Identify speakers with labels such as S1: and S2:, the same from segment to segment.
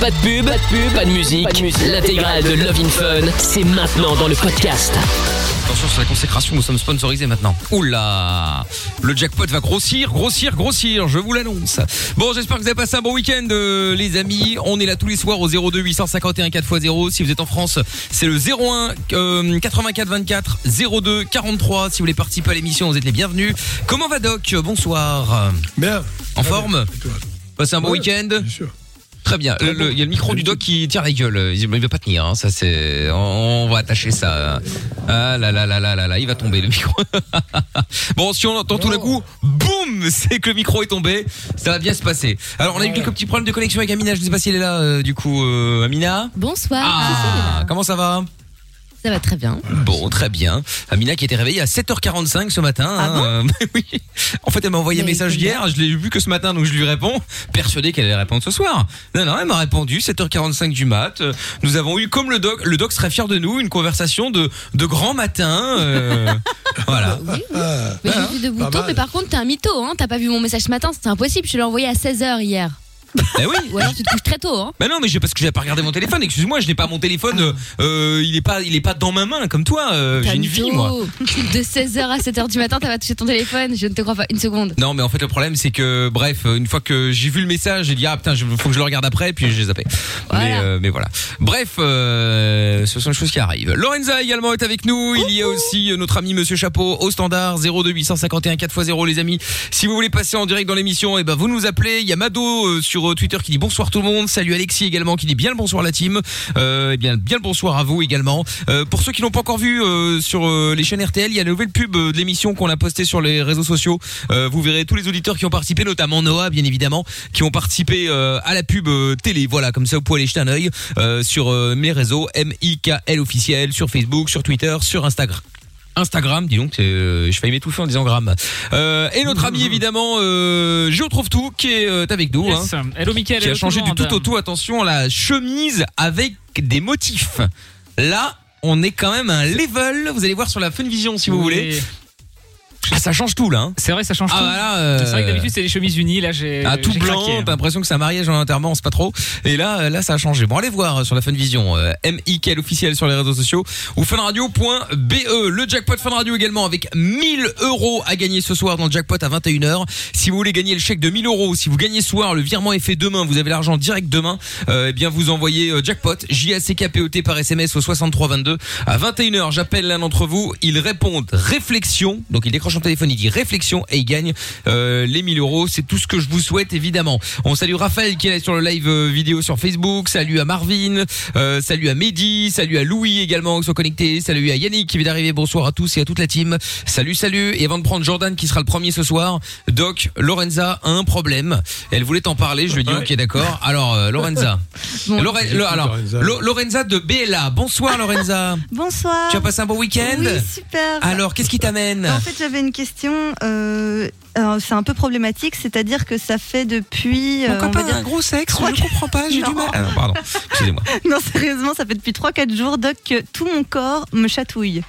S1: Pas de pub, pas de pub, pas de musique. L'intégrale de Love in Fun, c'est maintenant dans le podcast.
S2: Attention sur la consécration, nous sommes sponsorisés maintenant. Oula Le jackpot va grossir, grossir, grossir, je vous l'annonce. Bon, j'espère que vous avez passé un bon week-end, euh, les amis. On est là tous les soirs au 02 851 4x0. Si vous êtes en France, c'est le 01 euh, 84 24 02 43. Si vous voulez participer à l'émission, vous êtes les bienvenus. Comment va Doc? Bonsoir.
S3: Bien.
S2: En forme? Passez un bon
S3: Ouais,
S2: week-end?
S3: Bien sûr.
S2: Très bien. Il y a le micro du doc qui tire la gueule. Il ne veut pas tenir. hein. Ça c'est. On on va attacher ça. Ah là là là là là là. Il va tomber le micro. bon, si on entend tout d'un coup, boum, c'est que le micro est tombé. Ça va bien se passer. Alors, on a eu quelques petits problèmes de connexion avec Amina. Je ne sais pas si elle est là. euh, du coup, euh, Amina?
S4: Bonsoir.
S2: Ah, comment ça va?
S4: Ça va très bien.
S2: Bon, très bien. Amina qui était réveillée à 7h45 ce matin.
S4: Ah
S2: hein, euh, oui. En fait, elle m'a envoyé un
S4: Mais
S2: message hier. Je l'ai vu que ce matin, donc je lui réponds, persuadé qu'elle allait répondre ce soir. Non, non, elle m'a répondu 7h45 du mat. Euh, Nous avons eu, comme le doc, le doc serait fier de nous, une conversation de de grand matin. euh, voilà.
S4: Oui, oui. Mais j'ai vu de
S3: pas
S4: boutons,
S3: mal.
S4: mais par contre, t'es un mytho, hein. T'as pas vu mon message ce matin, c'était impossible. Je l'ai envoyé à 16h hier.
S2: Eh oui.
S4: Ou alors tu te couches très tôt, hein.
S2: Bah non, mais parce que j'ai pas regardé mon téléphone. Excuse-moi, je n'ai pas mon téléphone. euh, euh, il est pas, il est pas dans ma main comme toi. euh, j'ai
S4: un
S2: une vie, moi.
S4: De 16h à 7h du matin, t'as pas touché ton téléphone. Je ne te crois pas une seconde.
S2: Non, mais en fait, le problème, c'est que, bref, une fois que j'ai vu le message, j'ai dit, ah putain, faut que je le regarde après, puis j'ai zappé. Mais,
S4: Voilà.
S2: euh, mais voilà. Bref, euh, ce sont les choses qui arrivent. Lorenza également est avec nous. Il y a aussi euh, notre ami Monsieur Chapeau au standard 02 851 4x0, les amis. Si vous voulez passer en direct dans l'émission, eh ben, vous nous appelez. Il y a Mado euh, sur Twitter qui dit bonsoir tout le monde. Salut Alexis également qui dit bien le bonsoir à la team. Euh, eh bien, bien le bonsoir à vous également. Euh, pour ceux qui n'ont pas encore vu euh, sur les chaînes RTL, il y a la nouvelle pub de l'émission qu'on a postée sur les réseaux sociaux. Vous verrez tous les auditeurs qui ont participé, notamment Noah, bien évidemment, qui ont participé à la pub télé. Voilà, comme ça vous pouvez aller jeter un œil sur mes réseaux M-I-K-L officiel, sur Facebook, sur Twitter, sur Instagram. Instagram, dis donc, euh, je failli m'étouffer en disant gramme. Euh, et notre ami évidemment, euh, je retrouve tout, qui est euh, avec nous,
S5: Yes.
S2: hein,
S5: Hello Mickaël.
S2: qui a changé
S5: tout
S2: du tout au tout. Attention, la chemise avec des motifs. Là, on est quand même à un level. Vous allez voir sur la Fun Vision si vous voulez. Ah, ça change tout là. hein.
S5: C'est vrai, ça change
S2: Ah
S5: tout.
S2: voilà. euh,
S5: C'est vrai que d'habitude c'est les chemises unies, là j'ai.
S2: ah, tout blanc,
S5: craqué.
S2: t'as l'impression que c'est un mariage en enterrement, c'est pas trop. Et là, euh, là, ça a changé. Bon, allez voir euh, sur la Funvision, euh, MIKL officiel sur les réseaux sociaux ou funradio.be. Le jackpot Fun Radio également avec 1000 euros à gagner ce soir dans le jackpot à 21h. Si vous voulez gagner le chèque de 1000 euros, si vous gagnez ce soir, le virement est fait demain, vous avez l'argent direct demain, euh, eh bien vous envoyez euh, jackpot, J-A-C-K-P-O-T par SMS au 6322 à 21h. J'appelle l'un d'entre vous, ils répondent réflexion, donc il décroche son téléphone, il dit réflexion et il gagne euh, les 1000 euros. C'est tout ce que je vous souhaite évidemment. On salue Raphaël qui est sur le live euh, vidéo sur Facebook. Salut à Marvin, euh, salut à Mehdi, salut à Louis également qui sont connectés. Salut à Yannick qui vient d'arriver. Bonsoir à tous et à toute la team. Salut, salut. Et avant de prendre Jordan qui sera le premier ce soir, Doc, Lorenza a un problème. Elle voulait en parler. Je lui ai dit
S3: Ouais.
S2: ok d'accord. Alors euh, Lorenza,
S4: Bon.
S2: Loren- le- alors
S3: Lorenza.
S2: Lo- Lorenza de BLA. Bonsoir Lorenza.
S6: Bonsoir.
S2: tu as passé un bon week-end
S6: Oui, super.
S2: Alors qu'est-ce qui t'amène
S6: En fait, j'avais une question. euh, c'est un peu problématique, c'est-à-dire que ça fait depuis. euh,
S2: Mon
S6: on va
S2: copain a
S6: dire-
S2: un gros sexe,
S6: Trois-
S2: je comprends pas, j'ai du
S6: Non.
S2: mal. Ah non, pardon, excusez-moi.
S6: Non, sérieusement, ça fait depuis 3-4 jours, Doc, que tout mon corps me chatouille.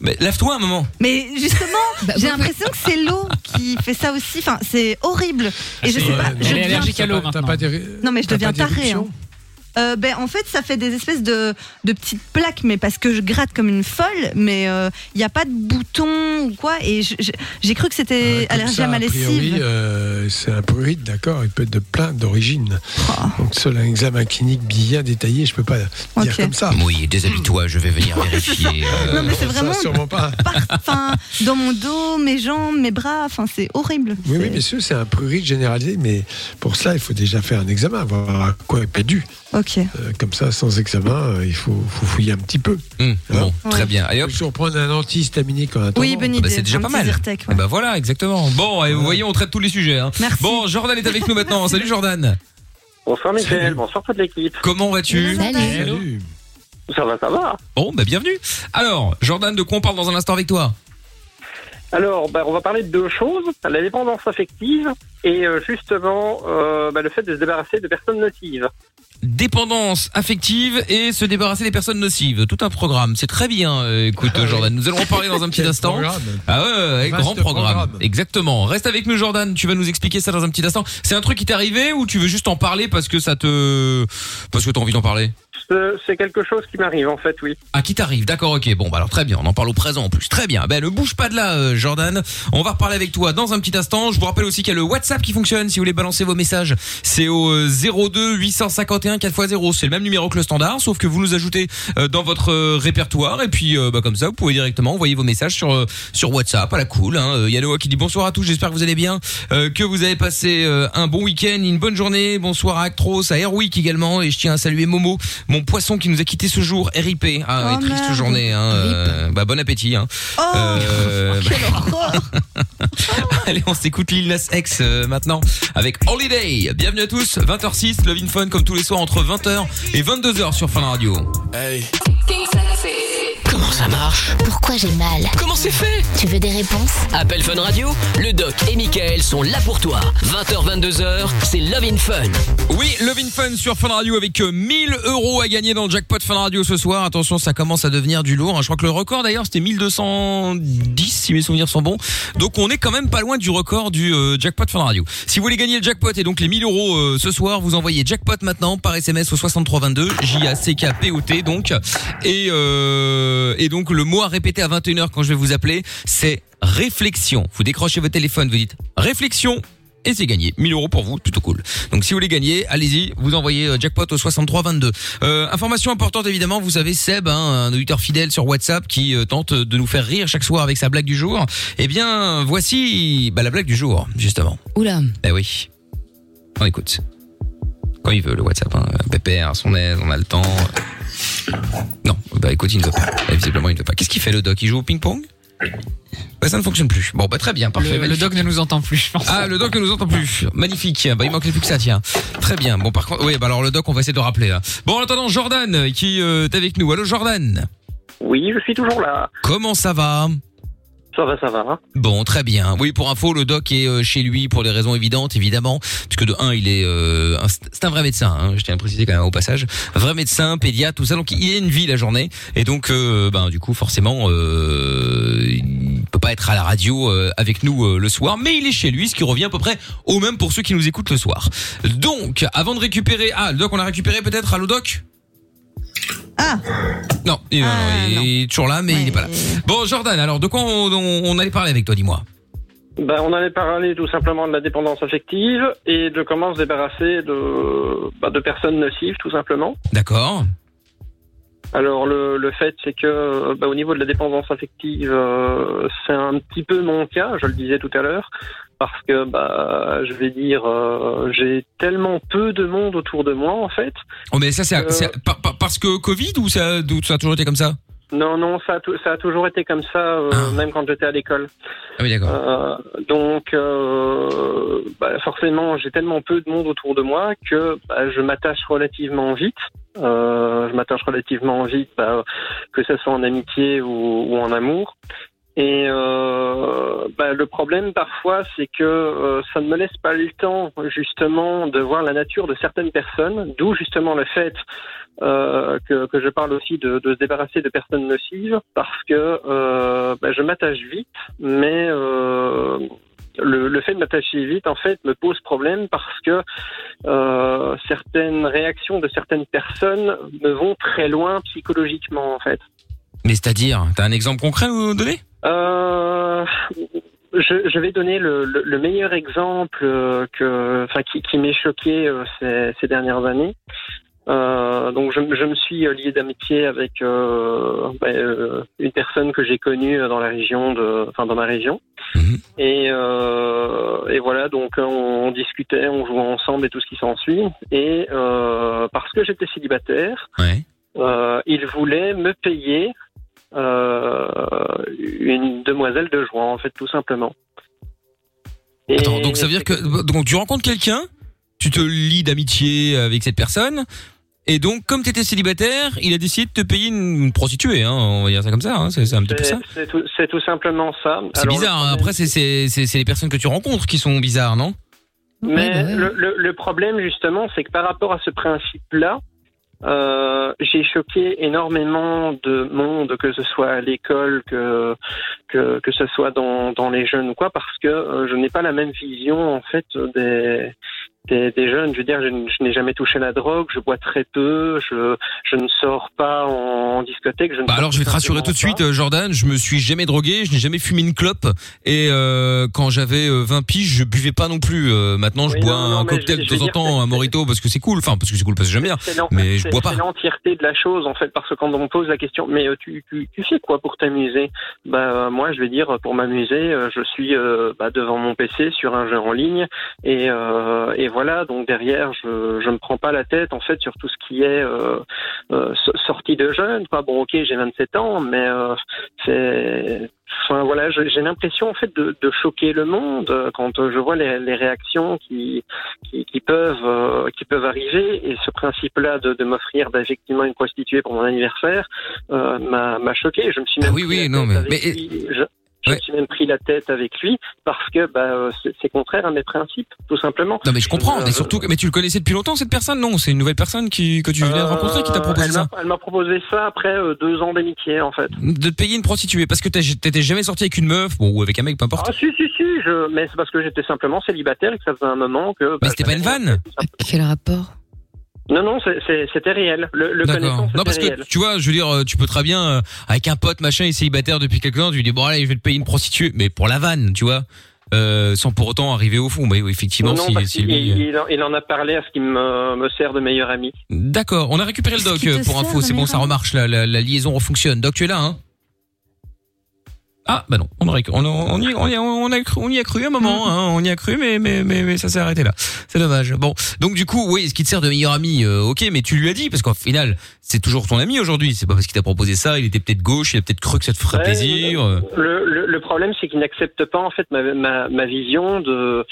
S2: Mais lève-toi un moment.
S6: Mais justement,
S4: Bah,
S6: j'ai l'impression que c'est l'eau qui fait ça aussi. Enfin, c'est horrible. Et je
S5: c'est-
S6: sais pas. je deviens-
S5: allergique à l'eau maintenant.
S3: pas des-
S6: Non, mais je deviens
S3: d'éruption
S6: hein. Euh, ben, en fait, ça fait des espèces de, de petites plaques, mais parce que je gratte comme une folle, mais il n'y a pas de boutons ou quoi. Et j'ai cru que c'était
S3: Ah,
S6: allergie
S3: ça,
S6: à ma lessive.
S3: euh, c'est un prurite, d'accord. Il peut être de plein d'origines. Donc, seul un examen clinique bien détaillé, je peux pas dire comme ça.
S2: Oui, déshabille-toi, je vais venir vérifier. euh,
S6: Non, mais c'est
S3: Ça,
S6: vraiment
S3: sûrement pas.
S6: enfin, dans mon dos, mes jambes, mes bras, enfin, c'est horrible.
S3: Oui, oui, bien sûr, c'est un prurite généralisé, mais pour cela, il faut déjà faire un examen, voir à quoi est dû.
S6: Ok.
S3: Euh, comme ça, sans examen, euh, il faut, faut fouiller un petit peu.
S2: hum, bon,
S6: Ouais.
S2: très bien. Allez
S3: Il
S2: hop.
S3: faut toujours prendre un antihistaminique en attendant.
S6: Oui, bonne idée.
S2: bah, c'est déjà
S6: Un
S2: pas mal.
S6: Zyrtec, ouais.
S2: Eh ben voilà, exactement. Bon, et vous voyez, on traite tous les sujets. Hein.
S6: Merci.
S2: Bon, Jordan est avec nous maintenant. Salut Jordan.
S7: Bonsoir Mickaël,
S3: Salut.
S7: bonsoir toute l'équipe.
S2: Comment vas-tu
S4: Salut.
S3: Salut.
S7: Ça va, ça va.
S2: Bon, bah bienvenue. Alors, Jordan, de quoi on parle dans un instant avec toi?
S7: Alors, bah, on va parler de deux choses, la dépendance affective et euh, justement euh, bah, le fait de se débarrasser de personnes nocives.
S2: Dépendance affective et se débarrasser des personnes nocives. Tout un programme. C'est très bien. euh, écoute, Jordan, nous allons en parler dans un petit instant.
S3: programme.
S2: Ah ouais, grand programme.
S3: programme.
S2: Exactement. Reste avec nous, Jordan. Tu vas nous expliquer ça dans un petit instant. C'est un truc qui t'est arrivé ou tu veux juste en parler parce que ça te, parce que t'as envie d'en parler?
S7: C'est- C'est quelque chose qui m'arrive, en fait, oui.
S2: Ah, qui t'arrive, d'accord, ok. Bon, bah alors très bien, on en parle au présent en plus. Très bien. Ben ne bouge pas de là, euh, Jordan. On va reparler avec toi dans un petit instant. Je vous rappelle aussi qu'il y a le WhatsApp qui fonctionne. Si vous voulez balancer vos messages, c'est au euh, 02 851 4x0. C'est le même numéro que le standard, sauf que vous nous ajoutez euh, dans votre euh, répertoire et puis euh, bah, comme ça, vous pouvez directement envoyer vos messages sur euh, sur WhatsApp. À la cool. Hein. Euh, Il qui dit bonsoir à tous. J'espère que vous allez bien, euh, que vous avez passé euh, un bon week-end, une bonne journée. Bonsoir à Actros, à Airwick également. Et je tiens à saluer Momo, poisson qui nous a quitté ce jour. RIP. Ah,
S6: Oh,
S2: et triste
S6: merde.
S2: journée. Hein. Euh, bah bon appétit. Hein.
S6: Oh,
S2: Euh, bah,
S6: quelle horreur
S2: Allez, on s'écoute Lil Nas X euh, maintenant avec Holiday. Bienvenue à tous, 20h06, Love in Fun comme tous les soirs entre 20h et 22h sur Fun Radio.
S1: Comment ça marche
S8: Pourquoi j'ai mal
S1: Comment c'est fait
S8: Tu veux des réponses
S1: Appel Fun Radio, le doc et Michael sont là pour toi. 20h, 22h, c'est Love in Fun.
S2: Oui, Love in Fun sur Fun Radio avec euh, 1000 euros à gagner dans le jackpot Fun Radio ce soir. Attention, ça commence à devenir du lourd. hein. Je crois que le record d'ailleurs c'était 1210 si mes souvenirs sont bons. Donc on est quand même pas loin du record du euh, jackpot Fun Radio. Si vous voulez gagner le jackpot et donc les 1000 euros euh, ce soir, vous envoyez jackpot maintenant par SMS au 6322 J A C K P O T donc et euh, et donc le mot à répéter à 21h quand je vais vous appeler, c'est réflexion. Vous décrochez votre téléphone, vous dites réflexion et c'est gagné. 1000 euros pour vous, plutôt cool. Donc si vous voulez gagner, allez-y, vous envoyez euh, jackpot au 63 22. Euh, information importante évidemment, vous savez Seb, hein, un auditeur fidèle sur WhatsApp qui euh, tente de nous faire rire chaque soir avec sa blague du jour. Eh bien, voici bah, la blague du jour, justement.
S4: Oula.
S2: Eh oui. On écoute. Quand il veut le WhatsApp, hein. Pépère, son aise, on a le temps. Non, bah écoute, il ne veut pas. Visiblement, il ne veut pas. Qu'est-ce qu'il fait le doc? Il joue au ping-pong? Bah, ça ne fonctionne plus. Bon, bah très bien, parfait.
S5: Le, le doc ne nous entend plus, je pense.
S2: Ah, le doc ne nous entend plus. Magnifique. Bah, il manquait plus que ça, tiens. Très bien. Bon, par contre, oui, bah alors le doc, on va essayer de rappeler. Là. Bon, en attendant, Jordan, qui euh, est avec nous. Allô, Jordan?
S7: Oui, je suis toujours là.
S2: Comment ça va?
S7: Ça va, ça va. hein.
S2: Bon, très bien. Oui, pour info, le doc est euh, chez lui pour des raisons évidentes, évidemment, puisque de un, il est, euh, c'est un vrai médecin. Hein, je tiens à préciser quand même au passage, vrai médecin, pédiatre, tout ça. Donc, il a une vie la journée, et donc, euh, ben, du coup, forcément, euh, il peut pas être à la radio euh, avec nous le soir, mais il est chez lui, ce qui revient à peu près au même pour ceux qui nous écoutent le soir. Donc, avant de récupérer, ah, le doc, on a récupéré peut-être, allô doc?
S6: Ah,
S2: Non, il,
S6: Ah,
S2: il
S6: non.
S2: est toujours là, mais il n'est pas là. Bon, Jordan, alors de quoi on, on- on allait parler avec toi, dis-moi.
S7: Ben, on allait parler tout simplement de la dépendance affective et de comment se débarrasser de, bah, de personnes nocives, tout simplement.
S2: D'accord.
S7: Alors le, le fait c'est que bah, au niveau de la dépendance affective, euh, c'est un petit peu mon cas, je le disais tout à l'heure, parce que bah je vais dire euh, j'ai tellement peu de monde autour de moi en fait.
S2: Oh mais ça c'est
S7: Euh.
S2: c'est par- par- parce que Covid ou ça, ça a toujours été comme ça?
S7: Non non ça a, ça a toujours été comme ça, euh,
S2: Ah.
S7: même quand j'étais à l'école.
S2: Ah oui d'accord.
S7: Euh, donc euh, bah, forcément j'ai tellement peu de monde autour de moi que bah, je m'attache relativement vite. Euh, je m'attache relativement vite, bah, que ce soit en amitié ou, ou en amour. Et euh, bah, le problème parfois, c'est que euh, ça ne me laisse pas le temps justement de voir la nature de certaines personnes, d'où justement le fait euh, que, que je parle aussi de, de se débarrasser de personnes nocives, parce que bah, je m'attache vite, mais euh, le, le fait de m'attacher vite, en fait, me pose problème parce que euh, certaines réactions de certaines personnes me vont très loin psychologiquement, en fait.
S2: Mais c'est-à-dire, t'as un exemple concret à nous donner?
S7: Euh, je, je vais donner le, le- le meilleur exemple euh, que, enfin, qui, qui m'est choqué euh, ces, ces dernières années. Euh, donc, je, je me suis lié d'amitié avec euh, euh, une personne que j'ai connue dans la région de, enfin, dans ma région.
S2: Mhm.
S7: Et, et voilà, donc on, on discutait, on jouait ensemble et tout ce qui s'ensuit. Et parce que j'étais célibataire,
S2: Ouais.
S7: il voulait me payer une demoiselle de joie, en fait, tout simplement. Et
S2: Attends, donc ça veut dire que donc tu rencontres quelqu'un, tu te lis d'amitié avec cette personne. Et donc, comme t'étais célibataire, il a décidé de te payer une, une prostituée, hein, on va dire ça comme ça, hein, c'est un petit peu ça.
S7: c'est tout, simplement ça.
S2: C'est bizarre, hein.
S7: problème-
S2: après c'est c'est c'est c'est les personnes que tu rencontres qui sont bizarres, non?
S7: Mais
S4: ouais.
S7: le, le, le problème, justement, c'est que par rapport à ce principe-là, euh, j'ai choqué énormément de monde, que ce soit à l'école, que, que que ce soit dans, dans les jeunes ou quoi, parce que euh, je n'ai pas la même vision en fait des des, des jeunes. Je veux dire, je, n'ai jamais touché la drogue, je bois très peu, je je ne sors pas en, discothèque. Je ne
S2: Bah alors je vais te rassurer tout de suite euh, Jordan, je me suis jamais drogué, je n'ai jamais fumé une clope et euh, quand j'avais euh, 20 piges, je buvais pas non plus. Euh, maintenant je
S7: Oui,
S2: bois
S7: non, non,
S2: un cocktail
S7: je-
S2: de temps en temps, un morito parce que c'est cool, enfin parce que c'est cool parce que j'aime bien. Mais je bois pas.
S7: C'est l'entièreté de la chose en fait, parce que quand on me pose la question, mais euh, tu, tu, tu fais quoi pour t'amuser? Bah euh, moi je vais dire pour m'amuser, euh, je suis euh, bah, devant mon PC sur un jeu en ligne et, euh, et voilà donc derrière je je me prends pas la tête en fait sur tout ce qui est euh, euh, so- sortie de jeune quoi. Bon ok j'ai 27 ans mais euh, c'est Enfin voilà, j'ai l'impression en fait de, de choquer le monde euh, quand je vois les, les réactions qui, qui, qui peuvent euh, qui peuvent arriver et ce principe-là de, de m'offrir bah, effectivement une prostituée pour mon anniversaire euh, m'a choqué. Je me suis
S2: Ah
S7: même
S2: oui,
S7: pris
S2: oui,
S7: la
S2: non, mais-.
S7: Je, je
S2: Ouais.
S7: me suis même pris la tête avec lui parce que bah, euh, c'est contraire à mes principes, tout simplement.
S2: Non mais je comprends,
S7: Euh,
S2: mais surtout, mais tu le connaissais depuis longtemps cette personne? Non, c'est une nouvelle personne qui que tu viens de rencontrer qui t'a
S7: Euh,
S2: proposé
S7: elle
S2: ça?
S7: Elle m'a proposé ça après euh, deux ans d'amitié en fait.
S2: De te payer une prostituée parce que t'étais jamais sorti avec une meuf, bon ou avec un mec, peu importe.
S7: Ah si si si, je... mais c'est parce que j'étais simplement célibataire et que ça faisait un moment que. bah,
S2: Mais c'était pas une vanne
S4: Quel rapport?
S7: Non non, c'est- c'est- c'était réel. Le, le
S2: Non parce que tu vois, je veux dire, euh, tu peux très bien euh, avec un pote machin et célibataire depuis quelques temps, tu lui dis bon allez, je vais te payer une prostituée, mais pour la vanne, tu vois, euh, sans pour autant arriver au fond. Bah oui, effectivement,
S7: non,
S2: si,
S7: parce
S2: si lui. euh,
S7: il, en- il en a parlé à ce qui me, me sert de meilleur ami.
S2: D'accord, on a récupéré le doc euh, pour info, c'est bon, ça remarche, la, la, la liaison fonctionne. Doc, tu es là, hein? Ah bah non, on, aurait, on, on, y, on, y, on, a cru, on y a cru un moment, hein, on y a cru, mais mais mais, mais ça s'est arrêté là. C'est dommage. Bon, donc du coup, oui, ce qui te sert de meilleur ami, euh, ok, mais tu lui as dit parce qu'au final, c'est toujours ton ami aujourd'hui. C'est pas parce qu'il t'a proposé ça, il était peut-être gauche, il a peut-être cru que ça te ferait
S7: Ouais,
S2: plaisir. euh.
S7: Le, le, le problème, c'est qu'il n'accepte pas en fait ma, ma, ma vision de,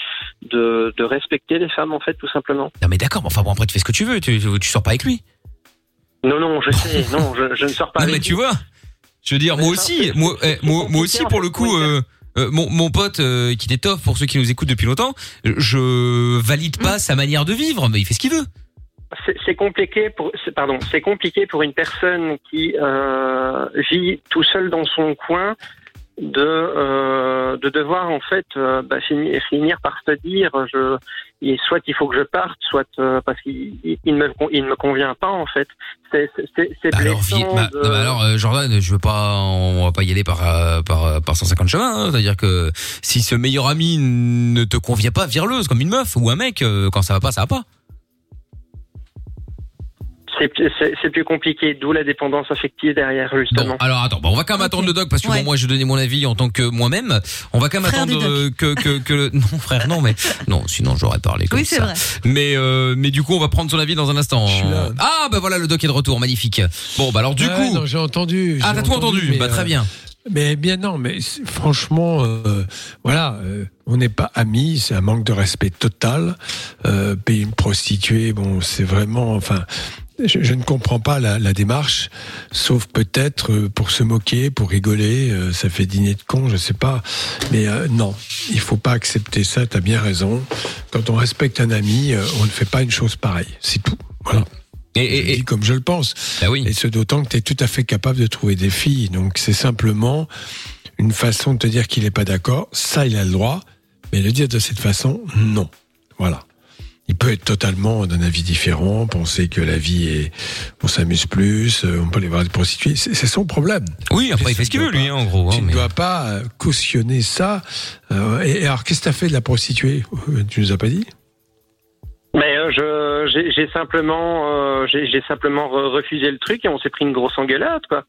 S7: de de respecter les femmes en fait, tout simplement.
S2: Non mais d'accord, mais enfin bon après tu fais ce que tu veux, tu, tu, tu sors pas avec lui.
S7: Non non, je sais, non, je, je ne sors pas.
S2: Non
S7: avec
S2: mais tu vois, je veux dire, moi aussi, moi, eh, moi, aussi pour le coup, euh, euh, mon, mon pote euh, qui t'étoffe pour ceux qui nous écoutent depuis longtemps, je valide pas sa manière de vivre, mais il fait ce qu'il veut.
S7: C'est- compliqué pour, pardon, c'est compliqué pour une personne qui euh, vit tout seul dans son coin de euh, de devoir en fait euh, bah, finir, finir par se dire je et soit il faut que je parte soit euh, parce qu'il il ne me il convient pas en fait c'est c'est- c'est c'est
S2: Bah alors, bah,
S7: de-
S2: non, alors euh, Jordan, je veux pas, on va pas y aller par euh, par par 150 chemins. hein. C'est-à-dire que si ce meilleur ami ne te convient pas, vire-le, c'est comme une meuf ou un mec. Quand ça va pas, ça va pas.
S7: C'est c'est- c'est plus compliqué d'où la dépendance affective derrière
S2: Bon,
S7: justement
S2: alors attends, bon, on va quand même attendre le doc parce que
S6: Ouais.
S2: bon, moi je donnais mon avis en tant que moi-même. On va quand même
S6: Frère
S2: attendre euh, que que que le- non frère non mais non sinon j'aurais parlé comme
S6: Oui, c'est
S2: ça.
S6: vrai.
S2: Mais euh, mais du coup on va prendre son avis dans un instant.
S3: Je suis là.
S2: Ah bah voilà le doc est de retour, magnifique. Bon bah alors du
S3: Ouais,
S2: coup
S3: non, j'ai entendu.
S2: ah t'as tout entendu,
S3: mais,
S2: bah très
S3: euh,
S2: bien.
S3: Mais bien non, mais franchement, euh, voilà, euh, on n'est pas amis, c'est un manque de respect total. Euh, payer une prostituée, bon, c'est vraiment, enfin, je, je ne comprends pas la, la démarche, sauf peut-être euh, pour se moquer, pour rigoler, euh, ça fait dîner de con, je sais pas. Mais euh, non, il faut pas accepter ça. T'as bien raison. Quand on respecte un ami, euh, on ne fait pas une chose pareille. C'est tout. Voilà.
S2: Et,
S3: comme je le pense.
S2: bah oui.
S3: Et ce d'autant que tu es tout à fait capable de trouver des filles. Donc c'est simplement une façon de te dire qu'il n'est pas d'accord. Ça, il a le droit. Mais le dire de cette façon, non. Voilà. Il peut être totalement d'un avis différent, penser que la vie est, on s'amuse plus, euh, on peut aller voir des prostituées. C'est c'est son problème.
S2: Oui, après il fait ce qu'il veut lui
S3: pas-
S2: hein, en gros. hein,
S3: tu ne
S2: mais-
S3: dois pas euh, cautionner ça. Euh, et, et alors, qu'est-ce que tu as fait de la prostituée Tu nous as pas dit?
S7: Mais euh, je j'ai j'ai simplement euh, j'ai j'ai simplement re- refusé le truc et on s'est pris une grosse engueulade quoi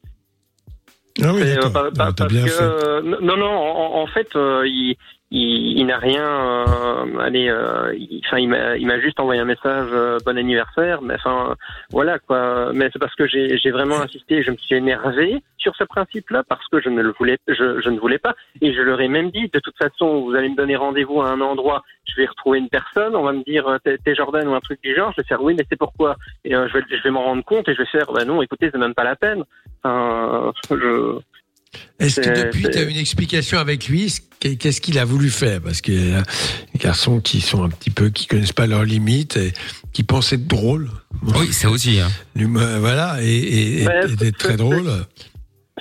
S3: Ah oui,
S7: euh,
S3: Ah, fait.
S7: euh, non, non, en, en fait, euh, il, il, il n'a rien. euh, allez, euh, il, enfin, il m'a, juste envoyé un message euh, bon anniversaire. Mais enfin, voilà quoi. Mais c'est parce que j'ai, vraiment insisté. Je me suis énervé sur ce principe-là parce que je ne le voulais, je, je ne voulais pas. Et je leur ai même dit, de toute façon, vous allez me donner rendez-vous à un endroit. Je vais retrouver une personne. On va me dire, euh, t'es, Jordan ou un truc du genre. Je vais faire oui, mais c'est pourquoi? Et euh, je vais, je vais m'en rendre compte et je vais faire, bah non, écoutez, c'est même pas la peine. Je
S3: Est-ce que depuis, tu as une explication avec lui Qu'est- Qu'est-ce qu'il a voulu faire? Parce qu'il y a des garçons qui sont un petit peu, qui connaissent pas leurs limites et qui pensent être drôles.
S2: Oui, ça aussi. Hein.
S3: Voilà, et, et, très drôle.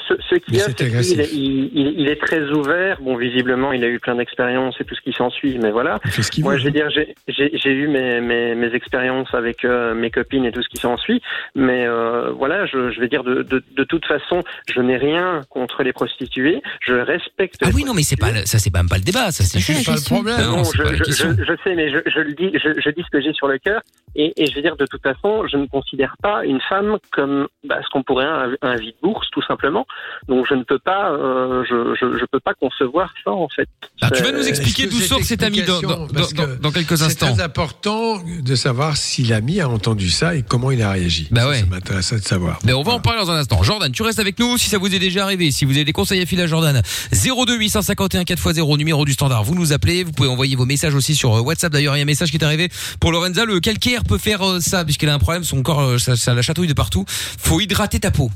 S7: Ce, ce qu'il y a,
S3: c'est
S7: qu'il est- il, il- il est très ouvert. Bon, visiblement, il a eu plein d'expériences et tout ce qui s'ensuit, mais voilà.
S3: Ce qu'il
S7: Moi,
S3: veut.
S7: je veux dire, j'ai- j'ai j'ai eu mes, mes, mes expériences avec euh, mes copines et tout ce qui s'ensuit, mais euh, voilà, je, je vais dire de, de, de toute façon, je n'ai rien contre les prostituées, je respecte.
S2: Ah oui, non, mais c'est pas, le- ça c'est pas même pas le débat, ça c'est juste.
S3: pas le problème.
S2: Non,
S7: Non, je,
S2: pas
S7: je- je- je sais, mais je, je le dis, je, je dis ce que j'ai sur le cœur, et, et je veux dire de toute façon, je ne considère pas une femme comme bah, ce qu'on pourrait un, un vide-bourse, tout simplement. Donc je ne peux pas, euh, je, je, je peux pas concevoir ça en fait.
S2: Ah, tu vas
S7: Euh,
S2: nous expliquer d'où sort cet ami dans, dans, dans-
S3: que
S2: dans quelques
S3: C'est
S2: instants.
S3: très important de savoir si l'ami a entendu ça et comment il a réagi.
S2: Bah
S3: Ça,
S2: ouais.
S3: Ça m'intéresserait de savoir.
S2: Mais on va en parler dans un instant. Jordan, tu restes avec nous si ça vous est déjà arrivé. Si vous avez des conseils à filer à Jordan, 02 851 4x0, numéro du standard. Vous nous appelez. Vous pouvez envoyer vos messages aussi sur euh, WhatsApp. D'ailleurs, il y a un message qui est arrivé pour Lorenza. Le calcaire peut faire euh, ça puisqu'elle a un problème. Son corps, ça, ça la chatouille de partout. Faut hydrater ta peau.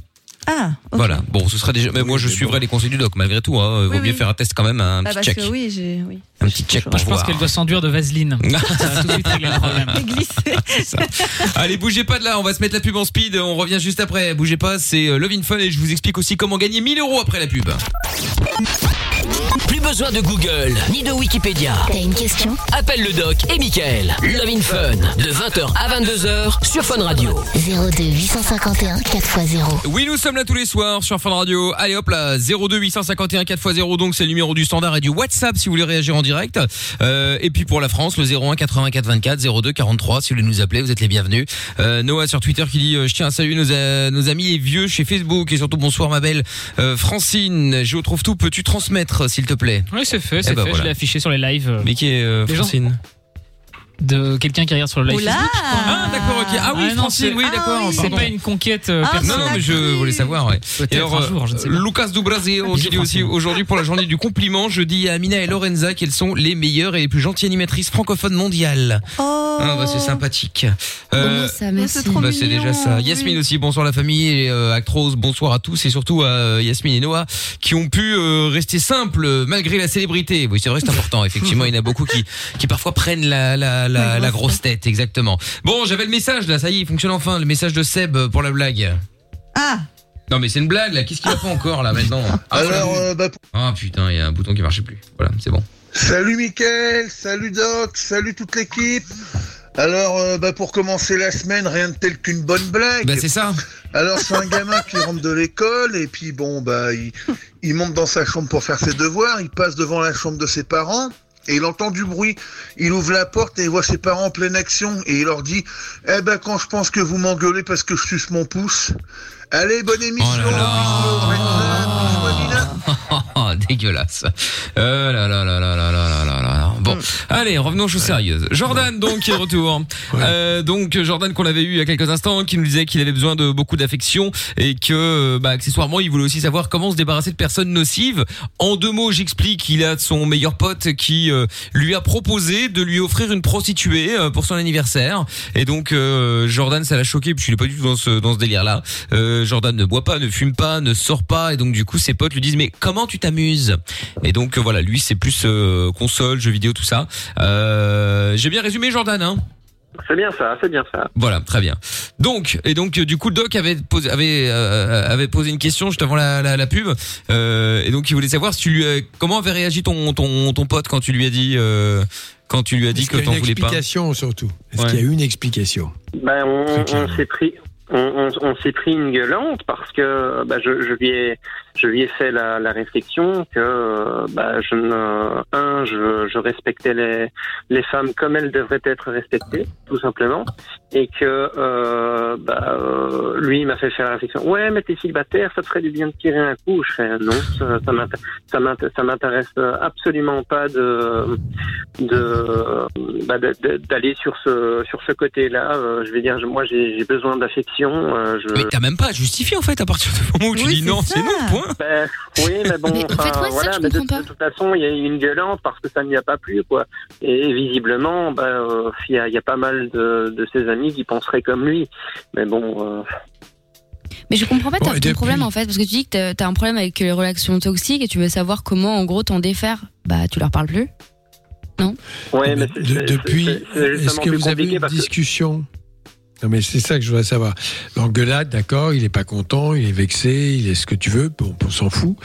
S6: Ah.
S2: Voilà. Bon, ce serait déjà. Mais moi, je suivrai
S3: bon.
S2: les conseils du doc malgré tout. Hein. Vaut
S6: Oui,
S2: mieux
S6: oui.
S2: faire un test quand même, un
S6: Ah,
S2: petit
S6: parce
S2: check,
S6: que oui, j'ai. Oui.
S2: un petit check pour
S5: Moi, je pense qu'elle doit s'enduire de vaseline. Ça va tout de suite régler le problème.
S6: Glissé.
S2: Allez, bougez pas de là, on va se mettre la pub en speed, on revient juste après. Bougez pas, c'est euh, Love in Fun et je vous explique aussi comment gagner 1000 euros après la pub.
S1: Plus besoin de Google ni de Wikipédia.
S8: T'as une question?
S1: Appelle le doc et Michael. Love in Fun de 20h à 22h sur Fun Radio.
S8: 02 851 4x0.
S2: Oui, nous sommes là tous les soirs sur Fun Radio. Allez hop là, 02 851 4x0 donc c'est le numéro du standard et du WhatsApp si vous voulez réagir en direct. Euh, et puis pour la France, le 01 84 24 02 43 si vous voulez nous appeler, vous êtes les bienvenus. Euh, Noah sur Twitter qui dit euh, je tiens à saluer nos, euh, nos amis les vieux chez Facebook et surtout bonsoir ma belle euh, Francine, je retrouve tout, peux-tu transmettre s'il te plaît
S5: Oui, c'est fait, c'est
S2: ben
S5: fait.
S2: voilà.
S5: Je l'ai affiché sur les lives euh,
S2: Mais qui est euh, Francine?
S5: De quelqu'un qui regarde sur le live
S6: Oula
S5: Facebook.
S2: Ah d'accord, ok. Ah oui,
S5: Ah, non,
S2: Francine,
S5: c'est-
S2: oui,
S6: ah
S2: d'accord.
S6: oui.
S5: C'est
S2: pardon.
S5: pas une conquête euh,
S6: Ah,
S2: Non,
S5: personnelle.
S2: non, mais je voulais savoir, ouais.
S5: Peut-être
S2: Et alors,
S5: un jour, je ne sais pas.
S2: Lucas Dubrazeo qui
S5: Bisous,
S2: dit aussi aujourd'hui pour la journée du compliment, je dis à Amina et Lorenza qu'elles sont les meilleures et les plus gentilles animatrices francophones mondiales.
S6: Oh.
S2: Ah bah c'est sympathique. Euh,
S4: merci.
S6: c'est trop
S2: bah, c'est
S6: mignon,
S2: déjà ça.
S6: oui.
S2: Yasmine aussi, bonsoir la famille et euh, Actros, bonsoir à tous et surtout à euh, Yasmine et Noah qui ont pu euh, rester simples euh, malgré la célébrité. Oui, c'est vrai, c'est important. Effectivement, il y en a beaucoup qui qui parfois prennent la la la, la grosse tête, exactement. Bon, j'avais le message là, ça y est, il fonctionne enfin, le message de Seb euh, pour la blague.
S6: Ah,
S2: Non mais c'est une blague là, qu'est-ce qu'il a pas encore là maintenant Ah,
S9: Alors,
S2: voilà.
S9: euh, bah, pour-
S2: Ah putain, il y a un bouton qui marchait plus. Voilà, c'est bon.
S9: salut Mickaël, salut Doc, salut toute l'équipe. Alors, euh, bah, pour commencer la semaine, rien de tel qu'une bonne blague.
S2: Bah c'est ça.
S9: Alors, c'est un gamin qui rentre de l'école et puis bon, bah, il, il monte dans sa chambre pour faire ses devoirs. Il passe devant la chambre de ses parents et il entend du bruit. Il ouvre la porte et il voit ses parents en pleine action et il leur dit Eh ben, quand je pense que vous m'engueulez parce que je suce mon pouce. Allez, bonne émission.
S2: Oh là là. Oh, dégueulasse. Euh, là, là, là, là, là, là, là, là, allez, revenons aux choses sérieuses. Jordan, donc, qui est de retour. Euh, donc, Jordan qu'on avait eu il y a quelques instants, qui nous disait qu'il avait besoin de beaucoup d'affection et que, bah, accessoirement, il voulait aussi savoir comment se débarrasser de personnes nocives. En deux mots, j'explique qu'il a son meilleur pote qui euh, lui a proposé de lui offrir une prostituée euh, pour son anniversaire. Et donc, euh, Jordan, ça l'a choqué, puis il est pas du tout dans ce, dans ce délire-là. Euh, Jordan ne boit pas, ne fume pas, ne sort pas, et donc du coup, ses potes lui disent mais comment tu t'amuses? Et donc euh, voilà, lui c'est plus euh, console, jeux vidéo, tout ça. Euh, J'ai bien résumé, Jordan, hein?
S7: C'est bien ça, c'est bien ça.
S2: voilà, très bien. Donc et donc euh, du coup, Doc avait posé avait euh, avait posé une question juste avant la, la, la pub, euh, et donc il voulait savoir si tu lui as- comment avait réagi ton ton ton pote quand tu lui as dit euh, quand tu lui as dit
S3: Est-ce
S2: que
S3: qu'il y a
S2: t'en
S3: une
S2: voulais pas?
S3: explication surtout? Est-ce
S2: Ouais.
S3: qu'il y a eu une explication?
S7: Ben, on, on s'est pris. On, on- on s'est pris une gueulante parce que bah, je, je lui ai je lui ai fait la, la réflexion que euh, bah, je ne un je, je respectais les les femmes comme elles devraient être respectées tout simplement et que euh, bah, euh, lui m'a fait faire la réflexion ouais mais t'es célibataire ça te ferait du bien de tirer un coup je fais non ça ça m'int- ça m'int- ça m'intéresse absolument pas de de bah, d'aller sur ce sur ce côté-là. Euh, je vais dire, moi j'ai j'ai besoin d'affection. euh, je...
S2: Mais t'as même pas à justifier en fait à partir du moment où tu
S6: Oui,
S2: dis non, c'est non, point.
S7: Ben, oui, mais bon,
S4: Mais en fait, ouais, ça
S7: mais de, toute façon, il y a eu une gueulante parce que ça n'y a pas plu, quoi. Et, visiblement, ben, euh, il y, a, il y a pas mal de, de ses amis qui penseraient comme lui. Mais bon, euh,
S4: Mais je comprends pas
S3: Bon,
S4: ton
S3: depuis-
S4: problème en fait, parce que tu dis que t'as- un problème avec les relations toxiques et tu veux savoir comment en gros t'en défaire. Bah tu leur parles plus.
S7: Ouais, mais
S3: De-
S7: c'est- c'est-
S3: depuis, est-ce que
S7: plus
S3: vous avez une
S7: parce que-
S3: discussion? Non, mais c'est ça que je voudrais savoir. L'engueulade, d'accord, il est pas content, il est vexé, il est ce que tu veux, bon, on s'en fout.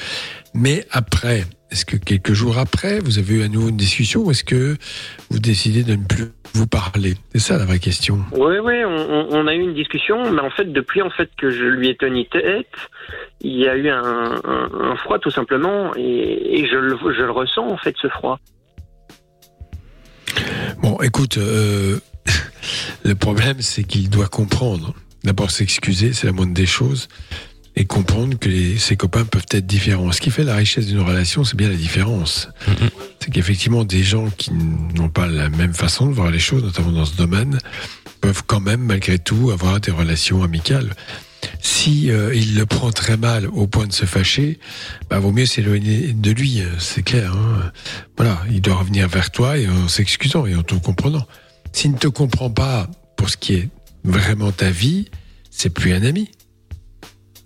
S3: Mais après, est-ce que quelques jours après, vous avez eu à nouveau une discussion ou est-ce que vous décidez de ne plus vous parler? C'est ça la vraie question.
S7: Oui, oui, on, on- on a eu une discussion, mais en fait, depuis en fait que je lui ai tenu tête, il y a eu un, un- un froid tout simplement, et, et je, le, je le ressens en fait ce froid.
S3: Bon, écoute, euh, le problème, c'est qu'il doit comprendre. D'abord, s'excuser, c'est la moindre des choses. Et comprendre que les- ses copains peuvent être différents. Ce qui fait la richesse d'une relation, c'est bien la différence. C'est qu'effectivement, des gens qui n'ont pas la même façon de voir les choses, notamment dans ce domaine, peuvent quand même, malgré tout, avoir des relations amicales. Si euh, il le prend très mal au point de se fâcher, bah, vaut mieux s'éloigner de lui, euh, c'est clair. hein. Voilà, il doit revenir vers toi et en s'excusant et en te comprenant. S'il ne te comprend pas pour ce qui est vraiment ta vie, c'est plus un ami.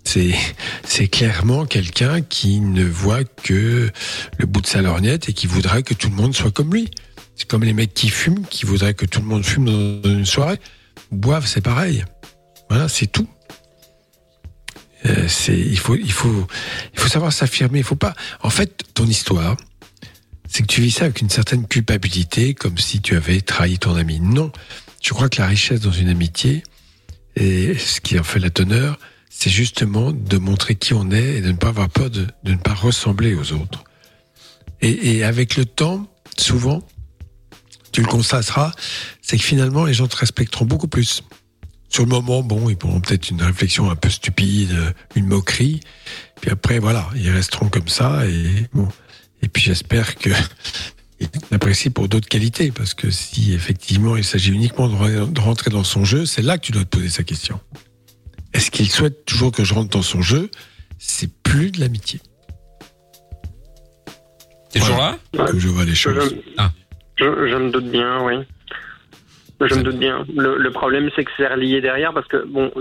S3: C'est, clairement quelqu'un qui ne voit que le bout de sa lorgnette et qui voudrait que tout le monde soit comme lui. C'est comme les mecs qui fument, qui voudraient que tout le monde fume dans une soirée. Boivent, c'est pareil. Voilà, c'est tout. Euh, il faut, il faut, il faut savoir s'affirmer. Il faut pas. En fait, ton histoire, c'est que tu vis ça avec une certaine culpabilité, comme si tu avais trahi ton ami. Non, je crois que la richesse dans une amitié, et ce qui en fait la teneur, c'est justement de montrer qui on est et de ne pas avoir peur de, ne pas ressembler aux autres. Et, et avec le temps, souvent, tu le constateras, c'est que finalement, les gens te respecteront beaucoup plus. Sur le moment, bon, ils pourront peut-être une réflexion un peu stupide, une moquerie. Puis après, voilà, ils resteront comme ça. Et bon, et puis j'espère que ils l'apprécient pour d'autres qualités, parce que si effectivement il s'agit uniquement de re- de rentrer dans son jeu, c'est là que tu dois te poser sa question. Est-ce qu'il souhaite toujours que je rentre dans son jeu? C'est plus de l'amitié,
S2: T'es toujours là?
S3: Comme je vois les
S7: Je,
S3: choses.
S2: Ah.
S7: je, je me doute bien, oui. Je me doute bien. Le, le problème, c'est que c'est relié derrière parce que, bon,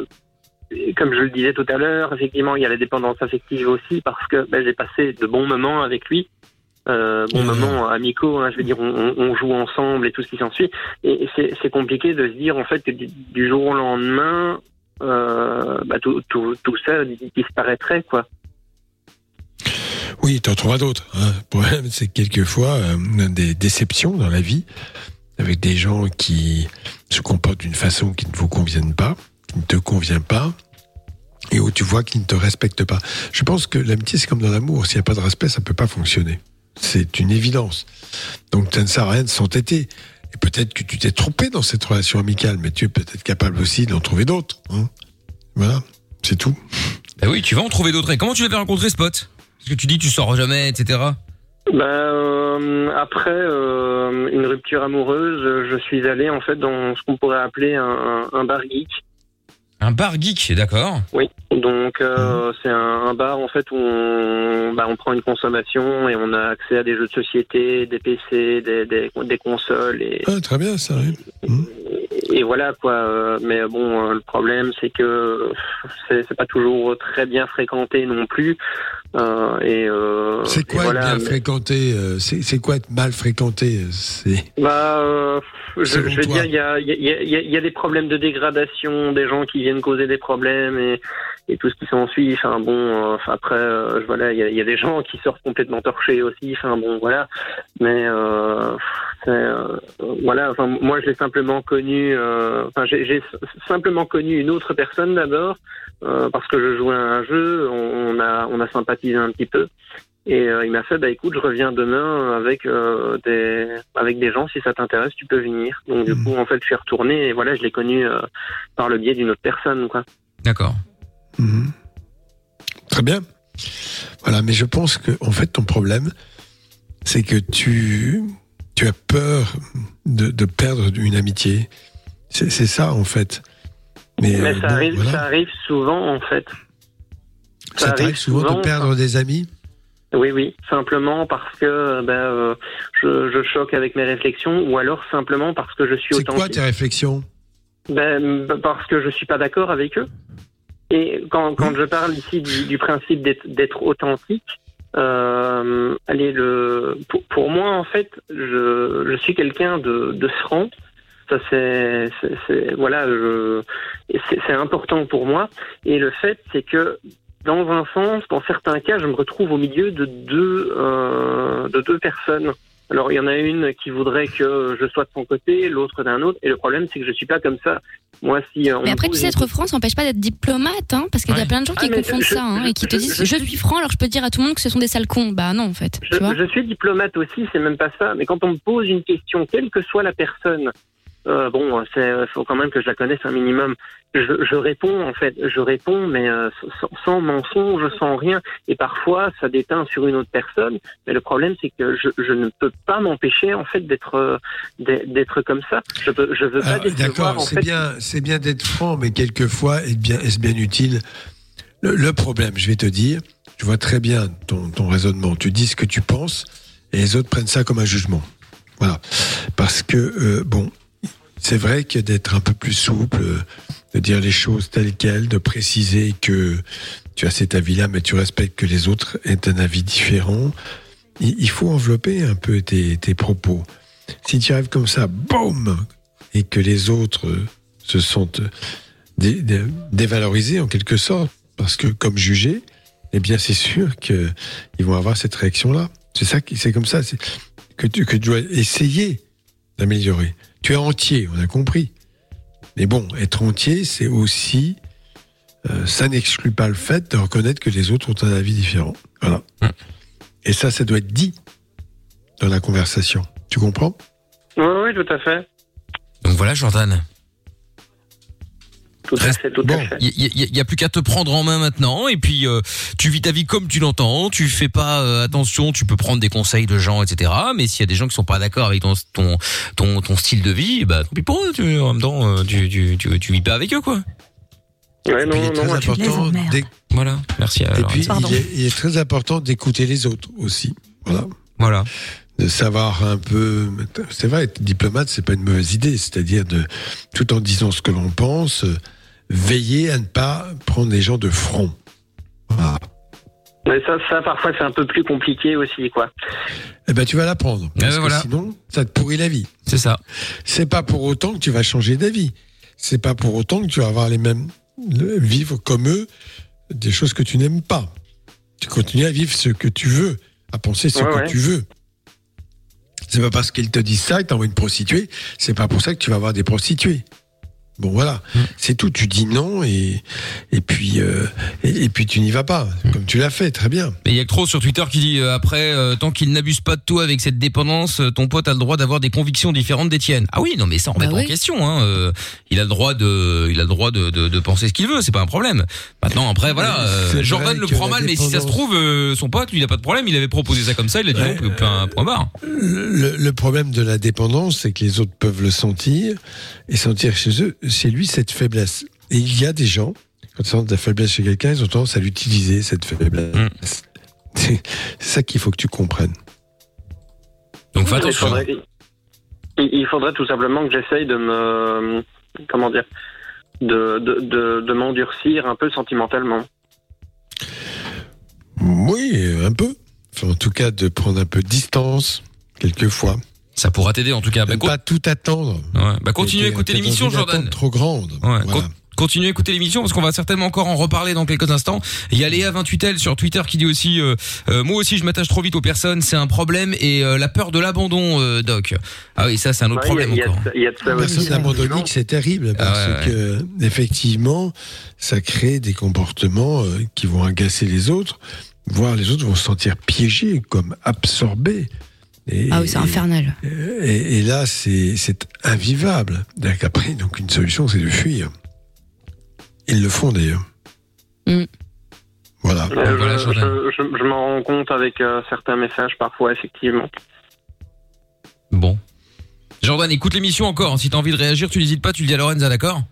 S7: comme je le disais tout à l'heure, effectivement, il y a la dépendance affective aussi parce que ben, j'ai passé de bons moments avec lui. Euh, bons
S3: Mhm.
S7: moments amicaux, hein, je veux dire, on, joue ensemble et tout ce qui s'ensuit. Et c'est c'est compliqué de se dire, en fait, que du, du jour au lendemain, euh, bah, tout, tout, tout ça disparaîtrait, quoi.
S3: Oui, t'en trouveras d'autres. hein. Le problème, c'est que quelquefois, euh, on a des déceptions dans la vie avec des gens qui se comportent d'une façon qui ne vous convienne pas, qui ne te convient pas, et où tu vois qu'ils ne te respectent pas. Je pense que l'amitié, c'est comme dans l'amour. S'il n'y a pas de respect, ça ne peut pas fonctionner. C'est une évidence. Donc, ça ne sert à rien de s'entêter. Et peut-être que tu t'es trompé dans cette relation amicale, mais tu es peut-être capable aussi d'en trouver d'autres. hein. Voilà, c'est tout.
S2: Bah oui, tu vas en trouver d'autres. Et comment tu l'avais rencontré ce pote Parce que tu dis que tu sors jamais, etc.
S7: Ben, euh, après euh, une rupture amoureuse, je suis allé en fait dans ce qu'on pourrait appeler un, un- un bar geek.
S2: Un bar geek, d'accord.
S7: Oui. Donc euh, c'est un, un bar en fait où on, bah, on prend une consommation et on a accès à des jeux de société, des PC, des, des, des consoles et,
S3: Ah, très bien, ça. oui.
S7: et voilà quoi. Euh, Mais bon, euh, le problème c'est que c'est c'est pas toujours très bien fréquenté non plus. Euh, et euh,
S3: C'est
S7: et
S3: quoi
S7: voilà,
S3: être bien
S7: mais-
S3: fréquenté euh, C'est quoi être mal fréquenté C'est
S7: Bah, euh, je, je veux
S3: toi.
S7: dire, il y a, y, a, y a- y a des problèmes de dégradation, des gens qui viennent causer des problèmes et, et tout ce qui s'ensuit. Enfin bon, euh, enfin, après, euh, voilà, il y a, des gens qui sortent complètement torchés aussi. Enfin bon, voilà. Mais euh, euh, voilà. Enfin, moi, je l'ai simplement connu. euh, Enfin, j'ai simplement connu une autre personne d'abord euh, parce que je jouais à un jeu. On, a, on a sympathisé un petit peu. Et euh, il m'a fait, bah écoute, je reviens demain avec euh, des avec des gens. Si ça t'intéresse, tu peux venir. Donc du coup, en fait, je suis retourné et voilà, je l'ai connu euh, par le biais d'une autre personne, quoi.
S2: D'accord.
S3: Mhm. Très bien. Voilà, mais je pense que en fait ton problème, c'est que tu tu as peur de, de perdre une amitié. C'est c'est ça en fait. Mais,
S7: Mais
S3: euh,
S7: ça
S3: bon,
S7: arrive,
S3: voilà.
S7: ça arrive souvent, en fait.
S3: Ça t'arrive souvent de perdre des amis?
S7: Oui, oui, simplement parce que ben, euh, je, je choque avec mes réflexions, ou alors simplement parce que je suis
S3: C'est quoi
S7: authentique.
S3: tes réflexions?
S7: Ben, parce que je suis pas d'accord avec eux. Et quand, quand je parle ici du, du principe d'être- d'être authentique, euh, allez, le, pour, pour moi, en fait, je, je suis quelqu'un de, de franc. Ça, c'est, voilà, c'est important pour moi. Et le fait, c'est que dans un sens, dans certains cas, je me retrouve au milieu de deux, euh, de deux personnes. Alors, il y en a une qui voudrait que je sois de son côté, l'autre d'un autre. Et le problème, c'est que je suis pas comme ça. Moi, si euh, on
S4: Mais après, tu sais, être franc, ça n'empêche pas d'être diplomate, hein, parce qu'il y a plein de gens qui
S7: Ah,
S4: confondent
S7: je-
S4: ça, hein,
S7: je-
S4: et qui te
S7: je-
S4: disent
S7: je-
S4: je suis franc, alors je peux dire à tout le monde que ce sont des sales cons. Bah non, en fait.
S7: Je,
S4: Tu vois
S7: je suis diplomate aussi, c'est même pas ça. Mais quand on me pose une question, quelle que soit la personne, euh, bon, c'est faut quand même que je la connaisse un minimum. Je, je réponds en fait, je réponds, mais euh, sans, sans mensonge, sans rien. Et parfois, ça déteint sur une autre personne. Mais le problème, c'est que je, je ne peux pas m'empêcher en fait d'être euh, d'être comme ça. Je peux, je veux pas
S3: D'accord, c'est bien, c'est bien d'être franc, mais quelquefois, est-ce bien, utile? Le, le problème, je vais te dire, je vois très bien ton, ton raisonnement. Tu dis ce que tu penses, et les autres prennent ça comme un jugement. Voilà, parce que euh, bon, c'est vrai que d'être un peu plus souple, de dire les choses telles quelles, de préciser que tu as cet avis-là, mais tu respectes que les autres aient un avis différent. Il, faut envelopper un peu tes, propos. Si tu arrives comme ça, boum, et que les autres se sentent dé- dé- dévalorisés en quelque sorte, parce que comme jugés, eh bien c'est sûr qu'ils vont avoir cette réaction-là. C'est ça, c'est comme ça, que tu dois essayer d'améliorer. Tu es entier, on a compris. Mais bon, être entier, c'est aussi, euh, ça n'exclut pas le fait de reconnaître que les autres ont un avis différent. Voilà. Et ça, ça doit être dit dans la conversation. Tu comprends?
S7: Oui, oui, tout à fait,
S2: Donc voilà, Jordan.
S7: Tout à
S2: Reste-
S7: fait, tout
S3: bon.
S7: à fait.
S2: Il y, y- y a plus qu'à te prendre en main maintenant et puis euh, tu vis ta vie comme tu l'entends. Tu fais pas euh, attention. Tu peux prendre des conseils de gens, etc. Mais s'il y a des gens qui sont pas d'accord avec ton ton ton, ton style de vie, bah tant pis pour eux. Tu, en même temps, euh, tu, tu, tu, tu vis pas avec eux, quoi.
S7: Ouais,
S3: puis, il
S7: non,
S3: est
S7: non,
S3: très important
S2: Voilà. Merci.
S3: Et puis, il est, il est très important d'écouter les autres aussi. Voilà.
S2: voilà.
S3: De savoir un peu. C'est vrai, être diplomate, c'est pas une mauvaise idée. C'est-à-dire de, tout en disant ce que l'on pense, euh, veiller à ne pas prendre les gens de front. Voilà.
S7: Mais ça, ça, parfois, c'est un peu plus compliqué aussi, quoi.
S3: Eh ben, tu vas l'apprendre. Parce
S2: ben
S3: que
S2: voilà.
S3: sinon, ça te pourrit la vie.
S2: C'est ça.
S3: C'est pas pour autant que tu vas changer d'avis. C'est pas pour autant que tu vas avoir les mêmes. vivre comme eux des choses que tu n'aimes pas. Tu continues à vivre ce que tu veux, à penser ce
S7: Ouais,
S3: que
S7: ouais.
S3: tu veux. C'est pas parce qu'ils te disent ça, ils t'envoient une prostituée, c'est pas pour ça que tu vas avoir des prostituées. Bon voilà,
S2: Mm.
S3: c'est tout. Tu dis non et et puis euh, et, et puis tu n'y vas pas, comme tu l'as fait, très bien.
S2: Mais il y a que trop sur Twitter qui dit euh, après euh, tant qu'il n'abuse pas de toi avec cette dépendance, euh, ton pote a le droit d'avoir des convictions différentes des tiennes. Ah oui, non mais ça on
S4: Bah
S2: remet pas en question hein. euh, il a le droit de il a le droit de, de, de penser ce qu'il veut, c'est pas un problème. Maintenant après voilà, euh, Jordan le prend mal mais si ça se trouve euh, son pote lui il a pas de problème, il avait proposé ça comme ça, il a dit
S3: Ouais.
S2: non, point, point barre.
S3: Le, le problème de la dépendance, c'est que les autres peuvent le sentir et sentir chez eux, chez lui, cette faiblesse. Et il y a des gens, quand ils sentent de la faiblesse chez quelqu'un, ils ont tendance à l'utiliser, cette faiblesse.
S2: Mm.
S3: C'est c'est ça qu'il faut que tu comprennes.
S2: Donc fais
S7: Il faudrait, il, il faudrait tout simplement que j'essaye de me, comment dire, de, de, de, de m'endurcir un peu sentimentalement.
S3: Oui, un peu. Enfin, en tout cas, de prendre un peu de distance, quelquefois.
S2: Ça pourra t'aider en tout cas. Bah,
S3: pas tout attendre.
S2: ouais. Bah, continue à écouter l'émission
S3: une
S2: Jordan.
S3: trop grande.
S2: Ouais,
S3: Voilà.
S2: Continuez à écouter l'émission parce qu'on va certainement encore en reparler dans quelques instants. Il y a Léa 28L sur Twitter qui dit aussi euh, euh, moi aussi je m'attache trop vite aux personnes, c'est un problème et euh, la peur de l'abandon euh, doc. Ah oui, ça c'est un autre
S7: Ouais,
S2: problème
S7: y a-
S2: encore.
S7: il y a de- il y a de ça
S3: La
S7: aussi,
S3: personne abandonnique, c'est terrible parce
S2: Ah ouais,
S3: que effectivement, ça crée des comportements euh, qui vont agacer les autres, voire les autres vont se sentir piégés, comme absorbés. Et,
S4: Ah oui, c'est infernal.
S3: et, et là, c'est c'est invivable. C'est-à-dire qu'après, donc une solution, c'est de fuir. Ils le font d'ailleurs.
S4: Mm.
S3: Voilà.
S7: Euh,
S2: Voilà,
S7: je, je- je- je m'en rends compte avec euh, certains messages parfois, effectivement.
S2: Bon. Jordan, écoute l'émission encore. Si t'as envie de réagir, tu n'hésites pas, tu le dis à Lorenza, d'accord?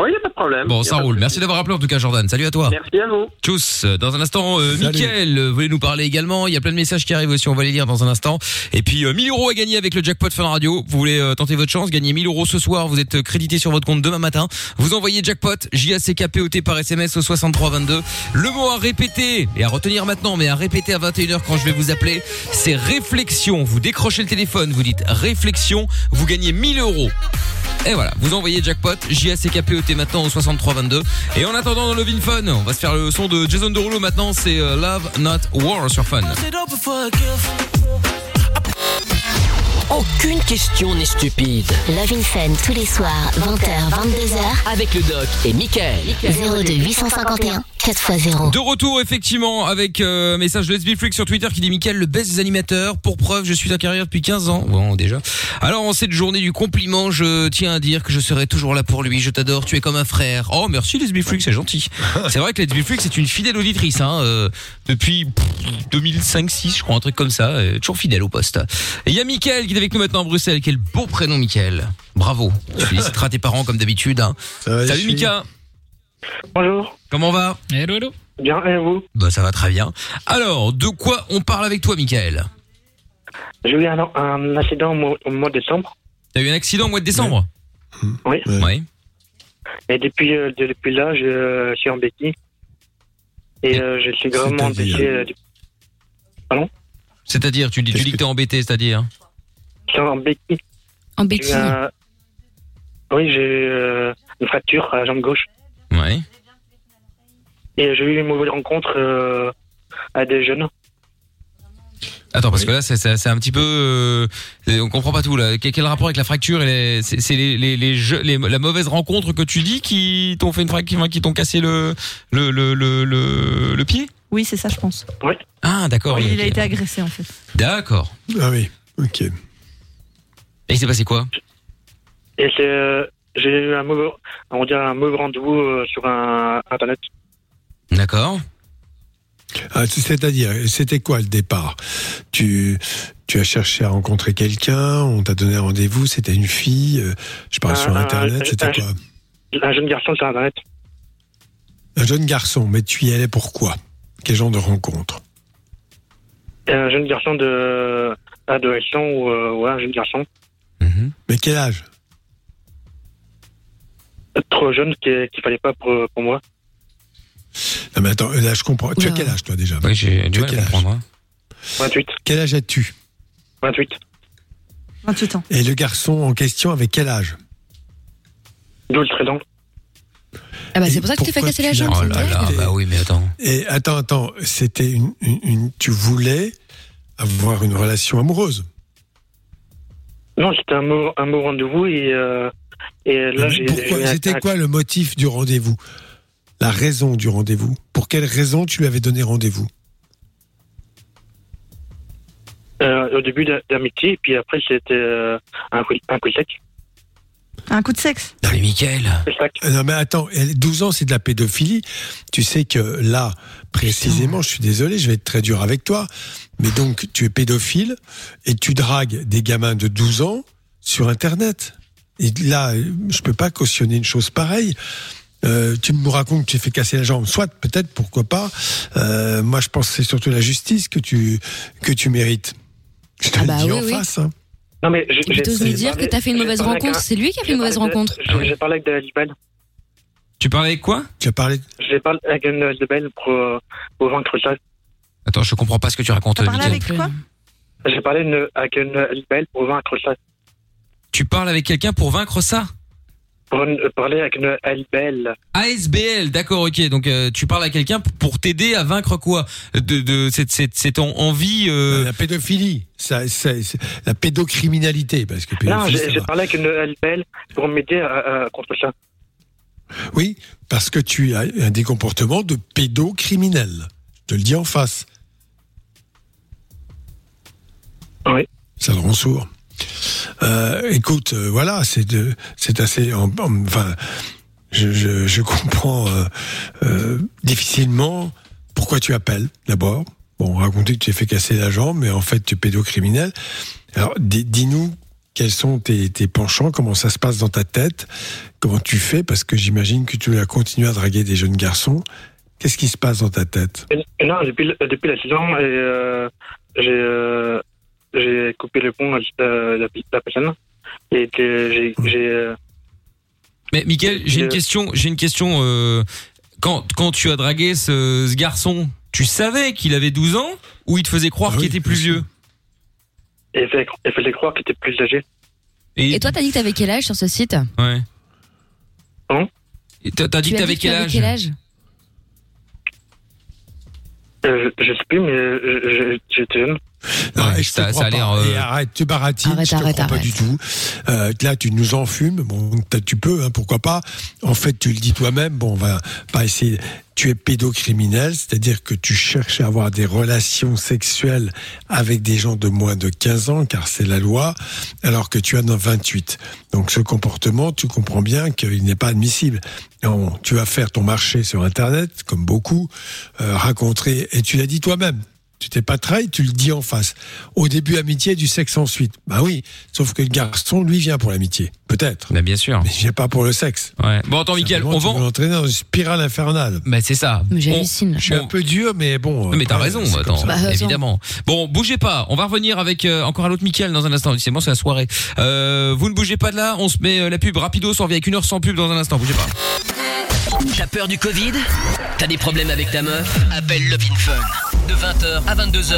S10: Oui, y a pas de problème.
S2: Bon, ça roule. Merci d'avoir appelé en tout cas, Jordan. Salut à toi.
S10: Merci à vous.
S2: Tchuss. Dans un instant, euh. Mickaël, euh, vous voulez nous parler également. Il y a plein de messages qui arrivent aussi. On va les lire dans un instant. Et puis, euh, 1000 euros à gagner avec le jackpot Fun Radio. Vous voulez euh, tenter votre chance, gagner 1000 euros ce soir. Vous êtes euh, crédité sur votre compte demain matin. Vous envoyez jackpot, J-A-C-K-P-O-T par SMS au 6322. Le mot à répéter et à retenir maintenant, mais à répéter à 21h quand je vais vous appeler, c'est réflexion. Vous décrochez le téléphone, vous dites réflexion, vous gagnez 1000 euros. Et voilà, vous envoyez jackpot, J-A-C-K-P-O-T maintenant au 6322. Et en attendant dans in Fun, on va se faire le son de Jason Derulo maintenant, c'est euh, Love Not War sur Fun.
S1: Aucune question n'est stupide.
S8: Love in Fun tous les soirs, 20h, 22h.
S1: Avec le doc et Michael.
S8: 02 851 4x0.
S2: De retour effectivement avec euh, un message de Let's Be Freak sur Twitter qui dit Mickaël le best des animateurs pour preuve je suis en carrière depuis 15 ans bon déjà alors en cette journée du compliment je tiens à dire que je serai toujours là pour lui je t'adore tu es comme un frère oh merci Let's Be Freak c'est gentil c'est vrai que Let's Be Freak c'est une fidèle auditrice hein, euh, depuis 2005-6 je crois un truc comme ça euh, toujours fidèle au poste et il y a Mickaël qui avec nous maintenant à Bruxelles quel beau prénom Mickaël bravo tu féliciteras tes parents comme d'habitude hein.
S3: Va,
S2: salut
S3: je suis-
S2: Mika
S10: Bonjour.
S2: comment va?
S5: Hello, hello.
S10: Bien, et vous?
S2: Bah ça va très bien. Alors, de quoi on parle avec toi, Michael?
S10: J'ai eu un, un accident au mois, au mois de décembre.
S2: T'as eu un accident au mois de décembre?
S10: Oui.
S3: Ouais.
S10: Et depuis, euh, de- depuis là, je suis en béquille. Et euh, je suis gravement
S3: C'est-à-dire
S10: blessé. euh, du-
S2: C'est-à-dire, tu dis, tu dis que
S3: que
S2: t'es embêté, c'est-à-dire?
S10: En béquille.
S11: En béquille.
S10: un- Oui, j'ai eu euh, une fracture à la jambe gauche.
S2: Ouais.
S10: Et j'ai eu une mauvaise rencontre euh, à des jeunes.
S2: Attends, parce
S3: Oui.
S2: que là, c'est- c'est c'est un petit peu, euh, on comprend pas tout là. Quel, quel rapport avec la fracture et les- C'est c'est les, les, les jeux- les- la mauvaise rencontre que tu dis qui t'ont fait une fracture, qui t'ont cassé le le le le, le, le pied?
S6: Oui, c'est ça, je pense.
S2: Ah, d'accord.
S6: Oui,
S2: oui,
S6: il a
S2: ok.
S6: été agressé en fait.
S2: D'accord.
S3: Ah oui, ok.
S2: Et il s'est passé quoi
S10: Et c'est, euh, j'ai eu un mauvais, on un mauvais rendez-vous euh, sur un internet.
S2: D'accord.
S3: Ah, C'est-à-dire, c'était quoi le départ? Tu, tu as cherché à rencontrer quelqu'un, on t'a donné rendez-vous, c'était une fille, euh, je parle sur Internet, c'était quoi?
S10: Un jeune garçon sur internet.
S3: Un jeune garçon, mais tu y allais pourquoi Quel genre de rencontre?
S10: Un jeune garçon de adolescent ou euh, ouais, un jeune garçon
S2: Mhm.
S3: Mais quel âge
S10: trop jeune qu'il qu'il fallait pas pour, pour moi.
S3: Non mais attends, là je comprends. Tu as quel âge toi déjà
S2: Ouais, j'ai du mal à
S3: quel âge
S2: comprendre. hein.
S10: 28.
S3: Quel âge as-tu
S10: 28.
S6: 28 ans.
S3: Et le garçon en question avec quel âge
S10: 12, 13 ans.
S11: Ah bah c'est pour ça que tu t'es fait casser la jambe.
S2: Oh
S11: c'est
S2: là là, bah oui, mais attends.
S3: Et attends, attends, c'était une, une, une- tu voulais avoir une relation amoureuse.
S10: Non, c'était un mot, un mot rendez-vous et, euh, et là j'ai.
S3: C'était quoi le motif du rendez-vous? La raison du rendez-vous? Pour quelle raison tu lui avais donné rendez-vous?
S10: Euh, au début d'a- d'amitié, puis après c'était euh, un, un coup sec.
S6: Un coup de sexe.
S2: Non mais Michael.
S3: Euh, Non mais attends, elle- 12 ans c'est de la pédophilie. Tu sais que là, précisément, je suis désolé, je vais être très dur avec toi, mais donc tu es pédophile et tu dragues des gamins de 12 ans sur Internet. Et là, je peux pas cautionner une chose pareille. Euh, tu me racontes que tu fais casser la jambe, soit peut-être, pourquoi pas. Euh, moi, je pense que c'est surtout la justice que tu que tu mérites. Je te
S11: Ah
S3: le
S11: bah
S3: dis
S11: oui,
S3: en
S11: oui.
S3: face. hein.
S10: Non, mais j'ai-
S11: Et
S10: j'ai-
S11: t'oses
S10: j'ai
S11: lui dire
S10: parlé-
S11: que t'as fait une mauvaise rencontre.
S10: un-
S11: C'est lui qui a fait une mauvaise
S10: de-
S11: rencontre.
S10: J'ai parlé avec de Libelle.
S2: Tu parlais avec quoi
S3: Tu as parlé.
S10: J'ai parlé avec une Libelle pour, euh, pour vaincre ça.
S2: Attends, je comprends pas ce que tu racontes.
S6: T'as parlé avec quoi
S10: J'ai parlé une- avec une Libelle pour vaincre ça.
S2: Tu parles avec quelqu'un pour vaincre ça
S10: parler avec une Libelle.
S2: ASBL, d'accord, ok. Donc euh, tu parles à quelqu'un pour t'aider à vaincre quoi? De, de cette, cette, cette en- envie. euh,
S3: La pédophilie, ça, la pédocriminalité, parce que
S10: Non, j'ai parlé avec une Libelle pour m'aider à- à- contre ça.
S3: Oui, parce que tu as un des comportements de pédocriminel. Je te le dis en face.
S10: Oui.
S3: Ça le rend sourd. Euh, écoute, euh, voilà, c'est de, c'est assez, en- en- enfin, je, je, je comprends euh, euh, difficilement pourquoi tu appelles d'abord. Bon, raconter que tu t'es fait casser la jambe, mais en fait tu es pédocriminel. Alors, di- dis-nous quels sont tes, tes penchants, comment ça se passe dans ta tête, comment tu fais, parce que j'imagine que tu vas continuer à draguer des jeunes garçons. Qu'est-ce qui se passe dans ta tête?
S12: Non, depuis, depuis l'accident, et, euh, j'ai, euh, j'ai coupé le pont de la, la personne. Et que j'ai, j'ai, euh,
S2: Mais Mickaël, j'ai une
S12: Euh,
S2: question. J'ai une question. euh, quand quand tu as dragué ce, ce garçon, tu savais qu'il avait 12 ans ou il te faisait croire
S3: Ah
S2: qu'il était plus vieux?
S12: Et faisait croire qu'il était plus âgé.
S4: Et toi, t'as dit que t'avais quel âge sur ce site?
S2: Ouais. Et T'as t'as dit que t'avais
S4: que
S2: quel âge
S4: quel âge?
S12: Euh, je, je sais plus, mais je- je- j'étais jeune.
S3: Non,
S2: Ouais,
S3: et je te
S2: ça- ça
S3: crois
S2: a l'air,
S3: pas.
S2: euh,
S3: arrête, tu baratines,
S4: Arrête,
S3: je te
S4: arrête,
S3: crois pas
S4: arrête.
S3: du tout. Euh, là, tu nous enfumes. Bon, tu peux, hein, pourquoi pas. En fait, tu le dis toi-même. Bon, on va pas essayer. Tu es pédocriminel, c'est-à-dire que tu cherches à avoir des relations sexuelles avec des gens de moins de 15 ans, car c'est la loi, alors que tu en as 28. Donc, ce comportement, tu comprends bien qu'il n'est pas admissible. Non, tu vas faire ton marché sur Internet, comme beaucoup, euh, raconter, et tu l'as dit toi-même. Tu t'es pas trahi, tu le dis en face. Au début, amitié, du sexe ensuite. Bah oui, sauf que le garçon, lui, vient pour l'amitié. Peut-être.
S2: Bah bien sûr.
S3: Mais il vient pas pour le sexe.
S2: Ouais. Bon attends Mickaël,
S3: Simplement,
S2: on va.
S3: l'entraîner dans une spirale infernale.
S2: Bah c'est ça.
S4: Mais j'hallucine.
S3: Je suis un peu dur, mais bon.
S2: Non, mais t'as raison, attends.
S4: Bah,
S2: évidemment. Bon, bougez pas, on va revenir avec euh, encore un autre Mickaël dans un instant. C'est bon, c'est la soirée. Euh, vous ne bougez pas de là, on se met euh, la pub rapido, on revient avec une heure sans pub dans un instant, bougez pas.
S1: T'as peur du Covid? T'as des problèmes avec ta meuf? Appelle Love in Fun. De 20h à 22h,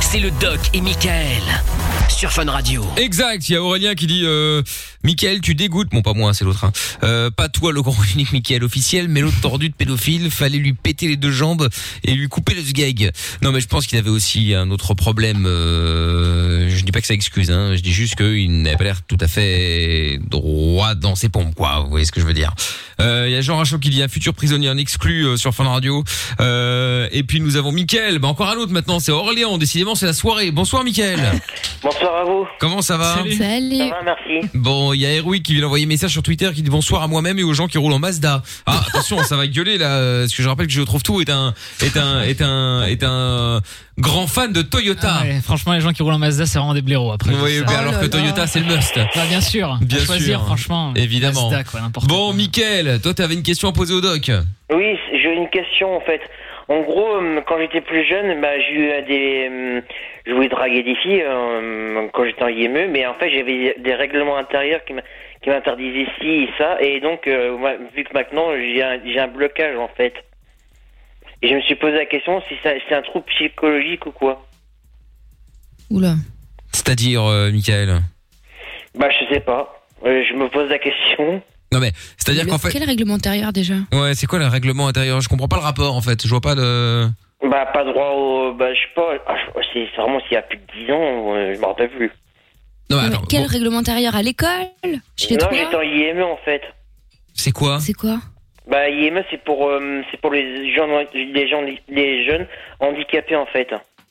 S1: c'est le Doc et Michael. Sur Fun Radio.
S2: Exact, il y a Aurélien qui dit euh, Mickaël, tu dégoûtes, bon pas moi, c'est l'autre. Hein. Euh, pas toi le grand unique Mickaël officiel, mais l'autre tordu de pédophile, fallait lui péter les deux jambes et lui couper le sgeg. Non mais je pense qu'il avait aussi un autre problème. Euh, je dis pas que ça excuse, hein, je dis juste qu'il n'avait pas l'air tout à fait droit dans ses pompes, quoi. Vous voyez ce que je veux dire. Euh, Il y a Jean Rachot qui dit un futur prisonnier en exclu euh, sur Fun Radio. Euh, et puis nous avons Mickaël, bah encore un autre maintenant, c'est Aurélien. Décidément c'est la soirée. Bonsoir Mickaël.
S13: Bonsoir à vous.
S2: Comment ça va
S5: Salut.
S13: Ça
S4: Salut.
S13: va, merci.
S2: Bon, il y a Erwick qui vient d'envoyer un message sur Twitter qui dit bonsoir à moi-même et aux gens qui roulent en Mazda. Ah, attention, ça va gueuler là, parce que je rappelle que je trouve tout est un est un est un est un grand fan de Toyota.
S5: Ah ouais, franchement, les gens qui roulent en Mazda, c'est vraiment des blaireaux après.
S2: Oui, mais alors que Toyota c'est le must.
S5: Bah, bien sûr.
S2: Bien
S5: à choisir,
S2: sûr.
S5: franchement.
S2: Évidemment.
S5: Mazda, quoi, n'importe
S2: Bon,
S5: quoi.
S2: Mickaël, toi t'avais une question à poser au doc.
S13: Oui, j'ai une question en fait. En gros, euh, quand j'étais plus jeune, bah, j'ai eu des. euh, Je voulais draguer des filles euh, quand j'étais en IME, mais en fait j'avais des règlements intérieurs qui m'interdisaient ci et ça, et donc euh, moi, vu que maintenant j'ai un, blocage en fait. Et je me suis posé la question si c'est un trouble psychologique ou quoi.
S4: Oula.
S2: C'est-à-dire, euh, Mickaël.
S13: Bah je sais pas. Euh, je me pose la question.
S2: Non mais, c'est-à-dire qu'en fait,
S4: Quel règlement intérieur déjà
S2: ouais, c'est quoi le règlement intérieur? Je comprends pas le rapport en fait. Je vois pas de.
S13: Bah pas droit au. Bah je sais pas. Ah, je- c'est c'est vraiment s'il y a plus de 10 ans, euh, je me rappelle plus.
S2: Non mais attends,
S4: Quel
S2: bon,
S4: règlement intérieur? À l'école? Chez
S13: non,
S4: toi?
S13: j'étais en IME en fait.
S2: c'est quoi?
S4: C'est quoi?
S13: Bah IME c'est pour euh, c'est pour les gens les gens les jeunes handicapés en fait.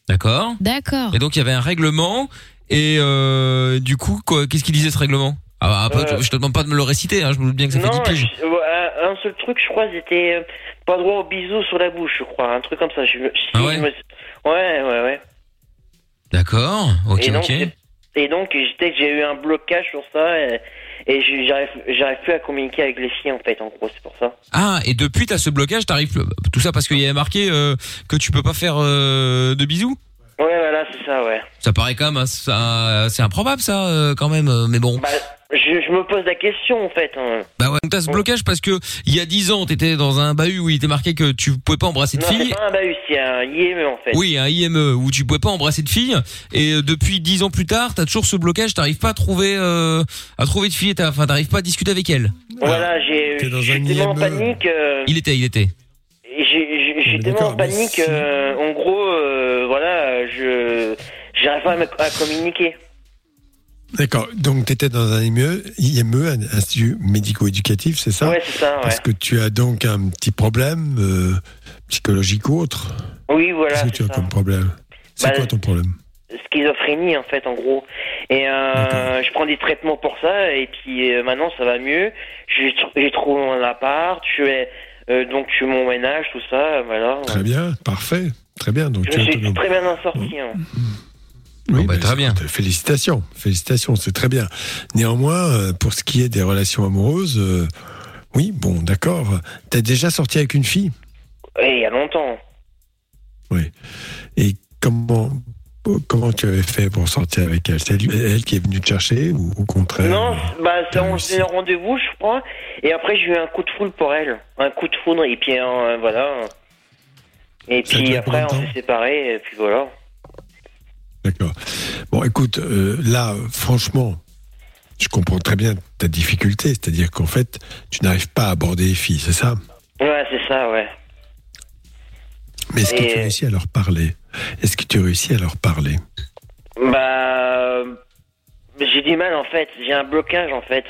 S2: D'accord.
S4: D'accord.
S2: Et donc il y avait un règlement et euh, du coup quoi Qu'est-ce qu'il disait ce règlement? Ah, Après,
S13: Euh.
S2: je te demande pas de me le réciter. Hein, je me doute bien que ça fait 10
S13: non,
S2: piges.
S13: je- un un seul truc je crois c'était euh, pas droit au bisou sur la bouche je crois un truc comme ça. Je, me- si
S2: Ah ouais
S13: je me- ouais ouais ouais.
S2: D'accord. Ok
S13: et donc
S2: ok.
S13: et donc j'étais j'ai eu un blocage sur ça et, j'arrive plus à communiquer avec les filles en fait en gros c'est pour ça.
S2: Ah et depuis t'as ce blocage, t'arrives plus- tout ça parce qu'il y avait marqué euh, que tu peux pas faire euh, de bisous?
S13: Ouais voilà c'est ça ouais.
S2: Ça paraît quand même assez- ça- c'est improbable ça euh, quand même. euh, Mais bon.
S13: Bah je, je me pose la question en fait. hein.
S2: Bah ouais. Donc t'as ce blocage parce que il y a 10 ans t'étais dans un bahut où il était marqué que tu pouvais pas embrasser de
S13: Non
S2: filles.
S13: c'est pas un bahut c'est un IME en fait.
S2: Oui, un IME où tu pouvais pas embrasser de filles et euh, depuis dix ans plus tard, t'as toujours ce blocage, t'arrives pas à trouver euh, à trouver de filles, t'as- enfin t'arrives pas à discuter avec elles.
S13: Voilà, j'ai,
S3: T'es dans
S13: je suis
S3: un
S13: tellement en
S3: IME.
S13: panique. euh,
S2: Il était, il était.
S13: j'ai, j'ai- j'ai
S3: Mais
S13: tellement en panique. euh, en gros, je, j'arrive pas à, me- à communiquer.
S3: D'accord. Donc, tu étais dans un IME, IME, un institut médico-éducatif, c'est ça?
S13: Ouais, c'est ça. Ouais.
S3: Parce que tu as donc un petit problème euh, psychologique ou autre?
S13: Oui, voilà.
S3: Qu'est-ce que
S13: c'est
S3: tu as comme problème? C'est
S13: Bah,
S3: quoi ton problème?
S13: Schizophrénie, en fait, en gros. Et euh, je prends des traitements pour ça, et puis euh, maintenant ça va mieux. J'ai, tr- j'ai trouvé mon appart, je euh, donc je fais mon ménage, tout ça, voilà.
S3: Très bien, parfait. Très bien. Donc,
S13: Je
S3: tu
S13: me
S3: es
S13: suis
S3: autonome.
S13: très bien en sorti. hein.
S3: Oui,
S2: bah, très bien.
S3: Félicitations, félicitations, c'est très bien. Néanmoins, euh, pour ce qui est des relations amoureuses, euh, oui, bon, d'accord. T'as déjà sorti avec une fille?
S13: Et il y a longtemps.
S3: Et comment comment tu avais fait pour sortir avec elle? C'est elle, elle qui est venue te chercher ou au contraire?
S13: Non, bah, ça, on s'est rendez-vous, je crois. Et après, j'ai eu un coup de foudre pour elle. Un coup de foudre, et puis, euh, voilà. Et
S3: Ça
S13: puis après, on s'est séparés, et puis voilà.
S3: D'accord. Bon, écoute, euh, là, franchement, je comprends très bien ta difficulté, c'est-à-dire qu'en fait, tu n'arrives pas à aborder les filles, c'est ça?
S13: Ouais, c'est ça, ouais.
S3: Mais est-ce que tu réussis à leur parler? Est-ce que tu réussis à leur parler?
S13: Bah, j'ai du mal en fait. J'ai un blocage en fait.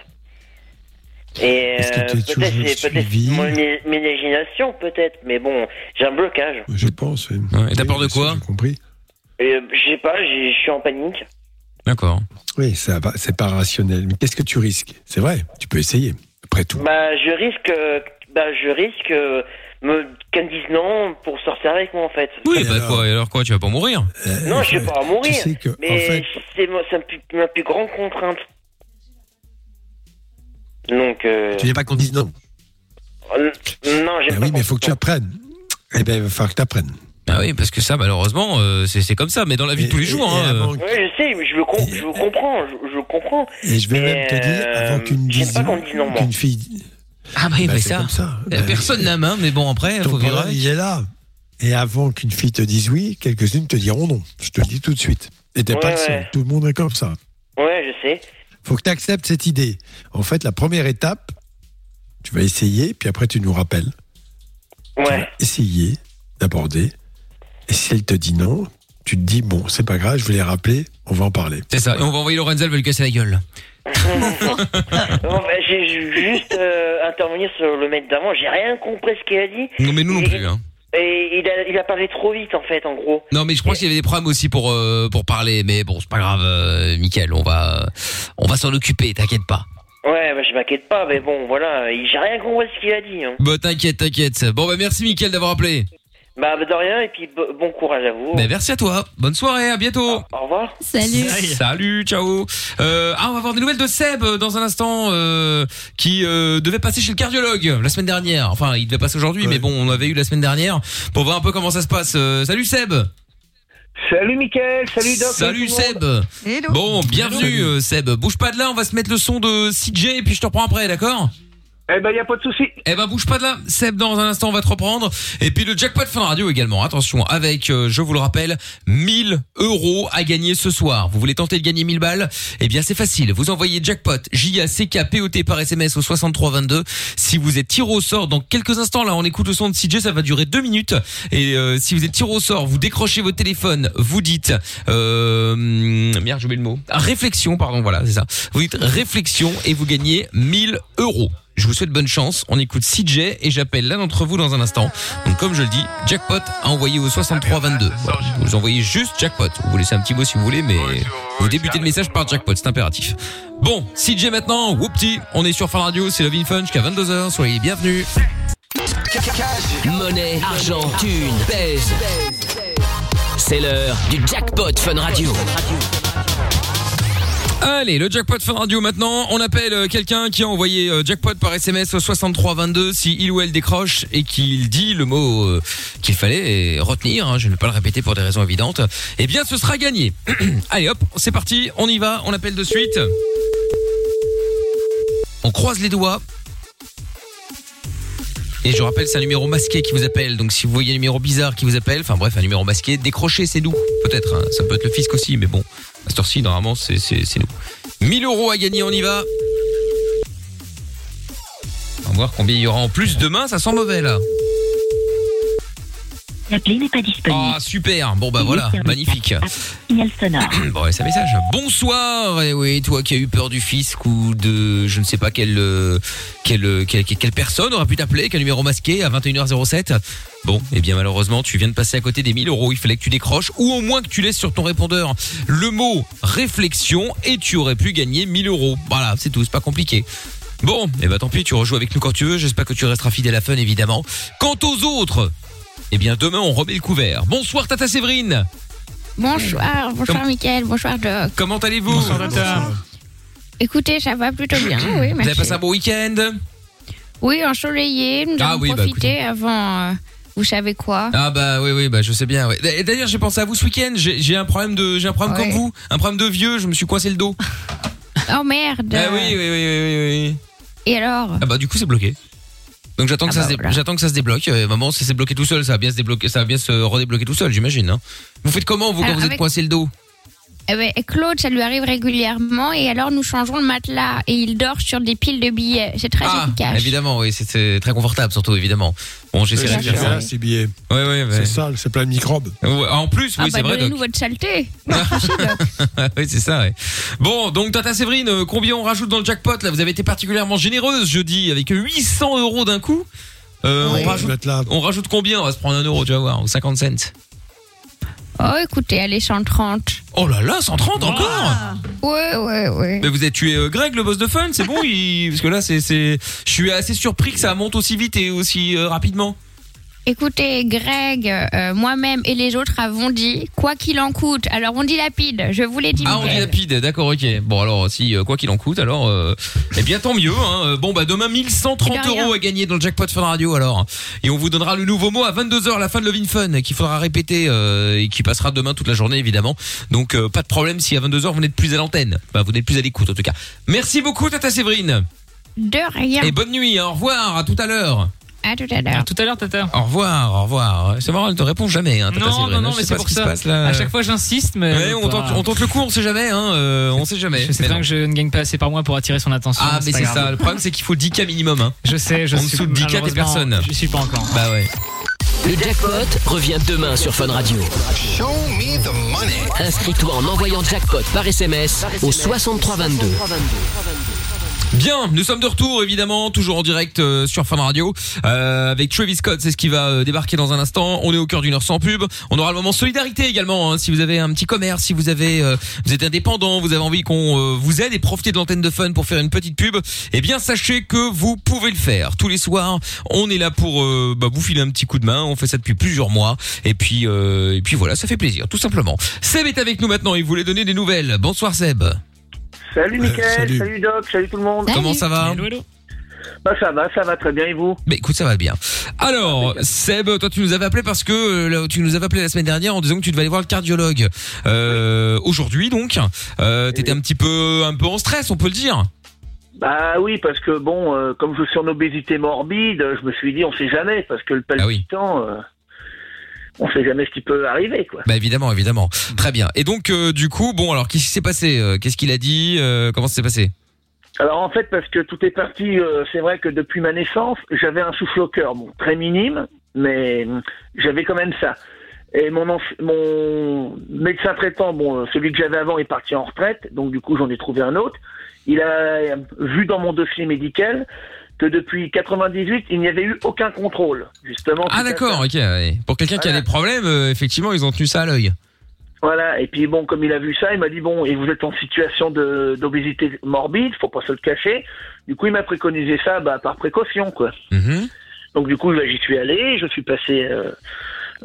S13: Et
S3: Est-ce que
S13: euh, peut-être
S3: toujours
S13: c'est peut-être
S3: suivi
S13: mon imagination peut-être, mais bon, j'ai un blocage.
S3: Je pense. oui.
S2: Ouais, et t'as peur de quoi
S3: J'ai compris.
S13: Euh, je sais pas, je suis en panique.
S2: D'accord.
S3: Oui, c'est pas rationnel. Mais qu'est-ce que tu risques? C'est vrai, tu peux essayer. Après tout.
S13: Bah, je risque, bah, je risque euh, me qu'elle me dise non pour sortir avec moi en fait.
S2: Oui,
S3: Et
S2: bah
S3: alors
S2: quoi, et alors quoi, tu vas pas mourir?
S3: Euh,
S13: Non, je vais pas mourir.
S3: Tu sais que,
S13: mais
S3: en fait,
S13: c'est ma plus grande contrainte. Donc, euh,
S3: tu n'es pas qu'on dise non.
S13: euh, non,
S3: Eh
S13: j'aime pas
S3: oui, mais il faut que tu apprennes. Eh bien, il va falloir que tu apprennes.
S2: Ah oui, parce que ça, malheureusement, euh, c'est comme ça, mais dans la vie de tous les jours. Hein, euh,
S3: avant,
S13: Oui, je sais, mais je le, com- je le comprends, je, comprends.
S3: et je vais
S13: Mais,
S3: même te dire, avant qu'une
S13: pas moi.
S3: qu'une fille.
S2: Ah oui,
S3: Bah,
S2: mais
S3: c'est
S2: ça,
S3: comme ça. Bah,
S2: personne n'aime, hein, mais bon, après,
S3: ton
S2: faut vivre
S3: il est là. Et avant qu'une fille te dise oui, quelques-unes te diront non. Je te le dis tout de suite. Et t'es pas
S13: Ouais,
S3: le seul.
S13: ouais.
S3: Tout le monde est comme ça.
S13: Ouais, je sais.
S3: Faut que tu acceptes cette idée. En fait, la première étape, tu vas essayer, puis après tu nous rappelles. Tu
S13: Ouais.
S3: vas essayer d'aborder. Et si elle te dit non, tu te dis, bon, c'est pas grave, je vais les rappeler, on va en parler.
S2: C'est ça, et on va envoyer Lorenzo, elle va lui casser la gueule.
S13: Non, bah, j'ai juste euh, intervenu sur le mec d'avant, j'ai rien compris ce qu'il a dit.
S2: Non, mais nous non plus, hein.
S13: Et il a, il a parlé trop vite en fait, en gros.
S2: Non, mais je crois qu'il y avait des problèmes aussi pour euh, pour parler, mais bon, c'est pas grave, euh, Mickaël, on va on va s'en occuper, t'inquiète pas.
S13: Ouais, bah, je m'inquiète pas, mais bon, voilà, j'ai rien compris ce qu'il a dit. Hein.
S2: Bah t'inquiète, t'inquiète. Bon bah merci Mickaël d'avoir appelé.
S13: Bah, de rien, et puis bo- bon courage à vous.
S2: Bah merci à toi. Bonne soirée, à bientôt.
S13: Au revoir.
S4: Salut.
S2: Salut, ciao. Euh, ah, on va avoir des nouvelles de Seb euh, dans un instant, euh, qui euh, devait passer chez le cardiologue la semaine dernière. Enfin, il devait passer aujourd'hui, mais bon, on avait eu la semaine dernière pour voir un peu comment ça se passe. Euh, salut Seb.
S14: Salut Mickaël, salut Doc.
S2: Salut. Seb.
S6: Hello.
S2: Bon, bienvenue euh, Seb. Bouge pas de là, on va se mettre le son de CJ et puis je te reprends après, d'accord?
S14: Eh ben, y a pas de souci.
S2: Eh ben bouge pas de là, Seb dans un instant on va te reprendre et puis le jackpot Fun Radio également. Attention avec, euh, je vous le rappelle, 1000 euros à gagner ce soir. Vous voulez tenter de gagner 1000 balles? Eh bien c'est facile. Vous envoyez jackpot J A C K P O T par SMS au 6322. Si vous êtes tiré au sort dans quelques instants là, on écoute le son de CJ, ça va durer deux minutes et euh, si vous êtes tiré au sort, vous décrochez votre téléphone, vous dites euh, merde j'ai oublié le mot. Réflexion pardon voilà c'est ça. Vous dites réflexion et vous gagnez 1000 euros. Je vous souhaite bonne chance. On écoute CJ et j'appelle l'un d'entre vous dans un instant. Donc comme je le dis, jackpot à envoyer au 6322. Voilà. Vous envoyez juste jackpot. Vous laissez un petit mot si vous voulez, mais vous débutez le message par jackpot, c'est impératif. Bon, CJ maintenant, whoopty, on est sur Fun Radio, c'est Love in Fun jusqu'à 22h. Soyez bienvenus.
S1: Monnaie, argent, thune, pèse. C'est l'heure du jackpot Fun Radio.
S2: Allez, le jackpot Fun Radio maintenant. On appelle euh, quelqu'un qui a envoyé euh, jackpot par SMS au 6322 si il ou elle décroche et qu'il dit le mot euh, qu'il fallait retenir. hein, je ne vais pas le répéter pour des raisons évidentes. Eh bien, ce sera gagné. Allez, hop, c'est parti. On y va. On appelle de suite. On croise les doigts. Et je rappelle, c'est un numéro masqué qui vous appelle. Donc si vous voyez un numéro bizarre qui vous appelle, enfin bref, un numéro masqué, décrochez, c'est nous. Peut-être, hein. ça peut être le fisc aussi, mais bon, à cette heure-ci, normalement, c'est nous. 1000 euros à gagner, on y va. On va voir combien il y aura en plus demain, ça sent mauvais là.
S15: L'appli n'est pas disponible.
S2: Ah super, bon bah voilà, magnifique.
S15: Signal sonore.
S2: Bon, et ça message. Bonsoir. Et oui, toi qui as eu peur du fisc ou de je ne sais pas quelle euh, quelle euh, quelle, quelle personne aura pu t'appeler, quel numéro masqué à 21h07. Bon, eh bien malheureusement, tu viens de passer à côté des 1000 euros. Il fallait que tu décroches ou au moins que tu laisses sur ton répondeur le mot réflexion et tu aurais pu gagner 1000 euros. Voilà, c'est tout, c'est pas compliqué. Bon, et eh bah tant pis, tu rejoues avec nous quand tu veux. J'espère que tu resteras fidèle à Fun évidemment. Quant aux autres, eh bien demain on remet le couvert. Bonsoir Tata Séverine.
S4: Bonsoir, bonsoir Mickaël, bonsoir Doc.
S2: Comment allez-vous
S4: Écoutez, ça va plutôt bien, oui,
S2: Vous
S4: merci.
S2: avez passé un bon week-end
S4: Oui, ensoleillé, nous
S2: Ah
S4: avons
S2: oui, bah,
S4: profité avant, euh, vous savez quoi
S2: Ah bah oui oui bah je sais bien. ouais. Et D'ailleurs j'ai pensé à vous ce week-end. J'ai j'ai un problème de j'ai un problème
S4: Ouais.
S2: comme vous, un problème de vieux. Je me suis coincé le dos.
S4: Oh merde
S2: Ah oui oui oui oui oui. oui.
S4: Et alors?
S2: Ah bah du coup c'est bloqué. Donc j'attends que
S4: Ah
S2: ça
S4: bah voilà.
S2: j'attends que ça se débloque. Euh, maman si ça s'est bloqué tout seul, ça va bien se débloquer, ça va bien se redébloquer tout seul, j'imagine. Hein. Vous faites comment vous quand
S4: Alors,
S2: vous êtes
S4: avec-
S2: coincé le dos?
S4: Eh ben, Claude, ça lui arrive régulièrement et alors nous changeons le matelas et il dort sur des piles de billets. C'est très
S2: Ah
S4: efficace.
S2: évidemment oui c'est- c'est très confortable surtout évidemment. Bon j'essaie
S3: C'est
S2: de faire
S3: ça,
S2: ça.
S3: ces billets.
S2: Ouais ouais ouais.
S3: C'est sale, c'est plein de microbes.
S2: Ouais, En plus
S4: ah
S2: oui
S4: bah
S2: c'est vrai.
S4: donnez-nous
S2: Doc.
S4: votre saleté.
S2: oui, c'est ça, ouais. Bon, donc Tata Séverine, euh, combien on rajoute dans le jackpot là? Vous avez été particulièrement généreuse jeudi avec 800 euros d'un coup. Euh,
S4: Oui.
S2: on, rajoute, on rajoute combien? On va se prendre un euro, tu vas voir, ou 50 cents.
S4: Oh écoutez, allez 130.
S2: Oh là là, 130 encore
S4: Ouais, ouais, ouais.
S2: Mais vous êtes tué euh, Greg, le boss de Fun, c'est bon il... Parce que là, c'est, c'est, je suis assez surpris que ça monte aussi vite et aussi euh, rapidement.
S4: Écoutez, Greg, euh, moi-même et les autres avons dit quoi qu'il en coûte. Alors on dit lapide, je vous l'ai dit.
S2: Ah, on dit lapide, d'accord, ok. Bon, alors, si, euh, quoi qu'il en coûte, alors, euh, eh bien, tant mieux, hein. Bon, bah, demain, 1130
S4: De rien.
S2: euros à gagner dans le jackpot Fun Radio, alors. Et on vous donnera le nouveau mot à 22h, la fin de Lovin Fun, qu'il faudra répéter, euh, et qui passera demain toute la journée, évidemment. Donc, pas de problème si à 22h, vous n'êtes plus à l'antenne. Bah, vous n'êtes plus à l'écoute, en tout cas. Merci beaucoup, Tata Séverine.
S4: De rien.
S2: Et bonne nuit, hein. au revoir, à tout à l'heure.
S4: À tout à l'heure.
S5: Tout à l'heure, Tata.
S2: Au revoir, au revoir. C'est marrant, elle te répond jamais, hein, Tata
S5: Non, non, non, mais c'est pour ça.
S2: se passe, là.
S5: À chaque fois, j'insiste, mais.
S2: Ouais, on tente, on tente le coup, on sait jamais, hein. euh, on sait jamais.
S5: Je sais
S2: Mais non.
S5: que je ne gagne pas assez par mois pour attirer son attention.
S2: Ah, mais c'est ça. Le problème, c'est qu'il faut 10K minimum. Hein.
S5: Je sais, je
S2: En
S5: suis
S2: dessous de 10K, t'es personne.
S5: Je suis pas encore.
S2: Bah ouais.
S1: Le jackpot revient demain sur Fun Radio. Inscris-toi en envoyant jackpot par SMS au 6322.
S2: Bien, nous sommes de retour évidemment, toujours en direct euh, sur Fun Radio euh, avec Travis Scott, c'est ce qui va euh, débarquer dans un instant. On est au cœur d'une heure sans pub. On aura le moment solidarité également. hein, si vous avez un petit commerce, si vous avez, vous êtes indépendant, vous avez envie qu'on vous aide et profiter de l'antenne de Fun pour faire une petite pub, eh bien sachez que vous pouvez le faire. Tous les soirs, on est là pour bah, vous filer un petit coup de main. On fait ça depuis plusieurs mois et puis et puis voilà, ça fait plaisir, tout simplement. Seb est avec nous maintenant. Il voulait donner des nouvelles. Bonsoir Seb.
S14: Salut Mickaël,
S2: salut.
S14: salut. Doc, salut tout le monde.
S2: Comment ça va
S14: Bah ça va, ça va très bien et vous?
S2: Mais écoute, ça va bien. Alors, Seb, toi, tu nous avais appelé parce que euh, là, tu nous avais appelé la semaine dernière en disant que tu devais aller voir le cardiologue. Euh, Aujourd'hui, donc, euh, t'étais un petit peu, un peu en stress, on peut le dire.
S14: Bah oui, parce que bon, euh, comme je suis en obésité morbide, je me suis dit on sait jamais, parce que le palpitant, euh, on sait jamais ce qui peut arriver quoi.
S2: Bah évidemment, évidemment. Très bien. Et donc, euh, du coup, bon, alors, qu'est-ce qui s'est passé Euh, Qu'est-ce qu'il a dit Euh, Comment ça s'est passé?
S14: Alors en fait, parce que tout est parti, c'est vrai que depuis ma naissance, j'avais un souffle au cœur, bon, très minime, mais hum, j'avais quand même ça. Et mon, mon médecin traitant, bon, celui que j'avais avant est parti en retraite, donc du coup j'en ai trouvé un autre. Il a vu dans mon dossier médical que depuis 98, il n'y avait eu aucun contrôle, justement.
S2: Ah d'accord, ok. ouais. Pour quelqu'un qui a
S14: Voilà.
S2: des problèmes, euh, effectivement, ils ont tenu ça à l'œil.
S14: Voilà, et puis bon, comme il a vu ça, il m'a dit bon, et vous êtes en situation de d'obésité morbide, faut pas se le cacher. Du coup, il m'a préconisé ça bah, par précaution, quoi.
S2: Mhm.
S14: Donc du coup, bah, j'y suis allé, je suis passé, euh,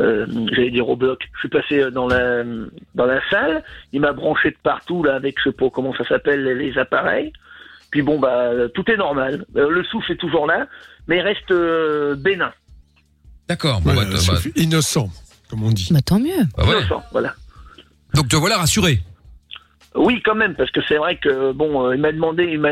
S14: euh, j'allais dire au bloc, je suis passé euh, dans la dans la salle. Il m'a branché de partout là avec je sais pas comment ça s'appelle les appareils. Puis bon bah tout est normal, Euh, le souffle est toujours là, mais il reste euh, bénin.
S2: D'accord. Bon,
S3: Ouais,
S2: bah,
S3: un
S2: bah,
S3: souffle innocent, comme on dit.
S4: Bah tant mieux.
S2: bah, ouais.
S14: Innocent, voilà.
S2: Donc te voilà rassuré.
S14: Oui, quand même, parce que c'est vrai que bon, euh, il m'a demandé, il m'a,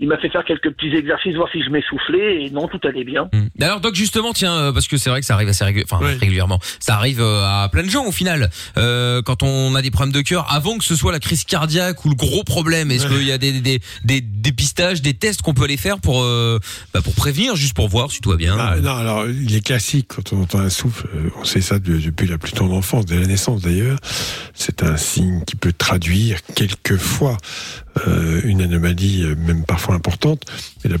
S14: il m'a fait faire quelques petits exercices, voir si je m'essoufflais, et non, tout allait bien.
S2: Hmm. Alors Doc justement tiens euh, parce que c'est vrai que ça arrive assez régul- enfin, régulièrement ça arrive euh, à plein de gens au final euh, quand on a des problèmes de cœur avant que ce soit la crise cardiaque ou le gros problème est-ce qu'il y a des, des, des dépistages des tests qu'on peut aller faire pour euh, bah, pour prévenir juste pour voir si tout va bien
S3: Ah, non, alors il est classique quand on entend un souffle, on sait ça de- depuis la plus tendre enfance, dès la naissance d'ailleurs. C'est un signe qui peut traduire quelquefois euh, une anomalie, même parfois importante. Mais la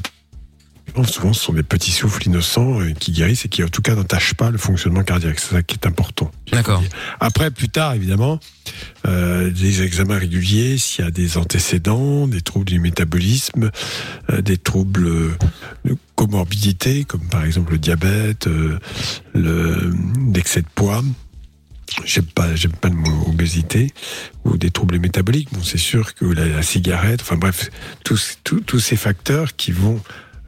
S3: souvent, ce sont des petits souffles innocents euh, qui guérissent et qui, en tout cas, n'entachent pas le fonctionnement cardiaque. C'est ça qui est important.
S2: D'accord.
S3: Après, plus tard, évidemment, euh, des examens réguliers, s'il y a des antécédents, des troubles du métabolisme, euh, des troubles de comorbidité, comme par exemple le diabète, euh, le- l'excès de poids. J'aime pas, j'aime pas le mot obésité ou des troubles métaboliques. Bon, c'est sûr que la, cigarette, enfin bref, tous, tous, tous ces facteurs qui vont,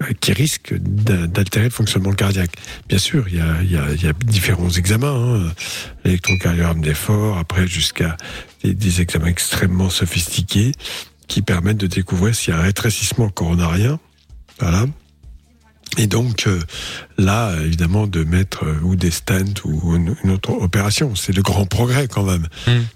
S3: euh, qui risquent d'a- d'altérer le fonctionnement cardiaque. Bien sûr, il y a, il y a, y a différents examens, hein, l'électrocardiogramme d'effort, après jusqu'à des, des examens extrêmement sophistiqués qui permettent de découvrir s'il y a un rétrécissement coronarien. Voilà. Et donc euh, là, évidemment, de mettre euh, ou des stents ou une, une autre opération, c'est le grand progrès quand même.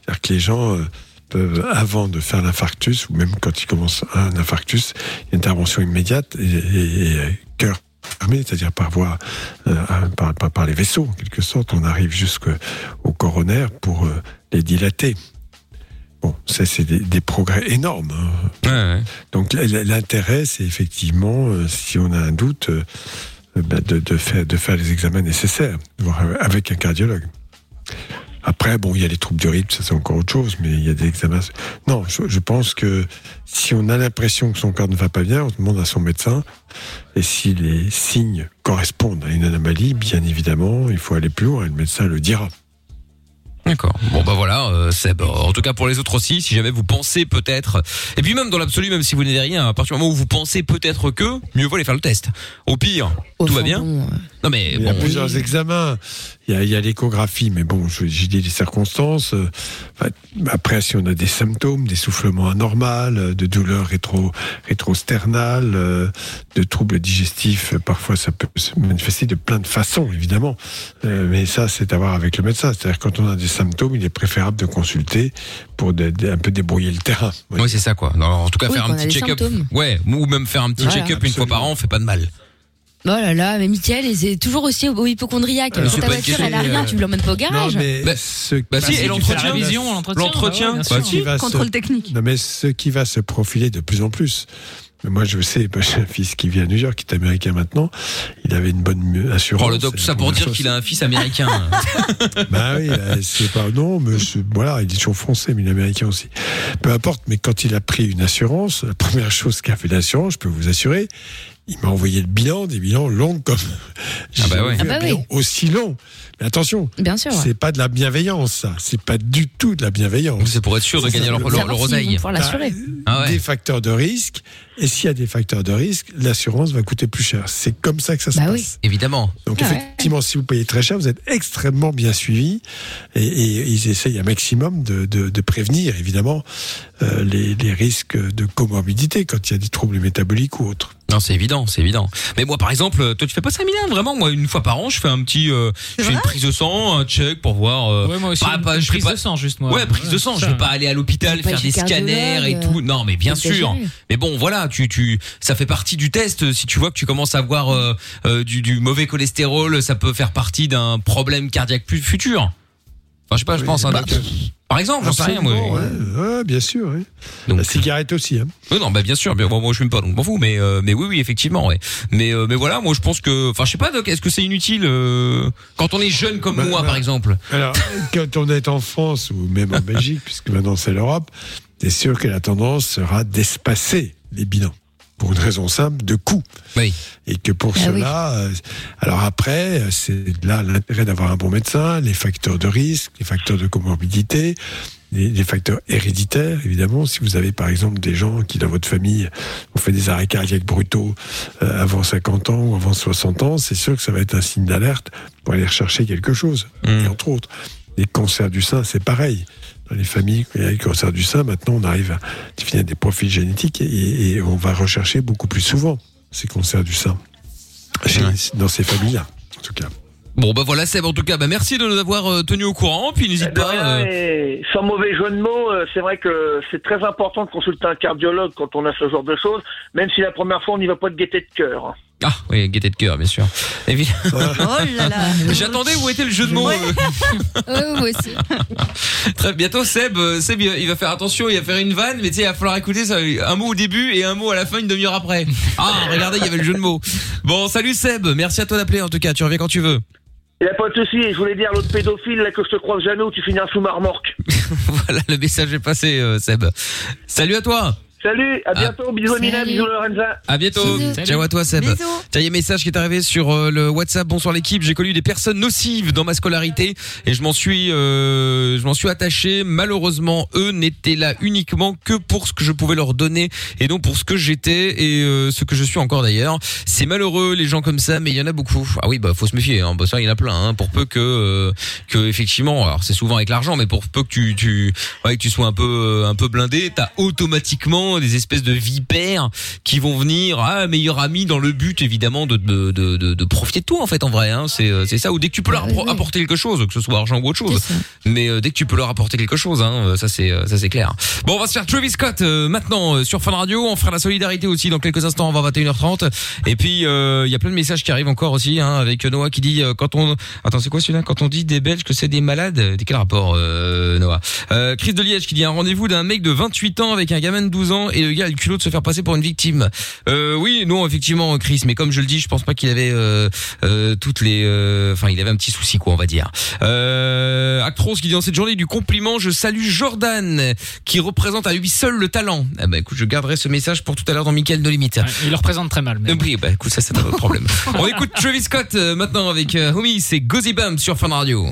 S3: C'est-à-dire que les gens euh, peuvent, avant de faire l'infarctus, ou même quand ils commencent un infarctus, une intervention immédiate et, et- et, cœur fermé, c'est-à-dire par voie, par, par- par les vaisseaux, en quelque sorte, on arrive jusqu'au coronaire pour les dilater. Bon, ça c'est des, des progrès énormes. hein. Donc l'intérêt, c'est effectivement, euh, si on a un doute, euh, euh, bah, de, de faire, de faire les examens nécessaires, avec un cardiologue. Après, bon, il y a les troubles du rythme, ça c'est encore autre chose, mais il y a des examens. Non, je, je pense que si on a l'impression que son corps ne va pas bien, on demande à son médecin. Et si les signes correspondent à une anomalie, bien évidemment, il faut aller plus loin et le médecin le dira.
S2: D'accord. Bon bah voilà, euh, Seb. En tout cas pour les autres aussi, si jamais vous pensez peut-être, et puis même dans l'absolu, même si vous n'avez rien, à partir du moment où vous pensez peut-être que, mieux vaut aller faire le test. Au pire, tout va bien. Non mais
S3: Il y a
S2: bon.
S3: plusieurs examens. Il y a, il y a l'échographie, mais bon, je- j'ai dit les circonstances. Euh, enfin, Après, si on a des symptômes, d'essoufflement anormal, euh, de douleurs rétro, rétrosternales, euh, de troubles digestifs, parfois ça peut se manifester de plein de façons, évidemment. Mais ça, c'est à voir avec le médecin. C'est-à-dire quand on a des symptômes, il est préférable de consulter pour de- de- un peu débrouiller le terrain.
S2: Oui, c'est ça quoi. Non, en tout cas
S4: Oui,
S2: faire un
S4: on
S2: petit check-up. Ouais, ou même faire un petit
S4: Voilà.
S2: check-up une fois par an, fait pas de mal.
S4: Oh là là, mais Mickaël, c'est toujours aussi hypochondriaque.
S2: Alors,
S4: Si
S2: c'est
S4: ta voiture, elle a rien,
S2: euh,
S4: tu l'emmènes pas au garage.
S3: Non, mais
S2: Bah,
S3: ce-
S2: bah si, et l'entretien,
S5: l'entretien,
S2: l'entretien,
S5: ouais,
S2: bah si.
S6: Contrôle
S3: se-
S6: technique.
S3: Non, mais ce qui va se profiler de plus en plus. Moi, je sais, bah, j'ai un fils qui vit à New York, qui est américain maintenant. Il avait une bonne assurance.
S2: Oh le doc, tout ça pour dire qu'il a un fils américain.
S3: Bah oui, euh, c'est pas. Non, mais voilà, il est toujours français, mais il est américain aussi. Peu importe, mais quand il a pris une assurance, la première chose qu'a fait l'assurance, je peux vous assurer, il m'a envoyé le bilan, des bilans longs comme. J'ai
S2: bah ouais.
S4: Ah bah
S3: un bilan
S4: oui.
S3: Aussi long. Mais attention,
S4: Bien sûr.
S3: c'est pas de la bienveillance, ça. C'est pas du tout de la bienveillance.
S2: C'est pour être sûr de gagner leur,
S3: le-
S2: leur, leur oseille.
S4: pouvoir l'assurer.
S2: Ah ouais.
S3: des facteurs de risque. Et s'il y a des facteurs de risque, l'assurance va coûter plus cher. C'est comme ça que ça se
S4: Bah
S3: passe.
S4: oui.
S2: Évidemment.
S3: Donc
S4: Ah ouais.
S3: effectivement, si vous payez très cher, vous êtes extrêmement bien suivi et, et ils essayent un maximum de, de- de prévenir évidemment euh, les, les risques de comorbidité quand il y a des troubles métaboliques ou autres.
S2: Non, c'est évident, c'est évident. Mais moi, par exemple, toi, tu fais pas ça, Milan Vraiment, moi, une fois par an, je fais un petit, euh, je fais une prise de sang, un check pour voir. euh,
S5: Ouais, moi aussi,
S2: pas-
S5: une
S2: je
S5: prise
S2: fais pas-
S5: de sang, juste, moi.
S2: Ouais, prise de
S5: Ouais,
S2: sang.
S5: ça.
S2: Je vais pas aller à l'hôpital
S4: pas
S2: faire des
S4: chez
S2: scanners et
S4: cardiologue,
S2: tout. Non, mais bien sûr.
S4: exagéré.
S2: Mais bon, voilà, tu, tu, ça fait partie du test. Si tu vois que tu commences à avoir euh, euh, du, du mauvais cholestérol, ça peut faire partie d'un problème cardiaque plus futur. Enfin, je sais pas, je pense. hein,
S3: bah,
S2: donc, par exemple, j'en sais rien. Moi.
S3: Absolument, ouais, ouais, bien sûr.
S2: Donc,
S3: La cigarette aussi. Hein.
S2: Oui, non, bah bien sûr. Bien, bon, moi, je fume pas, donc m'en fous. Mais, euh, mais oui, oui, effectivement, ouais. Mais, euh, mais voilà, moi, je pense que, enfin, je sais pas, Doc, est-ce que c'est inutile euh, quand on est jeune comme
S3: Bah,
S2: moi,
S3: bah,
S2: par exemple
S3: Alors, quand on est en France ou même en Belgique, puisque maintenant c'est l'Europe, c'est sûr que la tendance sera d'espacer les bilans. Pour une raison simple, de coût.
S2: Oui.
S3: Et que pour
S4: Ah
S3: cela, euh, alors après, c'est là l'intérêt d'avoir un bon médecin, les facteurs de risque, les facteurs de comorbidité, les, les facteurs héréditaires, évidemment. Si vous avez par exemple des gens qui dans votre famille ont fait des arrêts cardiaques brutaux euh, avant 50 ans ou avant 60 ans, c'est sûr que ça va être un signe d'alerte pour aller rechercher quelque chose. Et entre autres, les cancers du sein, c'est pareil. Dans les familles, il y a les cancers du sein, maintenant on arrive à définir des profils génétiques et, et on va rechercher beaucoup plus souvent ces cancers du sein. Chez- Dans ces familles-là, en tout cas.
S2: Bon, bah voilà, Seb, en tout cas, bah merci de nous avoir euh, tenus au courant. Puis n'hésite pas.
S14: rien,
S2: euh,
S14: sans mauvais jeu de mots, euh, c'est vrai que c'est très important de consulter un cardiologue quand on a ce genre de choses, même si la première fois on n'y va pas de gaieté de cœur.
S2: Ah, oui, gaieté de cœur, bien sûr. Évidemment.
S6: Oh là là.
S2: J'attendais où était le jeu de mots. euh.
S4: Ouais, moi aussi.
S2: Très bientôt, Seb, euh, Seb, il va- faire attention, il va faire une vanne, mais tu sais, il va falloir écouter ça, un mot au début et un mot à la fin, une demi-heure après. Ah, regardez, il y avait le jeu de mots. Bon, salut Seb, merci à toi d'appeler en tout cas, tu reviens quand tu veux.
S14: Il n'y a pas de souci, je voulais dire l'autre pédophile là, que je te croise jamais où tu finis sous ma remorque.
S2: voilà, le message est passé, euh, Seb. Salut à toi.
S14: Salut, à bientôt. Bisous Amina, bisous Lorenza.
S2: À bientôt. Ciao à toi Seb.
S14: Bisous.
S2: Tiens, il y a un message qui est arrivé sur euh, le WhatsApp. Bonsoir l'équipe. J'ai connu des personnes nocives dans ma scolarité et je m'en suis, euh, je m'en suis attaché. Malheureusement, eux n'étaient là uniquement que pour ce que je pouvais leur donner et non pour ce que j'étais et euh, ce que je suis encore d'ailleurs. C'est malheureux les gens comme ça, mais il y en a beaucoup. Ah oui, bah faut se méfier. Hein. Bah, ça, il y en a plein. Hein, pour peu que, euh, que effectivement, alors c'est souvent avec l'argent, mais pour peu que tu, tu, ouais, que tu sois un peu, un peu blindé, t'as automatiquement des espèces de vipères qui vont venir, ah meilleur ami dans le but évidemment de de, de, de, de profiter de toi en fait en vrai. Hein. C'est euh, c'est ça ou dès que tu peux leur appro- apporter quelque chose, que ce soit argent ou autre chose. Mais euh, dès que tu peux leur apporter quelque chose, hein, euh, ça c'est ça c'est clair. Bon, on va se faire Travis Scott euh, maintenant euh, sur Fun Radio. On fera la solidarité aussi dans quelques instants. On va à 21h30. Et puis il y a plein de messages qui arrivent encore aussi hein, avec Noah qui dit quand on attends c'est quoi celui-là? Quand on dit des Belges que c'est des malades. De quel rapport Noah? Chris de Liège qui dit un rendez-vous d'un mec de 28 ans avec un gamin de 12 ans et le gars a le culot de se faire passer pour une victime. Euh, oui, non effectivement Chris, mais comme je le dis, je pense pas qu'il avait euh, euh, toutes les, euh, enfin il avait un petit souci quoi on va dire. Euh, Actros qui dit dans cette journée du compliment, je salue Jordan qui représente à lui seul le talent. Ah bah écoute, je garderai ce message pour tout à l'heure dans Mickaël No Limite.
S5: Il le représente très mal. Mais
S2: Euh, Oui, bah écoute, ça c'est un autre problème. On écoute Travis Scott euh, maintenant avec euh, Homie, c'est Gozy Bump sur Fun Radio.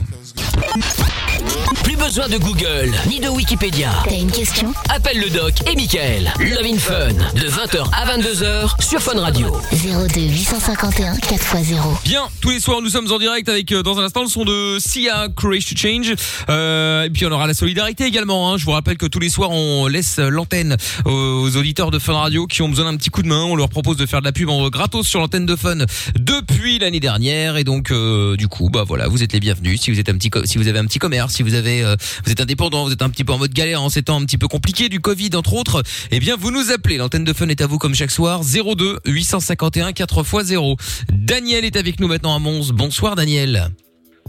S1: Besoin de Google, ni de Wikipédia.
S8: T'as une question?
S1: Appelle le doc et Michael. Love in Fun, de 20h à 22h sur Fun Radio.
S8: 02 851 4x0.
S2: Bien, tous les soirs nous sommes en direct avec euh, dans un instant le son de Sia Courage to Change. Euh, et puis on aura la solidarité également. Hein. Je vous rappelle que tous les soirs on laisse l'antenne aux, aux auditeurs de Fun Radio qui ont besoin d'un petit coup de main. On leur propose de faire de la pub en gratos sur l'antenne de Fun depuis l'année dernière. Et donc euh, du coup, bah voilà, vous êtes les bienvenus. Si vous êtes un petit, co- si vous avez un petit commerce, si vous avez, euh, vous êtes indépendant, vous êtes un petit peu en mode galère en ces temps un petit peu compliqués du Covid entre autres, eh bien vous nous appelez. L'antenne de Fun est à vous comme chaque soir. 02 851 4x0. Daniel est avec nous maintenant à Mons. Bonsoir Daniel.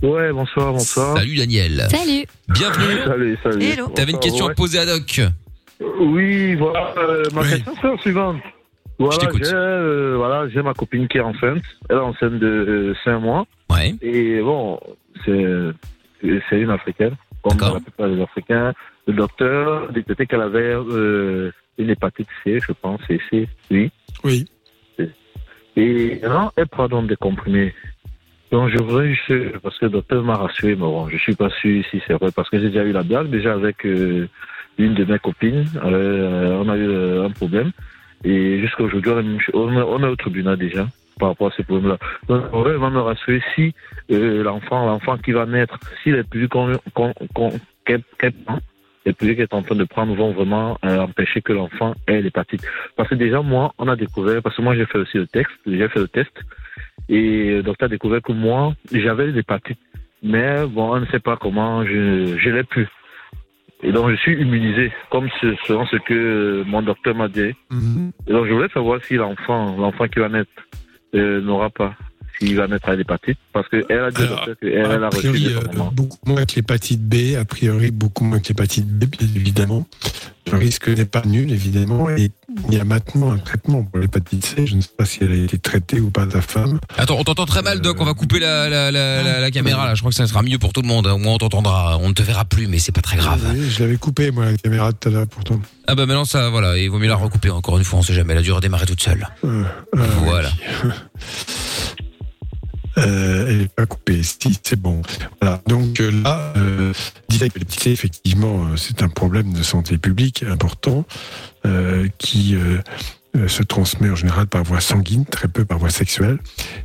S16: Ouais, bonsoir, bonsoir.
S2: Salut Daniel.
S4: Salut.
S2: Bienvenue.
S16: Salut, salut.
S4: Hello.
S2: T'avais une question
S16: ouais.
S2: à poser à Doc.
S16: Oui, voilà. euh, ma question c'est la suivante. Voilà,
S2: t'écoute.
S16: j'ai euh, voilà, j'ai ma copine qui est enceinte. Elle est enceinte de 5 mois.
S2: Ouais.
S16: Et bon, c'est c'est une africaine, comme la plupart des Africains. Le docteur détectait qu'elle avait euh, une hépatite C, je pense, c'est C, oui.
S3: Oui.
S16: Et non, elle prend donc des comprimés. Donc je voudrais juste, parce que le docteur m'a rassuré, mais bon, je suis pas sûr si c'est vrai, parce que j'ai déjà eu la blague, déjà avec euh, une de mes copines, euh, on a eu euh, un problème, et jusqu'à aujourd'hui, on est au tribunal déjà par rapport à ces problèmes-là. Donc on va me rassurer si euh, l'enfant, l'enfant qui va naître, si les plus qu'elle- prend, les plus qu'elle est en train de prendre vont vraiment euh, empêcher que l'enfant ait l'hépatite. Parce que déjà, moi, on a découvert, parce que moi j'ai fait aussi le texte, j'ai fait le test, et le docteur a découvert que moi, j'avais l'hépatite. Mais bon, on ne sait pas comment je, je l'ai plus. Et donc, je suis immunisé, comme ce, selon ce que mon docteur m'a dit. Et donc, je voulais savoir si l'enfant, l'enfant qui va naître, n'aura pas, s'il va naître à l'hépatite. Parce qu'elle a dit qu'elle elle a
S3: A
S16: reçu
S3: priori, euh,
S16: maman.
S3: beaucoup moins que l'hépatite B, a priori beaucoup moins que l'hépatite B, bien évidemment. Le risque n'est pas nul, évidemment, et il y a maintenant un traitement pour l'hépatite C. Je ne sais pas si elle a été traitée ou pas ta femme.
S2: Attends, on t'entend très mal, Doc. On va couper la, la, la, la, la caméra là. Je crois que ça sera mieux pour tout le monde. Au moins, on t'entendra. On ne te verra plus, mais c'est pas très grave.
S3: Oui, je l'avais coupé, moi, la caméra tout à l'heure, pourtant.
S2: Ah bah maintenant ça, voilà. Il vaut mieux la recouper encore une fois. On sait jamais. Elle a dû redémarrer toute seule. Voilà.
S3: Euh, elle n'est pas coupée. Si, c'est bon. Voilà. Donc euh, là, euh, effectivement, euh, c'est un problème de santé publique important euh, qui euh, se transmet en général par voie sanguine, très peu par voie sexuelle,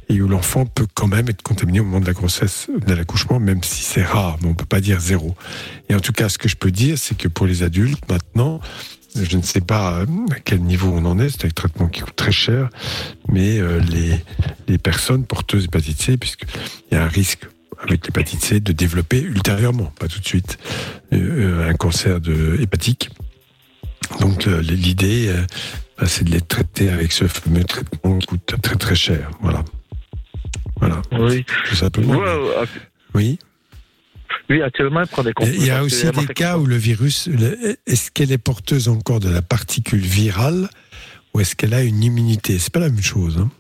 S3: et où l'enfant peut quand même être contaminé au moment de la grossesse, de l'accouchement, même si c'est rare, mais on peut pas dire zéro. Et en tout cas, ce que je peux dire, c'est que pour les adultes, maintenant, je ne sais pas euh, à quel niveau on en est, c'est un traitement qui coûte très cher, mais euh, les, les personnes porteuses d'hépatite C, puisqu'il y a un risque avec l'hépatite C de développer ultérieurement, pas tout de suite, euh, un cancer de hépatique. Donc l'idée, bah, c'est de les traiter avec ce fameux traitement qui coûte très très cher. Voilà. Voilà.
S16: Oui.
S3: Tout simplement.
S16: Ouais,
S3: Oui.
S16: Oui, actuellement, elle prend des comprimés.
S3: Il y a aussi des cas où le virus, est-ce qu'elle est porteuse encore de la particule virale ou est-ce qu'elle a une immunité? C'est pas la même chose. Hein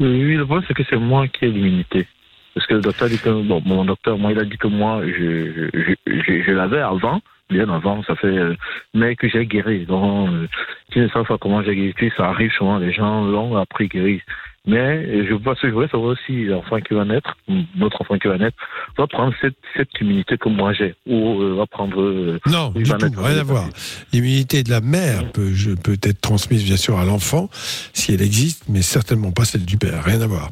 S16: Oui, le problème, c'est que c'est moi qui ai l'immunité. Parce que le docteur dit que, bon, mon docteur, moi, il a dit que moi, je, je, je, je- je l'avais avant, bien avant, ça fait, euh, mais que j'ai guéri. Donc, euh, tu ne sais pas comment j'ai guéri, ça arrive souvent, les gens l'ont appris guéri. Mais euh, je vois ce que je voudrais savoir si l'enfant qui va naître, notre enfant qui va naître, va prendre cette, cette immunité que moi j'ai, ou euh, va prendre. euh,
S3: Non, du
S16: va
S3: tout,
S16: naître
S3: rien à voir. L'immunité de la mère peut, je- peut être transmise bien sûr à l'enfant, si elle existe, mais certainement pas celle du père, rien à voir.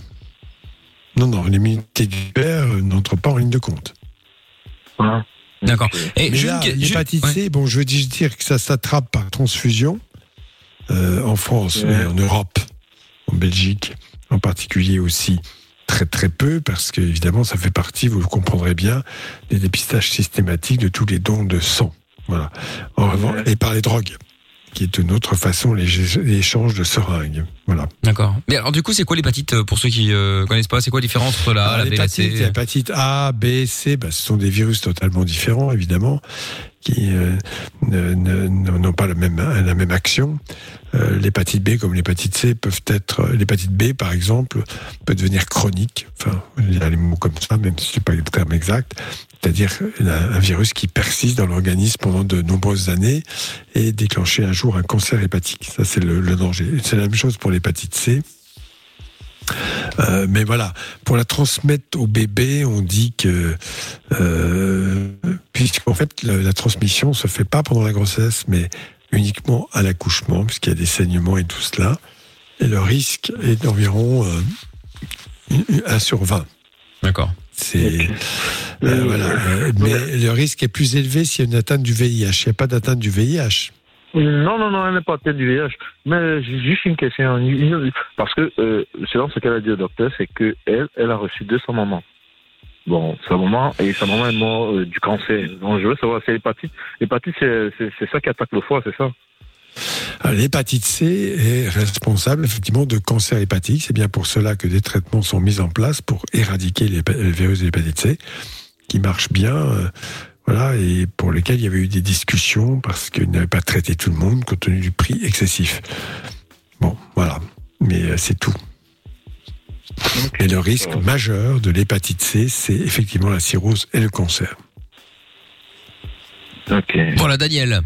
S3: Non, non, l'immunité du père n'entre pas en ligne de compte.
S2: D'accord. Et
S3: l'hépatite C, bon, je veux dire que ça s'attrape par transfusion euh, en France,
S16: Ouais.
S3: mais en Europe, en Belgique en particulier aussi. Très très peu, parce que évidemment ça fait partie, vous le comprendrez bien, des dépistages systématiques de tous les dons de sang. Voilà. En revanche, et par les drogues, qui est une autre façon, l'échange de seringues. Voilà.
S2: D'accord. Mais alors du coup, c'est quoi l'hépatite euh, pour ceux qui euh, connaissent pas? C'est quoi la différence entre la
S3: Alors,
S2: la B, la
S3: l'hépatite A, B, C, bah, ce sont des virus totalement différents, évidemment, qui euh, n'ont pas la même, la même action. Euh, l'hépatite B comme l'hépatite C peuvent être, l'hépatite B par exemple, peut devenir chronique. Enfin, il y a les mots comme ça, même si c'est pas le terme exact. C'est-à-dire un, un virus qui persiste dans l'organisme pendant de nombreuses années et déclencher un jour un cancer hépatique. Ça, c'est le danger. C'est la même chose pour l'hépatite C. Euh, mais voilà, pour la transmettre au bébé, on dit que euh, puisqu'en fait la, la transmission se fait pas pendant la grossesse, mais uniquement à l'accouchement, puisqu'il y a des saignements et tout cela, et le risque est d'environ euh, 1 sur 20.
S2: D'accord.
S3: C'est euh, voilà, euh, mais le risque est plus élevé s'il y a une atteinte du VIH. Il n'y a pas d'atteinte du VIH.
S16: Non, non, non, elle n'est pas atteinte du VIH. Mais juste une question. Parce que, euh, selon ce qu'elle a dit au docteur, c'est que elle, a reçu de sa maman. Bon, sa maman, et sa maman est morte euh, du cancer. Donc, je veux savoir, c'est l'hépatite. L'hépatite, c'est, ça qui attaque le foie, c'est ça?
S3: Alors, L'hépatite C est responsable effectivement de cancer hépatique. C'est bien pour cela que des traitements sont mis en place pour éradiquer les, le virus de l'hépatite C, qui marche bien. Euh, voilà, et pour lesquels il y avait eu des discussions parce qu'ils n'avaient pas traité tout le monde compte tenu du prix excessif. Bon, voilà. Mais euh, c'est tout. Et le risque majeur de l'hépatite C, c'est effectivement la cirrhose et le cancer.
S2: Voilà, Daniel.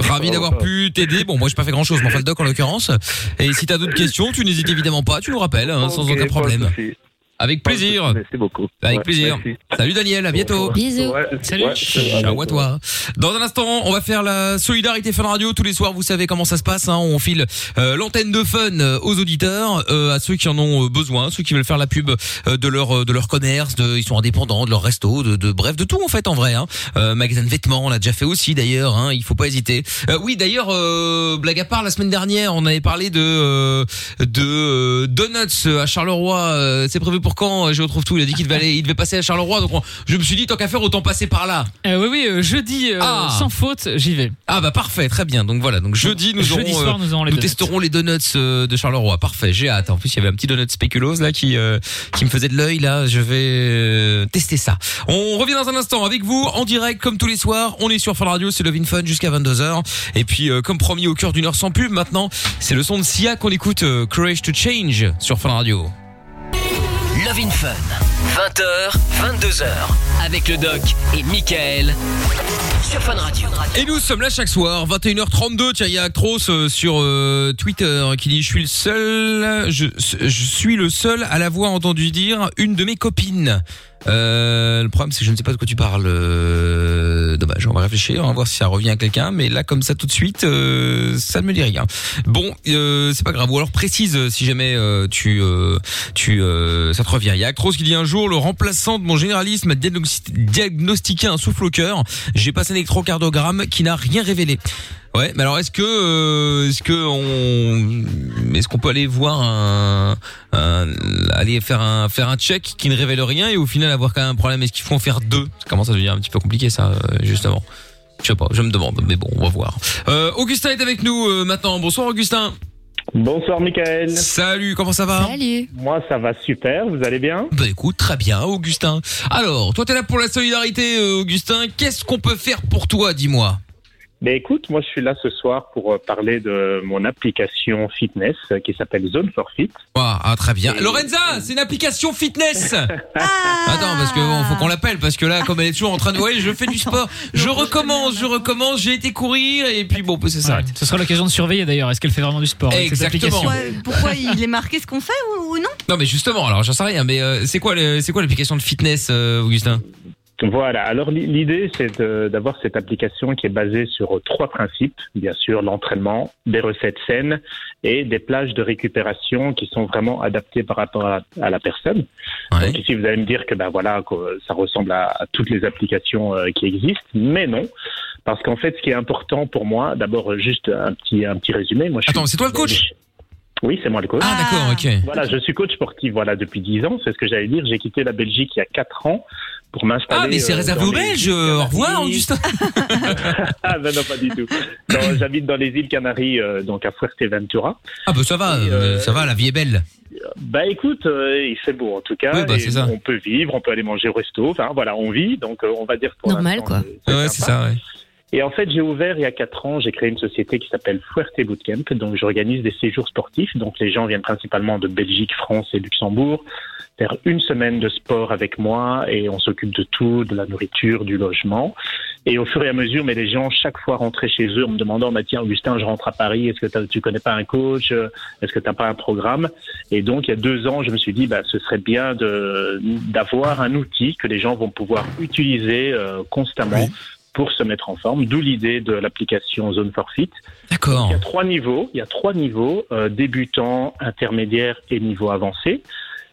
S2: Ravi d'avoir pu t'aider. Bon, moi, j'ai pas fait grand chose, mais enfin, le doc en l'occurrence. Et si t'as d'autres questions, tu n'hésites évidemment pas, tu nous rappelles, hein, sans aucun
S16: pas
S2: problème.
S16: souci.
S2: Avec plaisir.
S16: Merci beaucoup.
S2: Avec
S16: Ouais,
S2: plaisir.
S16: merci.
S2: Salut Daniel, à bientôt.
S4: Bisous.
S16: Ouais,
S2: Salut.
S16: ouais, à
S2: Ciao à
S16: bientôt.
S2: toi. Dans un instant, on va faire la solidarité Fun Radio. Tous les soirs, vous savez comment ça se passe. Hein. On file euh, l'antenne de Fun euh, aux auditeurs, euh, à ceux qui en ont euh, besoin, ceux qui veulent faire la pub euh, de leur euh, de leur commerce, de, ils sont indépendants, de leur resto, de, de bref, de tout en fait en vrai. Hein. Euh, magasin de vêtements, on l'a déjà fait aussi d'ailleurs. Hein. Il faut pas hésiter. Euh, oui, d'ailleurs, euh, blague à part, la semaine dernière, on avait parlé de euh, de euh, donuts à Charleroi. Euh, C'est prévu pour quand Je retrouve tout. Il a dit qu'il devait aller, il devait passer à Charleroi. Donc on- je me suis dit tant qu'à faire, autant passer par là.
S5: Euh, oui, oui, euh, jeudi, euh,
S2: Ah.
S5: sans faute, j'y vais.
S2: Ah bah parfait, très bien. Donc voilà, donc jeudi nous
S5: Jeudi
S2: aurons,
S5: soir,
S2: euh,
S5: nous aurons les donuts.
S2: testerons les donuts euh, de Charleroi. Parfait, j'ai hâte. En plus, il y avait un petit donut spéculoos là qui euh, qui me faisait de l'œil là. Je vais euh, tester ça. On revient dans un instant avec vous en direct comme tous les soirs. On est sur Fun Radio, c'est Love in Fun jusqu'à 22h. Et puis euh, comme promis au cœur d'une heure sans pub, maintenant c'est le son de Sia qu'on écoute euh, Courage to Change sur Fun Radio.
S1: Love in Fun. 20h, 22h. Avec le doc et Michael. Sur Fun Radio.
S2: Et nous sommes là chaque soir, 21h32. Tiens, il y a Actros euh, sur euh, Twitter qui dit je suis le seul, je suis le seul à l'avoir entendu dire une de mes copines. Euh, le problème c'est que je ne sais pas de quoi tu parles. Euh, dommage, on va réfléchir, on va voir si ça revient à quelqu'un. Mais là comme ça tout de suite, euh, ça ne me dit rien. Bon, euh, c'est pas grave. Ou alors précise euh, si jamais euh, tu, tu, ça te revient. Il y a qui dit un jour le remplaçant de mon généraliste m'a diagnosti- diagnostiqué un souffle au cœur. J'ai passé un électrocardiogramme qui n'a rien révélé. Ouais, mais alors est-ce que euh, est-ce que on est-ce qu'on peut aller voir un, un- aller faire un faire un check qui ne révèle rien et au final avoir quand même un problème? Est-ce qu'il faut en faire deux? Ça commence à devenir un petit peu compliqué ça euh, justement? Je sais pas, je me demande mais bon, on va voir. Euh, Augustin est avec nous euh, maintenant. Bonsoir Augustin.
S17: Bonsoir Michael.
S2: Salut, comment ça va?
S4: Salut.
S17: Moi ça va super, vous allez bien?
S2: Bah écoute, très bien Augustin. Alors, toi t'es là pour la solidarité euh, Augustin, qu'est-ce qu'on peut faire pour toi, dis-moi?
S17: Ben écoute, moi je suis là ce soir pour euh, parler de mon application fitness euh, qui s'appelle Zone for Fit.
S2: Ah, ah, très bien. Lorenza, c'est une application fitness. Attends, parce que bon, faut qu'on l'appelle parce que là, comme elle est toujours en train de, ouais, je fais du sport, je recommence, je recommence, j'ai été courir et puis bon, c'est ça.
S5: Ce sera l'occasion de surveiller d'ailleurs. Est-ce qu'elle fait vraiment du sport avec cette
S2: Exactement.
S6: pourquoi il est marqué ce qu'on fait ou, ou non?
S2: Non, mais justement, alors j'en sais rien, mais euh, c'est quoi, c'est quoi l'application de fitness, euh, Augustin?
S17: Voilà, alors li- l'idée c'est d'avoir cette application qui est basée sur trois principes, bien sûr l'entraînement, des recettes saines et des plages de récupération qui sont vraiment adaptées par rapport à, à la personne. Donc ici vous allez me dire que ben voilà que ça ressemble à, à toutes les applications euh, qui existent, mais non, parce qu'en fait ce qui est important pour moi, d'abord juste un petit un petit résumé. Moi, je
S2: Attends, c'est toi le coach?
S17: Oui, c'est moi le coach.
S2: Ah, d'accord, ok.
S17: Voilà, je suis coach sportif voilà depuis 10 ans, c'est ce que j'allais dire. J'ai quitté la Belgique il y a 4 ans pour m'installer.
S2: Ah, mais c'est
S17: euh,
S2: réservé aux Belges. euh, Au revoir. Augustin.
S17: ah ben non, pas du tout. J'habite dans les îles Canaries, euh, donc à Fuerteventura.
S2: Ah, bah ça va, euh, ça va, la vie est belle.
S17: Bah écoute, euh, il fait beau en tout cas.
S2: Oui, bah,
S17: et
S2: c'est ça.
S17: On peut vivre, on peut aller manger au resto. Enfin voilà, on vit, donc euh, on va dire pour
S4: Normal, quoi.
S2: Ouais, c'est ça, ouais.
S17: Et en fait, j'ai ouvert il y a quatre ans, j'ai créé une société qui s'appelle Fuerte Bootcamp. Donc, j'organise des séjours sportifs. Donc, les gens viennent principalement de Belgique, France et Luxembourg faire une semaine de sport avec moi et on s'occupe de tout, de la nourriture, du logement. Et au fur et à mesure, mais les gens, chaque fois rentraient chez eux en me demandant, bah, tiens, Augustin, je rentre à Paris, est-ce que tu connais pas un coach? Euh, Est-ce que t'as pas un programme? Et donc, il y a deux ans, je me suis dit, bah, ce serait bien de, d'avoir un outil que les gens vont pouvoir utiliser euh, constamment pour se mettre en forme, d'où l'idée de l'application Zone for Fit.
S2: D'accord.
S17: Il y a trois niveaux, il y a trois niveaux, euh, débutant, intermédiaire et niveau avancé.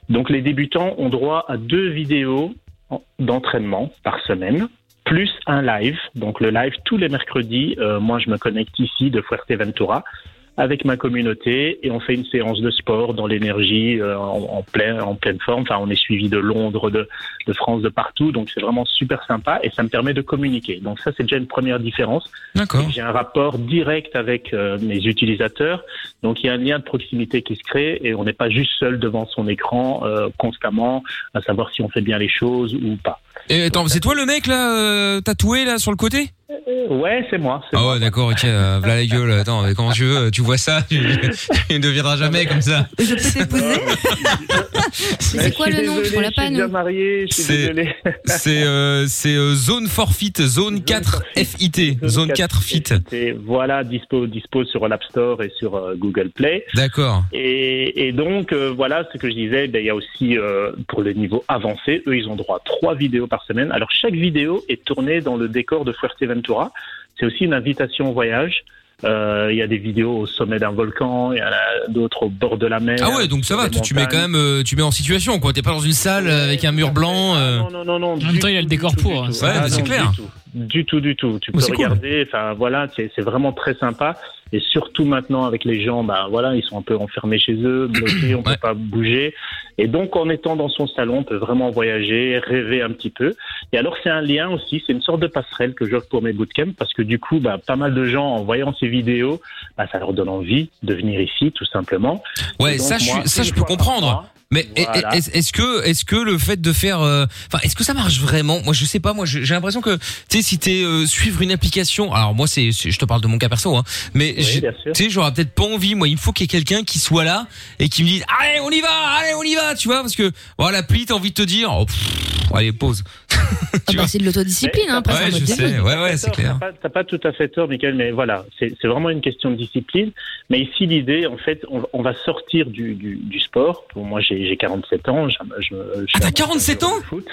S17: Donc les débutants ont droit à deux vidéos en- d'entraînement par semaine, plus un live. Donc le live tous les mercredis, euh, moi je me connecte ici de Fuerteventura avec ma communauté et on fait une séance de sport dans l'énergie euh, en, en plein, en pleine forme. Enfin, on est suivi de Londres, de, de France, de partout. Donc c'est vraiment super sympa et ça me permet de communiquer. Donc ça c'est déjà une première différence.
S2: D'accord.
S17: J'ai un rapport direct avec euh, mes utilisateurs. Donc il y a un lien de proximité qui se crée et on n'est pas juste seul devant son écran euh, constamment à savoir si on fait bien les choses ou pas.
S2: Et attends, c'est toi le mec là, euh, tatoué là sur le côté?
S17: Ouais, c'est moi.
S2: Ah ouais, d'accord, ok, euh, voilà la gueule. Attends, mais comment tu veux Tu vois ça Tu tu ne deviendras jamais comme ça.
S6: Je peux t'épouser
S4: C'est quoi le nom On l'a pas,
S17: Je suis déjà
S4: nous
S17: marié, je suis
S2: C'est
S17: désolé.
S2: c'est euh, c'est euh, zone forfeit, zone 4 FIT, zone 4 fit.
S17: Et voilà, dispo, dispo sur l'App Store et sur euh, Google Play.
S2: D'accord.
S17: Et, et donc, euh, voilà ce que je disais, ben, il y a aussi, euh, pour le niveau avancé, eux, ils ont droit à trois vidéos par semaine. Alors, chaque vidéo est tournée dans le décor de Fuerteventura. C'est aussi une invitation au voyage. Euh, Il y a des vidéos au sommet d'un volcan, il y en a d'autres au bord de la mer.
S2: Ah ouais, donc ça va, tu, tu mets quand même, euh, tu mets en situation quoi. T'es pas dans une salle euh, avec un mur blanc. euh.
S17: Non, non, non, non.
S5: En même temps, il y a le décor pour. hein,
S2: Ouais, bah, c'est clair.
S17: Du tout, du tout, du tout. Tu
S2: Oh,
S17: peux regarder. Enfin, voilà, c'est vraiment très sympa. Et surtout maintenant avec les gens, bah voilà, ils sont un peu enfermés chez eux, bloqués, on peut pas bouger. Et donc, en étant dans son salon, on peut vraiment voyager, rêver un petit peu. Et alors, c'est un lien aussi, c'est une sorte de passerelle que j'offre pour mes bootcamps parce que du coup, bah, pas mal de gens, en voyant ces vidéos, bah, ça leur donne envie de venir ici, tout simplement.
S2: Ouais,
S17: donc,
S2: ça, je,
S17: moi,
S2: suis- ça,
S17: une
S2: je peux comprendre.
S17: mois,
S2: Mais
S17: Voilà.
S2: est-ce que, est-ce que le fait de faire, euh, enfin, est-ce que ça marche vraiment? Moi, je sais pas. Moi, j'ai l'impression que, tu sais, si t'es euh, suivre une application, alors moi, c'est, je te parle de mon cas perso, hein, mais
S17: Oui,
S2: tu sais, j'aurais peut-être pas envie. Moi, il me faut qu'il y ait quelqu'un qui soit là et qui me dise, allez, on y va, allez, on y va, tu vois, parce que, voilà, l'appli, t'as envie de te dire, oh, pff, allez, pause.
S4: Ah bah, c'est de l'autodiscipline, hein,
S2: Ouais, je
S4: de
S2: sais.
S4: vie.
S2: Ouais, ouais, c'est clair.
S17: T'as pas tout à fait tort, Michael, mais voilà, c'est c'est vraiment une question de discipline. Mais ici, l'idée, en fait, on, on va sortir du, du, du sport. Bon, moi, j'ai j'ai 47 ans. Je, je, je
S2: Ah, t'as 47 ans
S17: foot.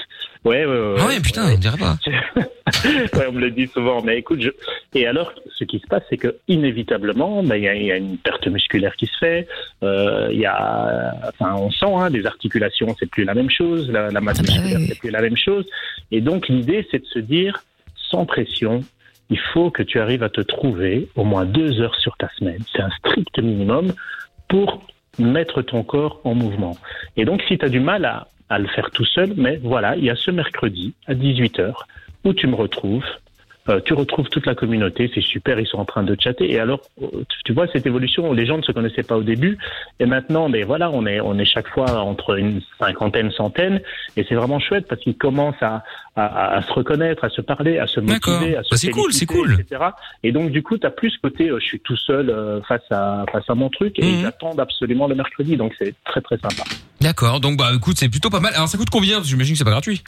S17: Ouais, ouais, ouais.
S2: Ah ouais, putain, on dirait pas.
S17: ouais, on me le dit souvent. Mais écoute, je... et alors, ce qui se passe, c'est que inévitablement, ben, il y, a, il y a une perte musculaire qui se fait. Euh, Il y a, enfin, on sent hein, des articulations, c'est plus la même chose. La, la masse musculaire, c'est plus la même chose. Et donc, l'idée, c'est de se dire, sans pression, il faut que tu arrives à te trouver au moins deux heures sur ta semaine. C'est un strict minimum pour mettre ton corps en mouvement. Et donc, si tu as du mal à, à le faire tout seul, mais voilà, il y a ce mercredi à 18h où tu me retrouves Euh, tu retrouves toute la communauté, c'est super, ils sont en train de chatter. Et alors, euh, tu- vois cette évolution où les gens ne se connaissaient pas au début, et maintenant, mais voilà, on est on est chaque fois entre une cinquantaine, centaine, et c'est vraiment chouette parce qu'ils commencent à, à, à se reconnaître, à se parler, à se motiver, à se
S2: Bah, c'est cool, c'est cool.
S17: etc. Et donc du coup, tu as plus ce côté, euh, je suis tout seul euh, face à face à mon truc, et
S2: Mhm.
S17: ils attendent absolument le mercredi, donc c'est très très sympa.
S2: D'accord. Donc bah écoute, c'est plutôt pas mal. Alors ça coûte combien? J'imagine que c'est pas gratuit.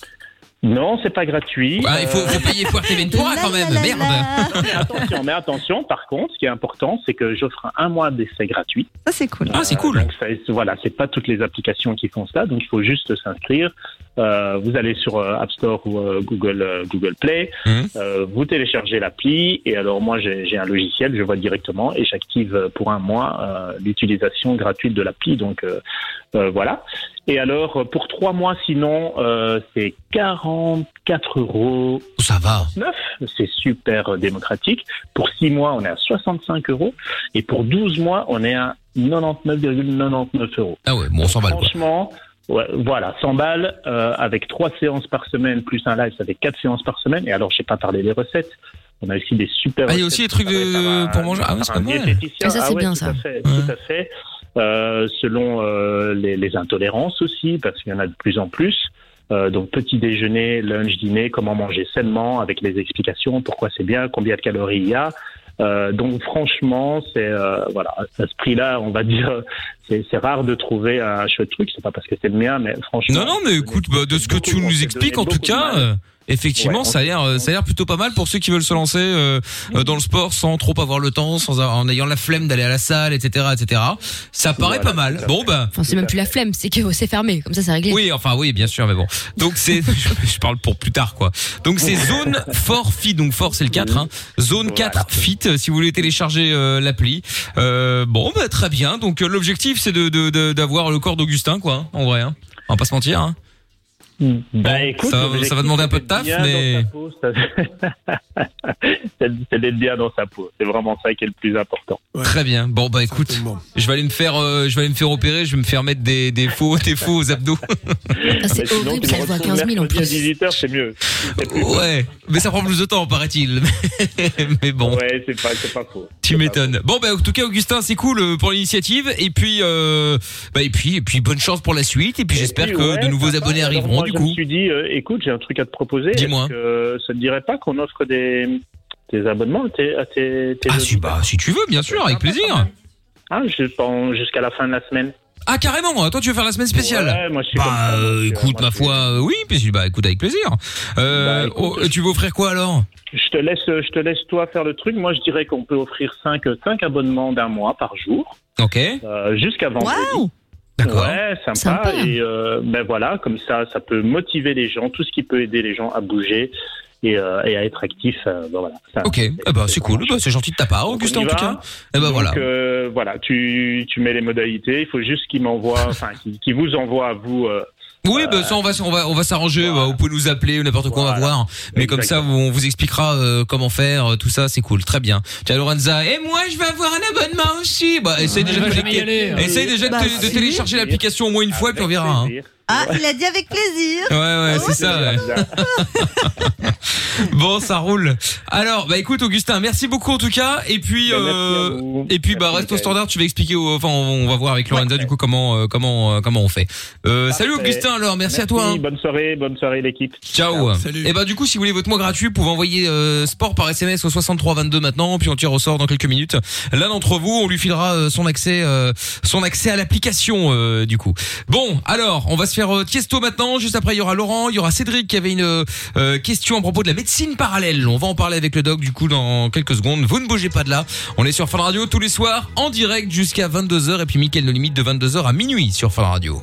S17: Non, c'est pas gratuit.
S2: Ah, il faut,
S17: Euh,
S2: faut payer Fuerteventura quand même. Merde.
S17: mais attention, mais attention, par contre, ce qui est important, c'est que j'offre un mois d'essai gratuit.
S6: Ça, c'est cool.
S2: Ah, c'est cool.
S17: Donc, ça, voilà, c'est pas toutes les applications qui font ça, donc il faut juste s'inscrire. Euh, vous allez sur euh, App Store ou euh, Google euh, Google Play, euh, vous téléchargez l'appli et alors moi j'ai un logiciel, je vois directement et j'active pour un mois euh, l'utilisation gratuite de l'appli. Donc euh, euh, voilà. Et alors pour trois mois sinon euh, c'est 44 euros.
S2: Ça va.
S17: C'est super démocratique. Pour six mois on est à 65 euros et pour 12 mois on est à 99,99 euros.
S2: Ah ouais, bon, on s'en va quoi.
S17: Ouais, voilà, 100 balles euh, avec trois séances par semaine plus un live, ça fait quatre séances par semaine. Et alors, je sais pas parler des recettes. On a aussi des super.
S2: Ah, il y a aussi des trucs de- pour manger. Ah ouais, c'est pas mal.
S4: Ah, ça, c'est
S17: ouais,
S4: bien,
S17: tout
S4: ça.
S17: À fait, Tout à fait. Euh, selon euh, les, les intolérances aussi, parce qu'il y en a de plus en plus. Euh, donc petit déjeuner, lunch, dîner, comment manger sainement, avec les explications, pourquoi c'est bien, combien de calories il y a. Euh, donc franchement, c'est euh, voilà, à ce prix-là, on va dire, c'est c'est rare de trouver un chouette truc. C'est pas parce que c'est le mien, mais franchement.
S2: Non, non, mais écoute, bah, de ce que tu nous expliques, en tout cas, effectivement,
S17: Ouais,
S2: ça a l'air, euh, ça a l'air plutôt pas mal pour ceux qui veulent se lancer euh, euh, dans le sport sans trop avoir le temps, sans avoir- en ayant la flemme d'aller à la salle, etc., etc. Ça paraît pas mal. Bon, bah.
S11: Enfin, c'est même plus la flemme, c'est que c'est fermé. Comme ça, c'est réglé.
S2: Oui, enfin oui, bien sûr, mais bon. Donc c'est, je, parle pour plus tard, quoi. Donc c'est Zone Fort Fit, donc Fort c'est le 4, hein. Zone 4 Fit, euh, si vous voulez télécharger euh, l'appli. Euh, bon, bah très bien. Donc euh, l'objectif c'est de de- de- d'avoir le corps d'Augustin, quoi, hein, en vrai. Hein. On va pas se mentir. Hein.
S17: Bah, écoute,
S2: ça, va-
S17: l'objectif,
S2: ça va demander un peu de taf, mais
S17: c'est d'être bien dans sa peau. C'est vraiment ça qui est le plus important.
S2: très bien. Bon bah écoute, je vais aller me faire, euh, je vais aller me faire opérer, je vais me faire mettre des des faux des faux abdos.
S11: Ah, c'est horrible, ça voit à
S17: retrouves
S11: 15 000 en plus.
S17: 18h, c'est mieux.
S2: Ouais, mais ça prend plus de temps, paraît-il. mais bon.
S17: Ouais, c'est pas, c'est pas faux.
S2: Tu m'étonnes. Bon bah en tout cas Augustin c'est cool euh, pour l'initiative et puis euh, bah et puis et puis bonne chance pour la suite et puis j'espère que
S17: ouais,
S2: de nouveaux abonnés arriveront du
S17: je
S2: coup.
S17: me suis dit, euh, écoute, j'ai un truc à te proposer.
S2: Dis-moi.
S17: Ça te dirait pas qu'on offre des, des abonnements à tes, à tes, tes
S2: Ah si bah si tu veux bien sûr avec plaisir.
S17: Ah, jusqu'à la fin de la semaine.
S2: Ah carrément, toi tu veux faire la semaine spéciale
S17: Ouais, moi, je suis comme
S2: Bah
S17: ça,
S2: euh,
S17: donc,
S2: écoute ma foi euh, oui puis bah écoute avec plaisir. Euh, oh, tu veux offrir quoi alors?
S17: Je te laisse, je te laisse toi faire le truc. Moi, je dirais qu'on peut offrir 5 cinq abonnements d'un mois par jour.
S2: OK.
S17: Euh, jusqu'à vendredi.
S2: D'accord.
S17: Ouais, sympa.
S11: Sympa.
S17: Et euh, ben voilà, comme ça, ça peut motiver les gens, tout ce qui peut aider les gens à bouger et, euh, et à être actifs. euh, ben voilà. Ça-
S2: OK. Eh bah c'est cool, bah, c'est gentil de ta part Augustin en tout cas. Eh bah
S17: Donc,
S2: voilà.
S17: euh, voilà, tu, tu mets les modalités. Il faut juste qu'il m'envoie, enfin, qu'il qu'il vous envoie à vous. Euh,
S2: Oui, bah ça on va on va on va s'arranger. bah, vous pouvez nous appeler ou n'importe quoi, on va voir. Mais comme ça, on vous expliquera euh, comment faire, euh, tout ça, c'est cool, très bien. Tiens Lorenza, et moi je vais avoir un abonnement aussi. Bah essaye déjà de,
S5: y aller, hein.
S2: essaye déjà de,
S6: Bah,
S2: de télécharger l'application au moins une fois, puis on verra. hein.
S6: Ah, il a dit avec plaisir.
S2: Ouais ouais, c'est ça. ouais. bon, ça roule. Alors, bah écoute Augustin, merci beaucoup en tout cas. Et puis,
S17: à
S2: euh, et puis bah reste au standard. Tu vas expliquer. au- Enfin, on va voir avec Lorenza du coup comment euh, comment euh, comment on fait. Euh, salut. Augustin. Alors, merci, à toi. hein.
S17: Bonne soirée, bonne soirée l'équipe.
S2: Ciao. Et bah du coup si vous voulez votre mois gratuit, vous pouvez envoyer euh, sport par SMS au 6322 maintenant, puis on tire au sort dans quelques minutes. L'un d'entre vous, on lui filera euh, son accès euh, son accès à l'application euh, du coup. Bon, alors, on va se faire euh, Tiesto maintenant, juste après il y aura Laurent, il y aura Cédric qui avait une euh, question à propos de la médecine parallèle. On va en parler avec le doc du coup dans quelques secondes. Vous ne bougez pas de là. On est sur Fun Radio tous les soirs en direct jusqu'à 22h et puis Mickaël nos limites de 22h à minuit sur Fun Radio.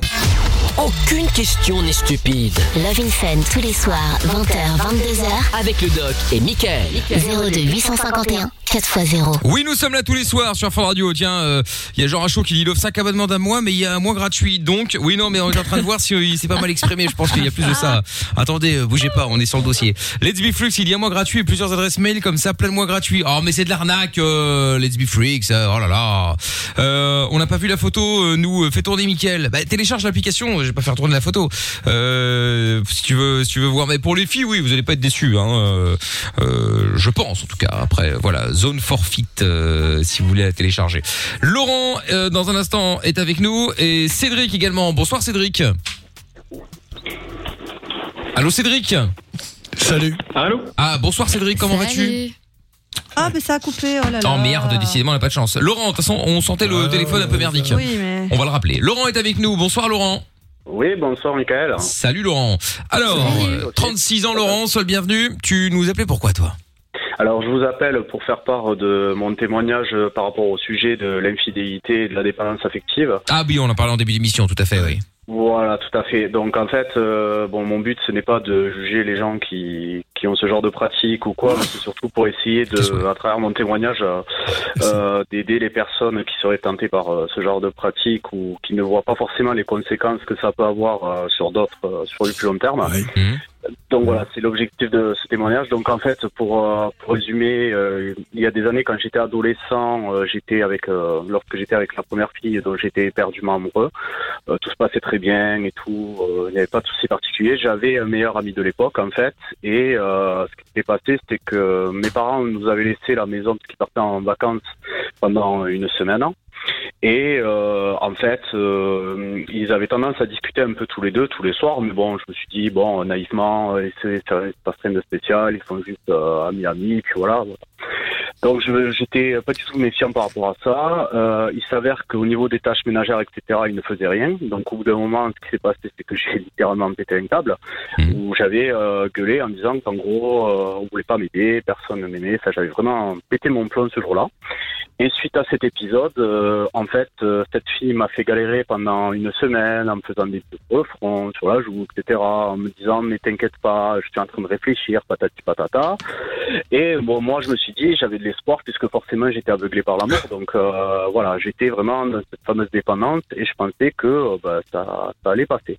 S1: Aucune question n'est stupide.
S8: Love in Fun tous les soirs, 20h, 22h.
S1: Avec le doc et Michael.
S8: 02 851 4x0.
S2: Oui, nous sommes là tous les soirs sur Fun Radio. Tiens, euh, il y a Jean Rachaud qui dit il offre 5 abonnements d'un mois, mais il y a un mois gratuit. Donc, oui, non, mais on est en train de voir si euh, il s'est pas mal exprimé. Je pense qu'il y a plus de ça. Attendez, euh, bougez pas, on est sur le dossier. Let's Be Freaks, il y a un mois gratuit et plusieurs adresses mail comme ça, plein de mois gratuits. Oh, mais c'est de l'arnaque, euh, Let's Be Freaks. oh là là. Euh, on n'a pas vu la photo, euh, nous, fait tourner Mickaël. Bah, télécharge l'application. Je vais pas faire tourner la photo. Euh, si tu veux, si tu veux voir, mais pour les filles, oui, vous allez pas être déçus. Hein, euh, euh, je pense en tout cas. Après, voilà, zone forfeit euh, si vous voulez la télécharger. Laurent, euh, dans un instant, est avec nous et Cédric également. Bonsoir Cédric. Allô Cédric?
S3: Salut.
S12: Allô?
S2: Ah bonsoir Cédric, comment vas-tu?
S6: Ah, mais ça a coupé, oh là là.
S2: Oh merde, décidément, on n'a pas de chance. Laurent, de toute façon, on sentait le téléphone un peu merdique.
S6: Oui, mais-
S2: On va le rappeler. Laurent est avec nous. Bonsoir Laurent.
S12: Oui, bonsoir Michael.
S2: Salut Laurent. Alors, euh, 36 ans Laurent, sois le bienvenu. Tu nous appelais pourquoi toi?
S12: Alors, je vous appelle pour faire part de mon témoignage euh, par rapport au sujet de l'infidélité et de la dépendance affective.
S2: Ah oui, on en parlait en début d'émission, tout à fait, oui.
S12: Voilà, tout à fait. Donc en fait, euh, bon, mon but ce n'est pas de juger les gens qui, qui ont ce genre de pratique ou quoi, mais c'est surtout pour essayer de, à travers mon témoignage, euh, euh, d'aider les personnes qui seraient tentées par euh, ce genre de pratique ou qui ne voient pas forcément les conséquences que ça peut avoir euh, sur d'autres, euh, sur le plus long terme. Donc voilà, c'est l'objectif de ce témoignage. Donc en fait, pour, euh, pour résumer, euh, il y a des années, quand j'étais adolescent, euh, j'étais avec, euh, lorsque j'étais avec la première fille dont j'étais éperdument amoureux, euh, tout se passait très bien et tout, euh, il n'y avait pas de souci particulier. J'avais un meilleur ami de l'époque en fait, et euh, ce qui s'était passé, c'était que mes parents nous avaient laissé la maison parce qu'ils partaient en vacances pendant une semaine. Et euh, en fait, euh, ils avaient tendance à discuter un peu tous les deux, tous les soirs. Mais bon, je me suis dit, bon, naïvement, euh, c'est passe rien de spécial. Ils sont juste euh, amis, amis, puis voilà. voilà. Donc j'étais pas du tout méfiant par rapport à ça. Il s'avère qu'au niveau des tâches ménagères, etc., ils ne faisaient rien. Donc au bout d'un moment, ce qui s'est passé, c'est que j'ai littéralement pété un câble où j'avais gueulé en disant qu'en gros, on voulait pas m'aider, personne ne m'aimait. Ça, j'avais vraiment pété mon plomb ce jour-là. Et suite à cet épisode, euh, en fait, euh, cette fille m'a fait galérer pendant une semaine en me faisant des refronts sur la joue, etc., en me disant mais t'inquiète pas, je suis en train de réfléchir, patati patata. Et bon, moi, je me suis dit, j'avais de l'espoir puisque forcément j'étais aveuglé par l'amour, donc euh, voilà, j'étais vraiment dans cette fameuse dépendance et je pensais que bah, ça, ça allait passer.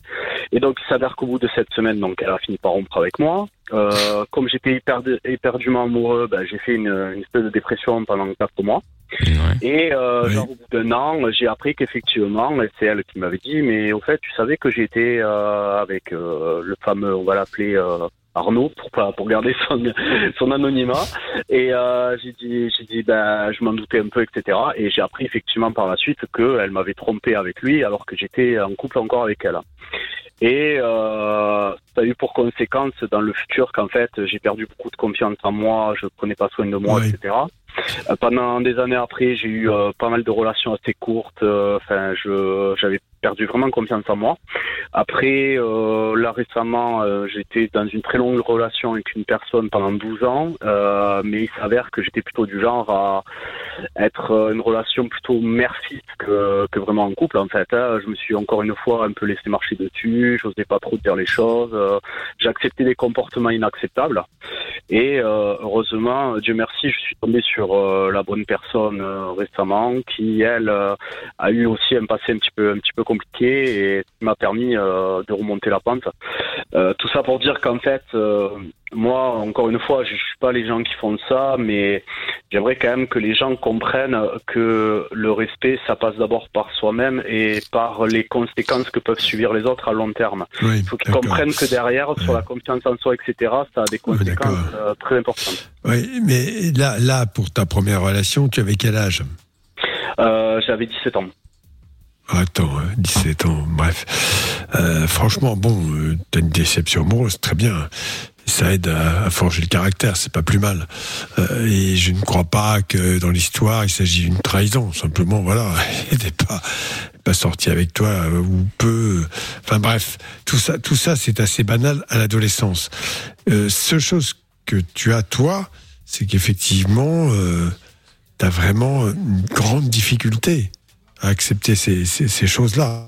S12: Et donc il s'avère qu'au bout de cette semaine, donc elle a fini par rompre avec moi. Euh, comme j'étais hyper, éperdument amoureux, bah, j'ai fait une, une espèce de dépression pendant quatre mois. Et euh, genre, au bout d'un an, j'ai appris qu'effectivement, c'est elle qui m'avait dit, mais au fait, tu savais que j'étais euh, avec euh, le fameux, on va l'appeler euh, Arnaud, pour pas pour garder son, son anonymat. Et euh, j'ai dit, j'ai dit, ben, je m'en doutais un peu, etc. Et j'ai appris effectivement par la suite qu'elle m'avait trompé avec lui, alors que j'étais en couple encore avec elle. Et euh, ça a eu pour conséquence dans le futur qu'en fait j'ai perdu beaucoup de confiance en moi, je prenais pas soin de moi, etc. Euh, pendant des années après, j'ai eu euh, pas mal de relations assez courtes. euh, Enfin, je j'avais perdu vraiment confiance en moi. Après, euh, là récemment, euh, j'étais dans une très longue relation avec une personne pendant 12 ans, euh, mais il s'avère que j'étais plutôt du genre à être une relation plutôt mère-fils que, vraiment en couple en fait. hein. Je me suis encore une fois un peu laissé marcher dessus, j'osais pas trop dire les choses, j'acceptais des comportements inacceptables. Et heureusement, Dieu merci, je suis tombé sur la bonne personne récemment qui, elle, a eu aussi un passé un petit peu, un petit peu compliqué et qui m'a permis euh, de remonter la pente. Euh, tout ça pour dire qu'en fait, euh, moi, encore une fois, je suis pas les gens qui font ça, mais j'aimerais quand même que les gens comprennent que le respect, ça passe d'abord par soi-même et par les conséquences que peuvent subir les autres à long terme. Il faut qu'ils comprennent que derrière, sur la confiance en soi, etc., ça a des conséquences très importantes.
S3: Oui, mais là, là, pour ta première relation, tu avais quel âge?
S12: Euh, J'avais 17 ans.
S3: Attends, euh, 17 ans, bref. Euh, franchement, bon, euh, t'as une déception amoureuse, très bien. Ça aide à, à forger le caractère, c'est pas plus mal. Euh, et je ne crois pas que dans l'histoire, il s'agit d'une trahison. Simplement, voilà, il n'était pas, pas sorti avec toi euh, ou peu. Enfin bref, tout ça, tout ça, c'est assez banal à l'adolescence. Euh, seule chose que tu as toi, c'est qu'effectivement, euh, tu as vraiment une grande difficulté accepter ces, choses-là.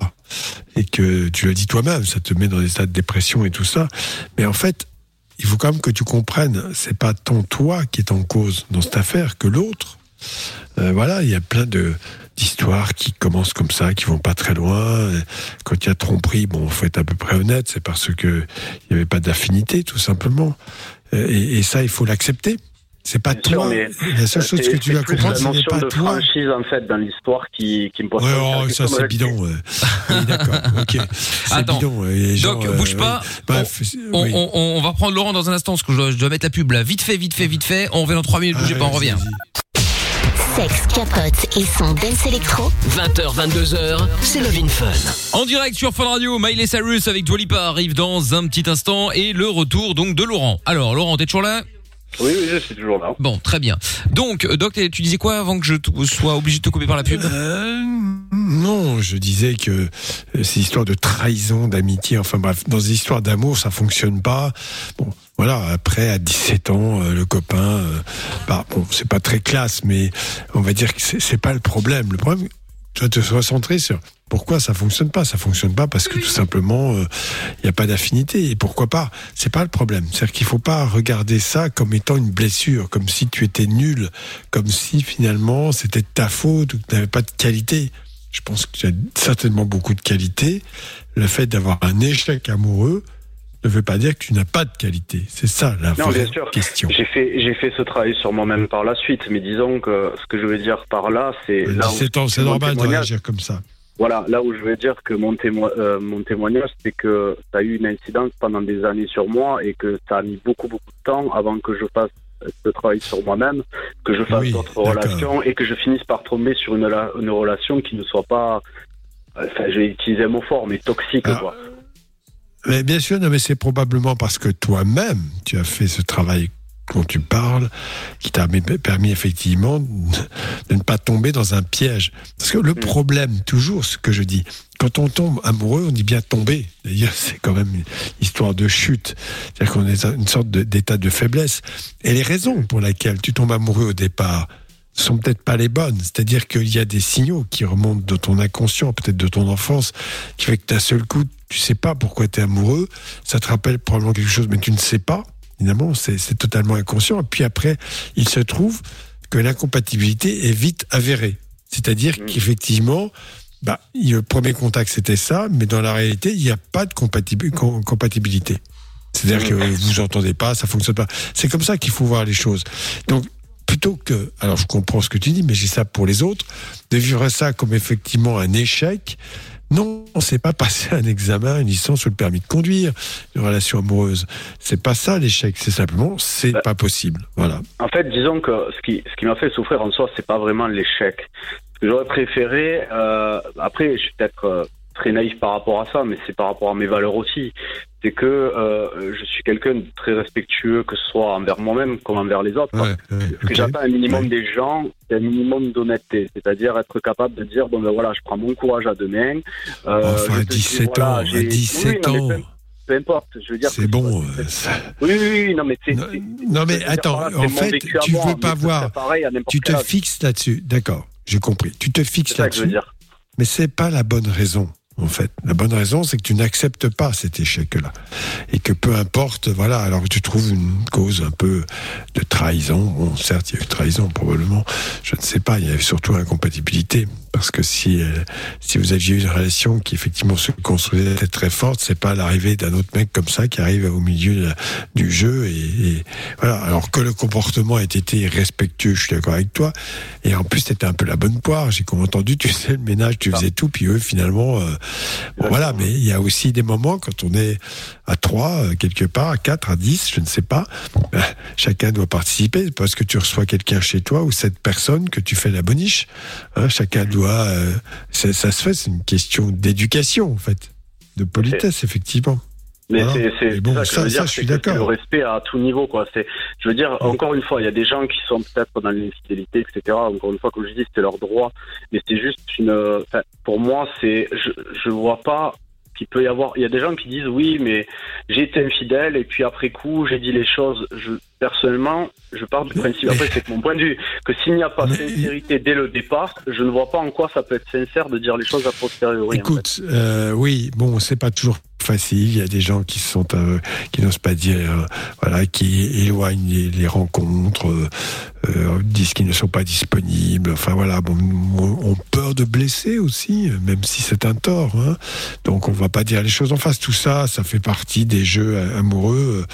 S3: Et que tu l'as dit toi-même, ça te met dans des états de dépression et tout ça. Mais en fait, il faut quand même que tu comprennes, c'est pas ton toi qui est en cause dans cette affaire que l'autre. Euh, voilà, il y a plein de d'histoires qui commencent comme ça, qui vont pas très loin. Quand il y a tromperie, bon, faut être à peu près honnête, c'est parce que il y avait pas d'affinité, tout simplement. Euh, et ça, il faut l'accepter. C'est pas toi.
S12: mais
S3: La seule chose
S12: c'est-
S3: que tu
S12: c'est
S3: dois
S12: plus
S3: comprendre,
S12: la
S3: ce n'est
S12: notion
S3: pas
S12: de
S3: toi.
S12: franchise en fait dans l'histoire qui, qui me pose
S3: Ouais,
S12: problème.
S3: oh,
S12: C'est
S3: ça c'est bidon. ouais. Oui, d'accord. Ok. C'est
S2: Attends.
S3: bidon. ouais, les gens,
S2: Doc,
S3: euh,
S2: bouge pas.
S3: oui. Bref,
S2: On,
S3: oui.
S2: on- on va prendre Laurent dans un instant parce que je dois, je dois mettre la pub là. Vite fait, vite fait, vite fait. On revient dans 3 minutes. Bougez
S3: Ah,
S2: pas, on revient.
S8: Sexe, capote et son dance électro.
S1: 20h, 22h, c'est Love in Fun.
S2: En direct sur Fun Radio, Miley Cyrus avec Dua Lipa arrive dans un petit instant et le retour donc de Laurent. Alors Laurent, t'es toujours là?
S12: Oui, oui, je suis toujours là.
S2: Bon, très bien. Donc, Doc, tu disais quoi avant que je sois obligé de te couper par la pub
S3: Euh, non, je disais que euh, ces histoires de trahison, d'amitié, enfin bref, dans des histoires d'amour, ça fonctionne pas. Bon, voilà, après, à 17 ans, euh, le copain, euh, bah, bon, c'est pas très classe, mais on va dire que c'est pas le problème. Le problème, tu dois te recentrer sur pourquoi ça fonctionne pas. Ça fonctionne pas parce que tout simplement, il n'y a pas d'affinité. Et pourquoi pas? C'est pas le problème. C'est-à-dire qu'il faut pas regarder ça comme étant une blessure, comme si tu étais nul, comme si finalement c'était ta faute ou que tu n'avais pas de qualité. Je pense que tu as certainement beaucoup de qualité. Le fait d'avoir un échec amoureux ne veut pas dire que tu n'as pas de qualité. C'est ça la
S12: Non,
S3: vraie
S12: bien sûr.
S3: question.
S12: J'ai fait, j'ai fait ce travail sur moi-même par la suite, mais disons que ce que je veux dire par là, c'est là où
S3: 17 ans, c'est normal de réagir comme ça.
S12: Voilà, là où je veux dire que mon, témo- euh, mon témoignage, c'est que ça a eu une incidence pendant des années sur moi et que ça a mis beaucoup, beaucoup de temps avant que je fasse ce travail sur moi-même, que je fasse
S3: Oui,
S12: d'autres relations et que je finisse par tomber sur une, la- une relation qui ne soit pas, enfin, je vais utiliser un mot fort, mais toxique,
S3: Ah.
S12: quoi.
S3: Mais bien sûr, non, mais c'est probablement parce que toi-même, tu as fait ce travail dont tu parles, qui t'a mis- permis effectivement de ne pas tomber dans un piège. Parce que le
S12: Mm.
S3: problème, toujours ce que je dis, quand on tombe amoureux, on dit bien tomber. D'ailleurs, c'est quand même une histoire de chute. C'est-à-dire qu'on est dans une sorte de- d'état de faiblesse. Et les raisons pour lesquelles tu tombes amoureux au départ sont peut-être pas les bonnes. C'est-à-dire qu'il y a des signaux qui remontent de ton inconscient, peut-être de ton enfance, qui fait que d'un seul coup, tu sais pas pourquoi tu es amoureux. Ça te rappelle probablement quelque chose, mais tu ne sais pas. Évidemment, c'est totalement inconscient. Et puis après, il se trouve que l'incompatibilité est vite avérée. C'est-à-dire qu'effectivement, bah, le premier contact c'était ça, mais dans la réalité, il n'y a pas de compatibi- com- compatibilité. C'est-à-dire que vous entendez pas, ça fonctionne pas. C'est comme ça qu'il faut voir les choses. Donc, plutôt que, alors je comprends ce que tu dis, mais j'ai ça pour les autres, de vivre ça comme effectivement un échec. Non, on sait pas passer un examen, une licence ou le permis de conduire, une relation amoureuse. C'est pas ça l'échec, c'est simplement, c'est pas possible. Voilà.
S12: En fait, disons que ce qui, ce qui m'a fait souffrir en soi, c'est pas vraiment l'échec. J'aurais préféré, euh, après, je suis peut-être euh, très naïf par rapport à ça, mais c'est par rapport à mes valeurs aussi. C'est que euh, je suis quelqu'un de très respectueux, que ce soit envers moi-même comme envers les autres. Ce que j'attends un minimum des gens, c'est un minimum d'honnêteté, c'est-à-dire être capable de dire bon ben voilà, je prends mon courage à deux mains. Euh,
S3: Enfin,
S12: je
S3: à
S12: te dis,
S3: 17
S12: voilà,
S3: ans, à
S12: j'ai-
S3: 17
S12: oui, non, mais
S3: ans.
S12: peu- Peu importe, je veux dire.
S3: C'est bon. ça-
S12: Oui, oui, oui, non, mais c'est.
S3: Non mais attends,
S12: là,
S3: en fait, tu
S12: moi,
S3: veux
S12: mais
S3: pas voir. Tu te fixes là-dessus, d'accord J'ai compris. Tu te fixes là-dessus. Mais c'est pas la bonne raison. En fait, la bonne raison, c'est que tu n'acceptes pas cet échec-là, et que peu importe, voilà, alors que tu trouves une cause un peu de trahison. Bon, certes, il y a eu trahison probablement. Je ne sais pas. Il y avait surtout incompatibilité, parce que si euh, si vous aviez eu une relation qui effectivement se construisait très, forte, c'est pas l'arrivée d'un autre mec comme ça qui arrive au milieu de du jeu et, et voilà. Alors que le comportement ait été respectueux, je suis d'accord avec toi. Et en plus, c'était un peu la bonne poire. J'ai comme entendu, tu faisais le ménage, tu faisais tout, puis eux, finalement, euh, bon, voilà. Mais il y a aussi des moments quand on est à trois, euh, quelque part, à quatre, à dix, je ne sais pas. ben, chacun doit participer parce que tu reçois quelqu'un chez toi ou cette personne que tu fais la boniche. Hein, chacun doit. euh, ça se fait. C'est une question d'éducation, en fait, de politesse, effectivement.
S12: Mais
S3: Voilà.
S12: c'est c'est
S3: bon,
S12: ça que
S3: ça-
S12: je veux
S3: ça,
S12: dire,
S3: je suis d'accord.
S12: le respect à tout niveau, quoi. C'est, je veux dire, encore une fois, il y a des gens qui sont peut-être dans l'infidélité, etc. Encore une fois, comme je dis, c'est leur droit, mais c'est juste une. enfin, pour moi, c'est, je, je vois pas qu'il peut y avoir. Il y a des gens qui disent oui, mais j'ai été infidèle et puis après coup, j'ai dit les choses. Je personnellement, je pars du principe. Après, c'est mon point de vue que s'il n'y a pas sincérité dès le départ, je ne vois pas en quoi ça peut être sincère de dire les choses a posteriori. en fait.
S3: Écoute, euh, oui, bon, c'est pas toujours facile. Il y a des gens qui sont, euh, qui n'osent pas dire, euh, voilà, qui éloignent les, rencontres, euh, euh, disent qu'ils ne sont pas disponibles. Enfin voilà, bon, ont peur de blesser aussi, même si c'est un tort. hein. Donc on va pas dire les choses en face. Tout ça, ça fait partie des jeux amoureux,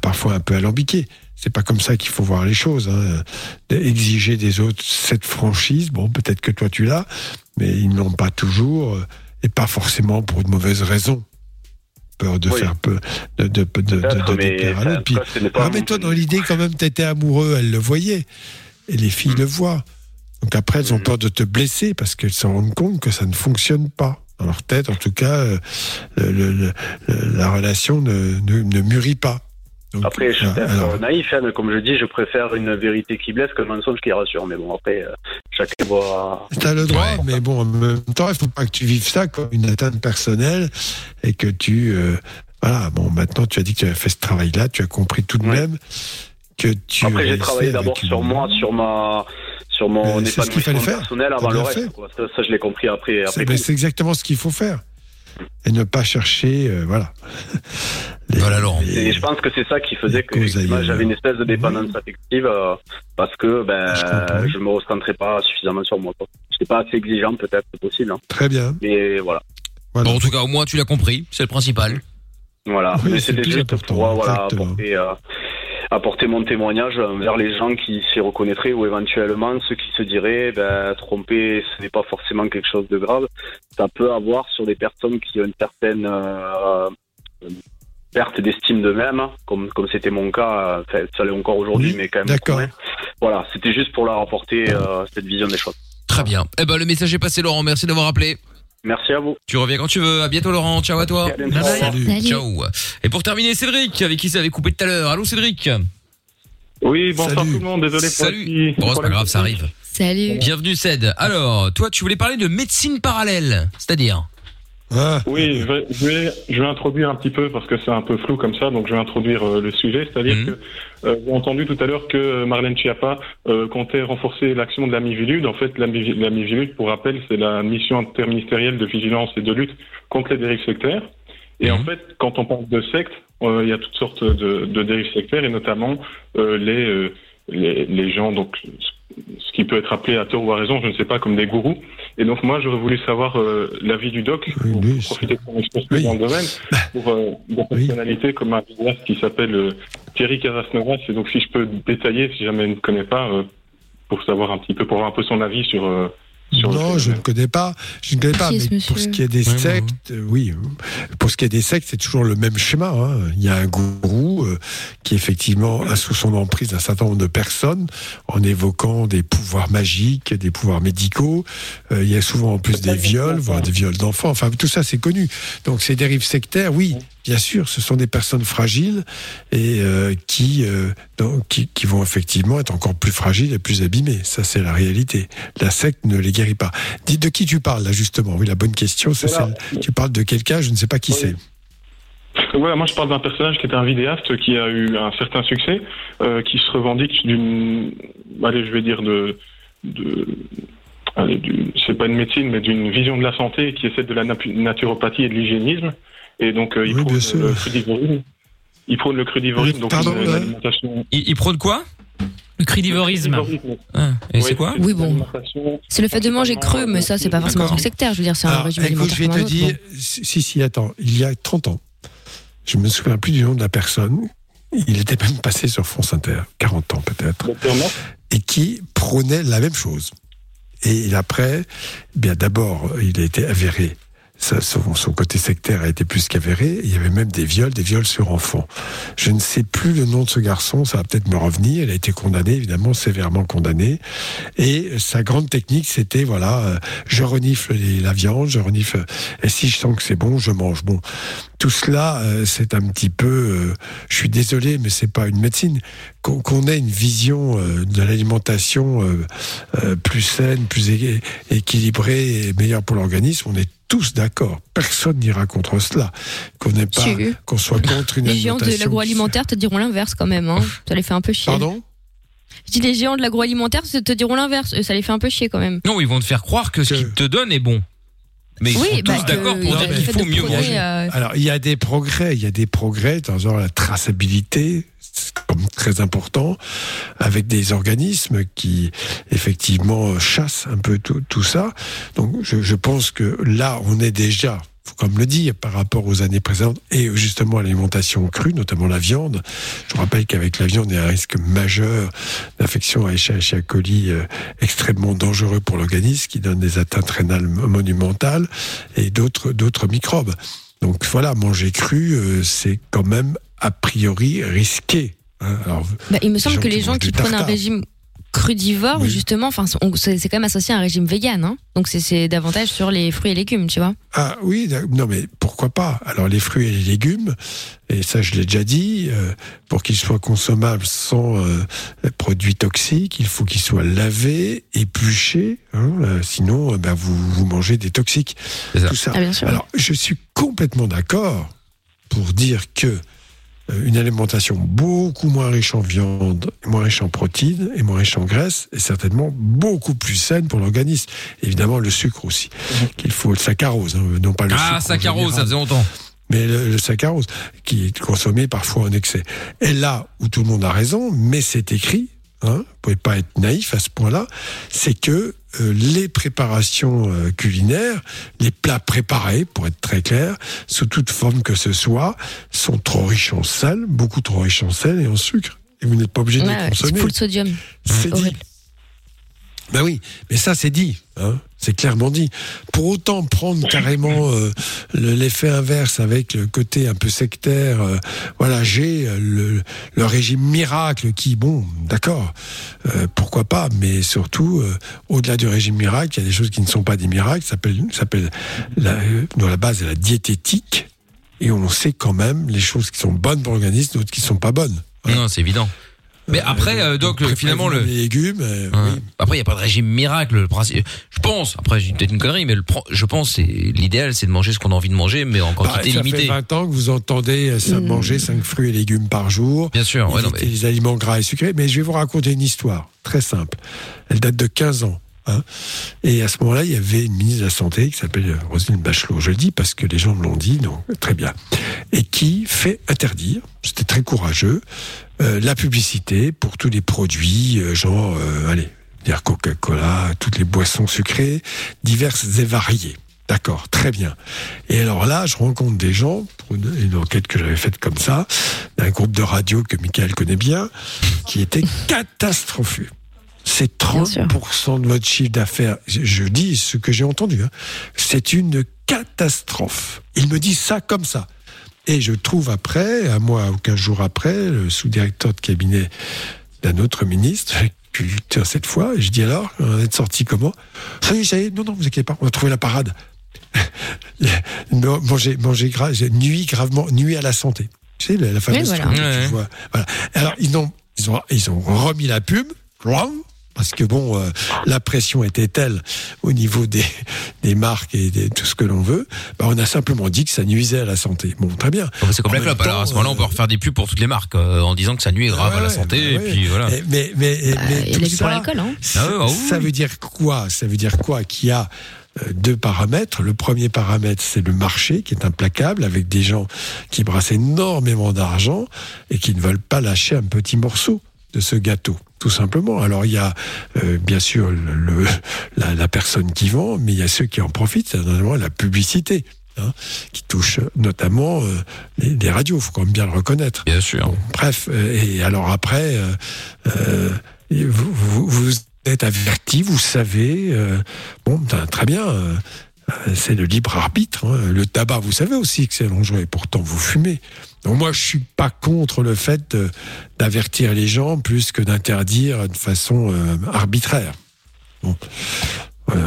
S3: parfois un peu alambiqués. C'est pas comme ça qu'il faut voir les choses. Hein. Exiger des autres cette franchise, bon, peut-être que toi tu l'as, mais ils ne l'ont pas toujours, et pas forcément pour de mauvaises raisons. Peur de
S12: Oui.
S3: faire peu, de, de, de,
S12: mais.
S3: Puis,
S12: pas
S3: remets-toi dans l'idée quand même, t'étais amoureux, elle le voyait, et les filles le voient. Donc après, elles ont peur de te blesser parce qu'elles se rendent compte que ça ne fonctionne pas. Dans leur tête, en tout cas, euh, le- le- le- le- la relation ne, ne, ne mûrit pas. Donc,
S12: Après, je suis peut-être
S3: alors,
S12: naïf, hein, mais comme je dis, je préfère une vérité qui blesse qu'un mensonge qui rassure. Mais bon, après, euh, chacun voit.
S3: T'as le droit, mais bon, en même temps, il faut pas que tu vives ça comme une atteinte personnelle et que tu, euh, voilà, bon, maintenant tu as dit que tu avais fait ce travail-là, tu as compris tout de même que tu.
S12: Après, j'ai travaillé d'abord
S3: une-
S12: sur moi, sur ma, sur mon épanouissement
S3: faire.
S12: personnel avant le reste. quoi. Ça, ça, je l'ai compris après. après
S3: c'est exactement ce qu'il faut faire et ne pas chercher, euh, voilà.
S2: voilà, Laurent.
S12: Et je pense que c'est ça qui faisait que j'avais une espèce de dépendance affective euh, parce que ben, je me recentrais pas suffisamment sur moi. Je n'étais pas assez exigeant, peut-être, c'est possible. hein.
S3: Très bien.
S12: Mais voilà.
S2: Bon, en tout cas, au moins, tu l'as compris. C'est le principal.
S12: Voilà,
S2: Oui,
S12: mais
S2: c'est
S12: c'était juste pour voilà, apporter, euh, apporter mon témoignage vers les gens qui s'y reconnaîtraient ou éventuellement ceux qui se diraient ben, tromper, ce n'est pas forcément quelque chose de grave. Ça peut avoir sur des personnes qui ont une certaine euh, perte d'estime d'eux-mêmes, comme comme c'était mon cas, euh, enfin, ça l'est encore aujourd'hui, mais quand même.
S3: D'accord.
S12: Voilà, c'était juste pour leur apporter euh, cette vision des choses.
S2: Très bien. Eh ben, le message est passé, Laurent. Merci d'avoir appelé.
S12: Merci à vous.
S2: Tu reviens quand tu veux. À bientôt, Laurent. Ciao à toi.
S12: Salut. Salut.
S2: Ciao. Et pour terminer, Cédric, avec qui ça avait coupé tout à l'heure. Allô, Cédric.
S18: Oui, bonsoir tout le monde, désolé pour
S2: Salut.
S18: le petit
S2: Bon, c'est pas grave, ça arrive.
S11: Salut.
S2: Bienvenue, Ced. Alors, toi, tu voulais parler de médecine parallèle. C'est-à-dire
S18: Oui, je vais, je, vais, je vais introduire un petit peu parce que c'est un peu flou comme ça, donc je vais introduire euh, le sujet. C'est-à-dire
S2: Mhm.
S18: que euh, j'ai entendu tout à l'heure que Marlène Schiappa euh, comptait renforcer l'action de la Mivilude. En fait, la, Mivi- la Mivilude, pour rappel, c'est la mission interministérielle de vigilance et de lutte contre les dérives sectaires. Et en fait, quand on parle de sectes, euh, il y a toutes sortes de, de dérives sectaires et notamment euh, les, euh, les les gens donc ce qui peut être appelé à tort ou à raison, je ne sais pas, comme des gourous. Et donc moi, j'aurais voulu savoir euh, l'avis du doc, pour profiter de son expertise dans le domaine, pour euh, des personnalités comme un vidéaste qui s'appelle euh, Thierry Casasnovas. Et donc si je peux détailler, si jamais il ne connaît pas, euh, pour savoir un petit peu, pour avoir un peu son avis sur... le
S3: Non, je ne connais pas. Je ne connais pas. Mais pour ce qui est des sectes, euh, oui. Pour ce qui est des sectes, c'est toujours le même schéma. hein. Il y a un gourou euh, qui effectivement a sous son emprise un certain nombre de personnes en évoquant des pouvoirs magiques, des pouvoirs médicaux. Euh, il y a souvent en plus des viols, voire des viols d'enfants. Enfin, tout ça, c'est connu. Donc, ces dérives sectaires, oui, bien sûr, ce sont des personnes fragiles et euh, qui, euh, donc, qui, qui vont effectivement être encore plus fragiles et plus abîmées. Ça, c'est la réalité. La secte ne les guérit pas. Dis de qui tu parles, là, justement? Oui, la bonne question, c'est
S18: Voilà.
S3: celle. Tu parles de quelqu'un, je ne sais pas qui c'est.
S18: Ouais, moi je parle d'un personnage qui était un vidéaste qui a eu un certain succès, euh, qui se revendique d'une, allez, je vais dire de, de, allez, du- c'est pas une médecine, mais d'une vision de la santé qui est celle de la natu- naturopathie et de l'hygiénisme. Et donc euh, il prône le crudivorisme. Il prône le crudivorisme, donc une, une
S2: ouais.
S18: alimentation.
S2: Il, il prône quoi?
S5: Le crudivorisme.
S2: Ah, Et c'est quoi
S11: Oui, bon. C'est le fait de manger creux, mais ça, c'est pas forcément un truc sectaire. Je veux dire, c'est un régime
S3: écoute,
S11: alimentaire.
S3: je vais te dire,
S11: bon.
S3: si, si, attends, il y a 30 ans, je me souviens plus du nom de la personne, il était même passé sur France Inter, 40 ans peut-être, et qui prônait la même chose. Et après, eh bien d'abord, il a été avéré. Son, côté sectaire a été plus qu'avéré. Il y avait même des viols, des viols sur enfants. Je ne sais plus le nom de ce garçon, ça va peut-être me revenir. Il a été condamné, évidemment, sévèrement condamné. Et sa grande technique, c'était, voilà, euh, je renifle la viande, je renifle, et si je sens que c'est bon, je mange. Bon, tout cela, euh, c'est un petit peu, euh, je suis désolé, mais c'est pas une médecine. Qu'on ait une vision de l'alimentation plus saine, plus équilibrée et meilleure pour l'organisme, on est tous d'accord. Personne n'ira contre cela. Qu'on n'ait pas, qu'on soit contre une
S11: Les géants de l'agroalimentaire te diront l'inverse quand même. Hein. Ça les fait un peu chier.
S3: Pardon?
S11: Je dis les géants de l'agroalimentaire te diront l'inverse. Ça les fait un peu chier quand même.
S2: Non, ils vont te faire croire que ce qu'ils te donnent est bon. Mais ils
S11: Oui,
S2: sont
S11: bah,
S2: tous d'accord pour dire qu'il faut mieux
S11: progrès,
S2: manger.
S11: euh,
S3: Alors, il y a des progrès, il y a des progrès dans genre, la traçabilité, comme très important, avec des organismes qui, effectivement, chassent un peu tout, tout ça. Donc, je, je pense que là, on est déjà, faut comme le dire, par rapport aux années précédentes, et justement à l'alimentation crue, notamment la viande. Je rappelle qu'avec la viande, il y a un risque majeur d'infection à Escherichia coli euh, extrêmement dangereux pour l'organisme, qui donne des atteintes rénales monumentales et d'autres d'autres microbes. Donc voilà, manger cru, euh, c'est quand même a priori risqué. hein. Alors,
S11: Bah, il me semble que les gens qui prennent un régime crudivore,
S3: Oui.
S11: justement, enfin, c'est quand même associé à un régime vegan, hein. Donc c'est- davantage sur les fruits et légumes, tu vois.
S3: Ah oui, non mais pourquoi pas? Alors les fruits et les légumes, et ça je l'ai déjà dit, euh, pour qu'ils soient consommables sans euh, produits toxiques, il faut qu'ils soient lavés, épluchés, hein, euh, sinon euh, ben, vous, vous mangez des toxiques. Tout ça.
S11: Ah, bien sûr.
S3: Alors je suis complètement d'accord pour dire que euh, une alimentation beaucoup moins riche en viande, moins riche en protéines et moins riche en graisse est certainement beaucoup plus saine pour l'organisme. Évidemment, le sucre aussi, qu'il faut le saccharose, hein, non pas le sucre.
S2: Ah,
S3: en
S2: saccharose, ça faisait longtemps.
S3: Mais le, le saccharose, qui est consommé parfois en excès. Et là où tout le monde a raison, mais c'est écrit, hein, vous pouvez pas être naïf à ce point-là, c'est que euh, les préparations euh, culinaires, les plats préparés, pour être très clair, sous toute forme que ce soit, sont trop riches en sel, beaucoup trop riches en sel et en sucre. Et vous n'êtes pas obligé de
S11: Ouais,
S3: les
S11: ouais,
S3: consommer.
S11: full sodium.
S3: C'est dit. Ben oui, mais ça c'est dit, hein, c'est clairement dit. Pour autant prendre carrément euh, le- l'effet inverse avec le côté un peu sectaire, euh, voilà, j'ai euh, le, régime miracle qui, bon, d'accord, pourquoi pas, mais surtout, au-delà du régime miracle, il y a des choses qui ne sont pas des miracles, ça s'appelle, la, dans la base, la diététique, et on sait quand même les choses qui sont bonnes pour l'organisme, d'autres qui ne sont pas bonnes.
S2: Non, c'est évident. Mais après, euh, donc, le- finalement, le.
S3: Les légumes, euh,
S2: Ouais. Après, il n'y a pas de régime miracle. Le principe, je pense, après, j'ai peut-être une connerie, mais le, pro- je pense, c'est l'idéal, c'est de manger ce qu'on a envie de manger, mais en
S3: Bah,
S2: quantité
S3: ça
S2: limitée.
S3: fait 20 ans que vous entendez euh, ça,
S2: Mm.
S3: manger 5 fruits et légumes par jour.
S2: Bien sûr, ouais, non, mais-
S3: les aliments gras et sucrés. Mais je vais vous raconter une histoire très simple. Elle date de 15 ans. hein. Et à ce moment-là, il y avait une ministre de la Santé qui s'appelle euh, Roselyne Bachelot. Je le dis parce que les gens me l'ont dit, donc très bien. Et qui fait interdire, c'était très courageux, euh, la publicité pour tous les produits, euh, genre, euh, allez, dire Coca-Cola, toutes les boissons sucrées, diverses et variées. D'accord, très bien. Et alors là, je rencontre des gens, pour une, une enquête que j'avais faite comme ça, d'un groupe de radio que Michael connaît bien, qui était catastrophé. C'est 30% de votre chiffre d'affaires. Je, je dis ce que j'ai entendu. hein. C'est une catastrophe. Il me dit ça comme ça. Et je trouve après, un mois ou quinze jours après, le sous-directeur de cabinet d'un autre ministre, culture cette fois, et je dis alors, on est sorti comment? Ça y est, ça y est, non, non, vous inquiétez pas, on a trouvé la parade. manger, manger gras, nuit gravement, nuit à la santé. Tu sais, la, la fameuse
S11: Oui, voilà.
S2: Ouais.
S3: tu vois. Voilà. Alors, ils ont, ils ont, ils ont remis la pub, parce que bon, euh, la pression était telle au niveau des, des marques et de tout ce que l'on veut. Bah, on a simplement dit que ça nuisait à la santé. Bon, très bien.
S2: Bon, C'est comme la
S3: même
S2: clope. Alors à ce moment-là, on peut refaire des pubs pour toutes les marques euh, en disant que ça nuit grave à la santé.
S3: bah
S2: et puis voilà.
S3: Mais, mais, mais, mais
S11: il y a
S3: tout
S11: la vie pour
S3: ça,
S11: l'alcool, hein.
S3: ça,
S2: Ah ouais, ah oui.
S3: ça veut dire quoi? Ça veut dire quoi Qu'il y a euh, deux paramètres. Le premier paramètre, c'est le marché qui est implacable avec des gens qui brassent énormément d'argent et qui ne veulent pas lâcher un petit morceau de ce gâteau. Tout simplement. Alors il y a euh, bien sûr le, la, la personne qui vend, mais il y a ceux qui en profitent, notamment la publicité. hein, qui touche notamment euh, les, les radios, faut quand même bien le reconnaître.
S2: Bien sûr.
S3: Bref, euh, et alors après, euh, euh, vous, vous, vous êtes averti, vous savez, euh, bon, ben, très bien, c'est le libre arbitre. hein. Le tabac, vous savez aussi que c'est dangereux, et pourtant vous fumez. Donc moi, je suis pas contre le fait d'avertir les gens plus que d'interdire de façon euh, arbitraire. Bon.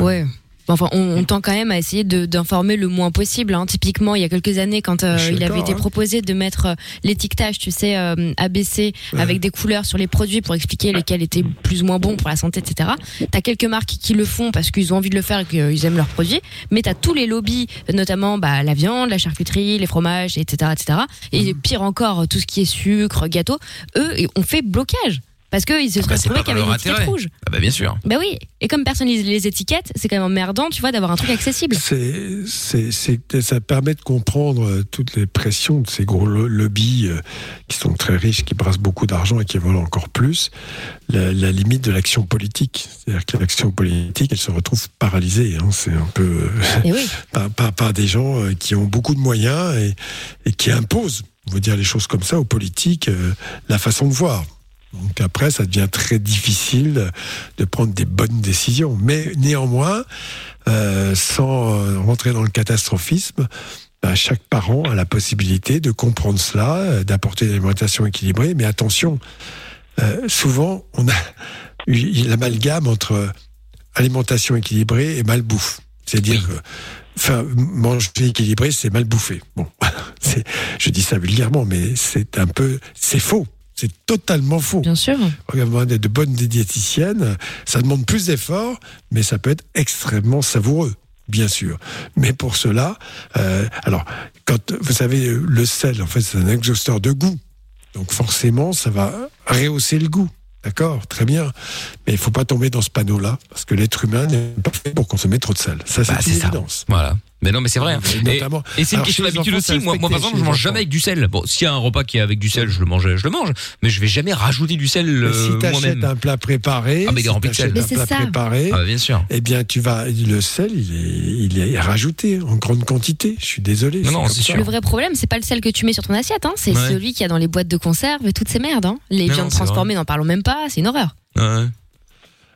S11: Ouais. Enfin, on, on tend quand même à essayer de- d'informer le moins possible. hein. Typiquement, il y a quelques années, quand euh, il avait été
S3: hein.
S11: proposé de mettre euh, l'étiquetage, tu sais, euh, ABC, avec des couleurs sur les produits pour expliquer lesquels étaient plus ou moins bons pour la santé, etc. T'as quelques marques qui le font parce qu'ils ont envie de le faire et qu'ils aiment leurs produits, mais t'as tous les lobbies, notamment bah, la viande, la charcuterie, les fromages, etc., etc. Et
S3: Mmh.
S11: pire encore, tout ce qui est sucre, gâteau, eux, ont fait blocage. Parce qu'ils se
S2: Ah
S11: sont
S2: bah,
S11: retrouvés
S2: pas
S11: qu'il y avait une étiquette rouge.
S2: Ah bah bien sûr.
S11: Bah oui, et comme personne lise les étiquettes, c'est quand même emmerdant, tu vois, d'avoir un truc accessible.
S3: C'est, c'est, c'est- ça permet de comprendre euh, toutes les pressions de ces gros lo- lobbies euh, qui sont très riches, qui brassent beaucoup d'argent et qui veulent encore plus. La, la limite de l'action politique, c'est-à-dire que l'action politique, elle se retrouve paralysée. hein. C'est un peu
S11: Et oui.
S3: par, par, par des gens euh, qui ont beaucoup de moyens et, et qui imposent, on va dire les choses comme ça, aux politiques, euh, la façon de voir. Donc après, ça devient très difficile de prendre des bonnes décisions. Mais néanmoins, euh, sans rentrer dans le catastrophisme, bah, chaque parent a la possibilité de comprendre cela, euh, d'apporter une alimentation équilibrée. Mais attention, euh, souvent, on a l'amalgame entre alimentation équilibrée et malbouffe. C'est-à-dire que Enfin, manger équilibré, c'est mal bouffé. Bon, je dis ça vulgairement, mais c'est un peu, c'est faux. C'est totalement faux.
S11: Bien sûr.
S3: De bonnes diététiciennes, ça demande plus d'efforts, mais ça peut être extrêmement savoureux, bien sûr. Mais pour cela, euh, alors, quand vous savez, le sel, en fait, c'est un exhausteur de goût. Donc forcément, ça va rehausser le goût. D'accord, très bien. Mais il faut pas tomber dans ce panneau-là, parce que l'être humain n'est pas fait pour consommer trop de sel. Ça, c'est
S2: Bah,
S3: une évidence.
S2: Voilà. Mais non, mais c'est vrai. hein.
S3: Et
S2: c'est une
S3: Alors,
S2: question d'habitude aussi. Moi, moi, par exemple, je mange jamais avec du sel. Bon, s'il y a un repas qui est avec du sel, je le mange, je le mange. Mais je vais jamais rajouter du sel euh,
S3: si tu achètes
S2: moi-même.
S3: un plat préparé,
S2: Ah, mais
S3: si
S2: rempli de sel.
S3: t'achètes
S2: Mais
S3: un plat
S2: ça.
S3: préparé,
S2: Ah, bah, bien sûr.
S3: eh bien, tu vas, le sel, il est, il est rajouté en grande quantité. Je suis désolé.
S2: Non, non,
S3: ça.
S11: Le vrai problème, c'est pas le sel que tu mets sur ton assiette, hein, c'est
S3: Ouais.
S11: celui qu'il y a dans les boîtes de conserve et toutes ces merdes. Hein. Les
S3: Non,
S11: viandes transformées, n'en parlons même pas, c'est une horreur.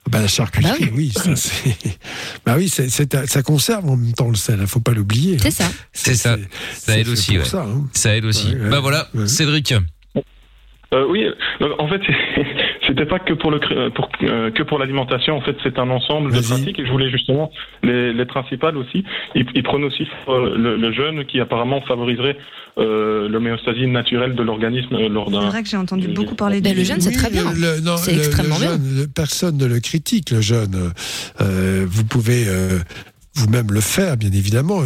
S3: Bah, la charcuterie, oui, ça, c'est, bah oui, ça conserve en même temps le sel. Il faut pas l'oublier.
S11: C'est ça.
S2: C'est ça. Ça aide aussi, ouais.
S3: ça, hein.
S2: Ça aide aussi.
S3: Ouais, ouais.
S2: Bah voilà, Cédric.
S18: Euh, oui, donc, en fait, c'était pas que pour le euh, pour, euh, que pour l'alimentation. En fait, c'est un ensemble de pratiques et je voulais justement les, les principales aussi. Ils, ils prennent aussi euh, le, le jeûne qui apparemment favoriserait euh, l'homéostasie naturelle de l'organisme euh, lors
S6: C'est
S18: d'un.
S6: vrai que j'ai entendu beaucoup parler de
S11: le jeûne, c'est très bien.
S3: le- non,
S11: C'est
S3: le-
S11: extrêmement
S3: le
S11: bien.
S3: jeûne, personne ne le critique, le jeûne. Euh, vous pouvez euh, vous-même le faire, bien évidemment.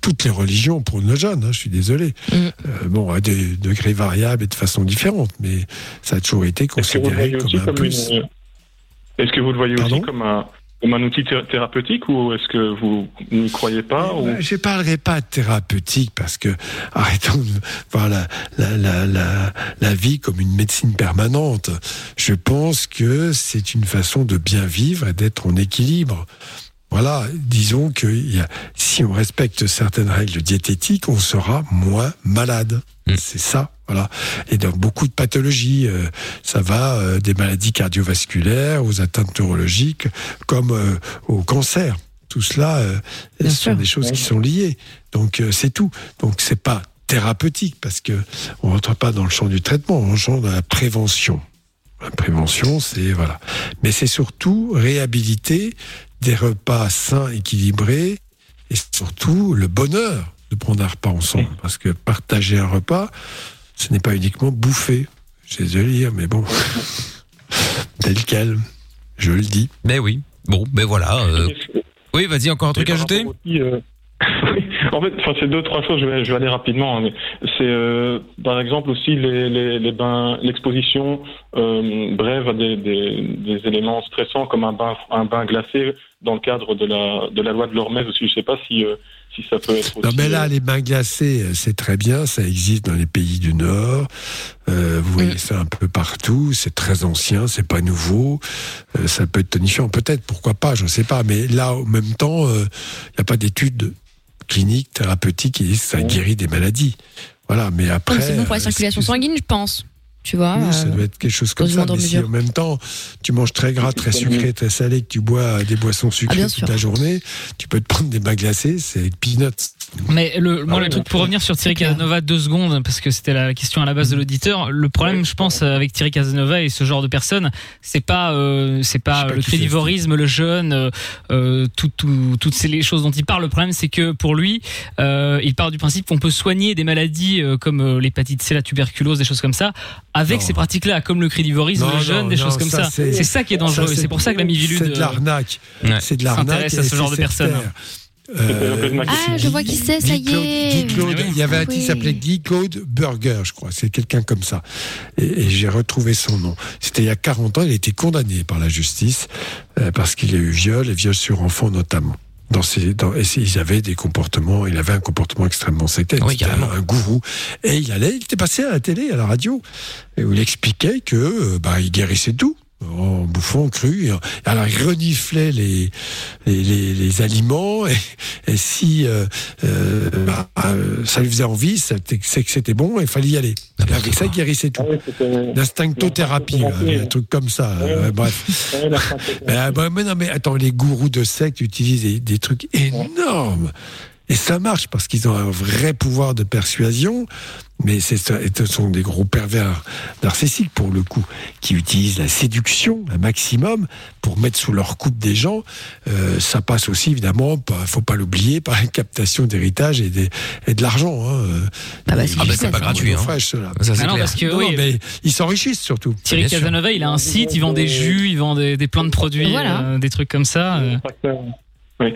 S3: Toutes les religions prônent le jeûne, hein, je suis désolé.
S11: Mm.
S3: Euh, bon, à des degrés variables et de façon différente, mais ça a toujours été considéré comme un
S18: comme
S3: plus.
S18: une- Est-ce que vous le voyez
S3: Pardon
S18: aussi comme un comme un outil thé- thérapeutique ou est-ce que vous n'y croyez pas ou...
S3: Je ne parlerai pas de thérapeutique parce que arrêtons de voir la, la, la, la, la vie comme une médecine permanente. Je pense que c'est une façon de bien vivre et d'être en équilibre. Voilà, disons que il y a- si on respecte certaines règles diététiques, on sera moins malade. C'est ça, voilà. Et dans beaucoup de pathologies, euh, ça va euh, des maladies cardiovasculaires aux atteintes neurologiques, comme euh, au cancer. Tout cela, euh, ce sont des choses qui sont liées. Donc euh, c'est tout. Donc c'est pas thérapeutique parce que on rentre pas dans le champ du traitement, on rentre dans la prévention. La prévention, c'est voilà. Mais c'est surtout réhabiliter des repas sains, équilibrés, et surtout le bonheur de prendre un repas ensemble. Parce que partager un repas, ce n'est pas uniquement bouffer. Désolé, de dire, mais bon, tel quel, je le dis.
S2: Ben oui. Bon, ben voilà. euh, Oui, vas-y, encore un truc à ajouter?
S18: aussi, euh, oui, en fait, enfin, c'est deux trois choses. Je vais, je vais aller rapidement. hein, c'est euh, par exemple aussi les, les, les bains, l'exposition euh, brève à des, des, des éléments stressants comme un bain, un bain glacé dans le cadre de la de la loi de l'Hormèse aussi. Je sais pas si euh, si ça peut être.
S3: Non, mais là,
S18: euh,
S3: les bains glacés, c'est très bien, ça existe dans les pays du Nord. Euh, vous voyez ça un peu partout, c'est très ancien, c'est pas nouveau. Euh, ça peut être tonifiant, peut-être, pourquoi pas, je ne sais pas. Mais là, en même temps, il n'y a pas d'études cliniques, thérapeutiques qui disent que ça guérit des maladies. Voilà, mais après.
S11: C'est bon pour la
S3: euh,
S11: circulation sanguine, je pense. Tu vois
S3: ça
S11: euh,
S3: doit être quelque chose comme ça. Mais si en même temps, tu manges très gras, très sucré, très salé, que tu bois des boissons sucrées
S11: Ah, bien
S3: toute la journée, tu peux te prendre des bains glacés, c'est peanuts.
S5: Mais le, moi,
S3: Ah
S5: le
S3: ouais,
S5: truc pour revenir sur Thierry Casanova deux secondes, parce que c'était la question à la base de l'auditeur. Le problème, je pense, avec Thierry Casanova et ce genre de personnes, c'est pas, euh, c'est pas, le crédivorisme, le jeûne, euh, euh, tout, tout- toutes ces les choses dont il parle. Le problème, c'est que pour lui, euh, il part du principe qu'on peut soigner des maladies comme l'hépatite C, la tuberculose, des choses comme ça, avec
S3: Non.
S5: ces pratiques-là, comme le crédivorisme,
S3: Non,
S5: le jeûne,
S3: non,
S5: des choses comme ça. C'est ça qui est dangereux. C'est pour ça que la Mivilude
S3: C'est de l'arnaque. C'est de l'arnaque.
S5: s'intéresse à ce genre de personnes.
S3: Euh,
S4: Ah, je vois qui c'est, ça y
S3: Guy
S4: est.
S3: Claude, il y avait un qui s'appelait Guy Claude Burger, je crois. C'est quelqu'un comme ça. Et, et j'ai retrouvé son nom. C'était il y a 40 ans. Il a été condamné par la justice euh, parce qu'il y a eu viol et viol sur enfants notamment. Dans ces, dans, et ils avaient des comportements, il avait un comportement extrêmement sectaire.
S2: Oui,
S3: un, gourou. Et il allait, il était passé à la télé, à la radio, et où il expliquait que, euh, bah, il guérissait tout. En bouffant cru, alors il reniflait les, les, les, les aliments et, et si euh, euh, bah, euh, ça lui faisait envie, c'était- c'est que c'était bon et il fallait y aller. Et avec ça, il guérissait tout. L'instinctothérapie, là, un truc comme ça. euh, bref. Mais, bah, mais non, mais attends, les gourous de secte utilisent des, des trucs énormes. Et ça marche parce qu'ils ont un vrai pouvoir de persuasion, mais ce sont des gros pervers narcissiques pour le coup, qui utilisent la séduction un maximum pour mettre sous leur coupe des gens. Euh, ça passe aussi évidemment, pas- faut pas l'oublier, par une captation d'héritage et, de l'argent. Hein.
S2: Ah bah, c'est pas gratuit, hein.
S3: Fraîche, ceux-là.
S2: Ça, c'est
S5: Ah non,
S2: clair.
S5: parce que,
S3: Non,
S5: oui.
S3: non, mais ils s'enrichissent surtout.
S5: Thierry
S3: Bien sûr.
S5: Casanova, il a un site, il vend des jus, il vend des, des plein de produits,
S11: Voilà.
S5: euh, des trucs comme ça. euh.
S18: Oui.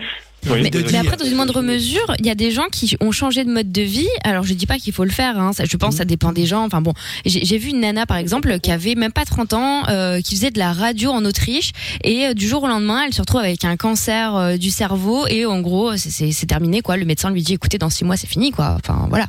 S11: Mais, mais après, dans une moindre mesure, il y a des gens qui ont changé de mode de vie. Alors, je dis pas qu'il faut le faire. Hein, ça, je pense que ça dépend des gens. Enfin bon, j'ai vu une nana par exemple qui avait même pas 30 ans, euh, qui faisait de la radio en Autriche et euh, du jour au lendemain, elle se retrouve avec un cancer euh, du cerveau et en gros, c'est- terminé quoi. Le médecin lui dit écoutez, dans six mois, c'est fini quoi. Enfin voilà.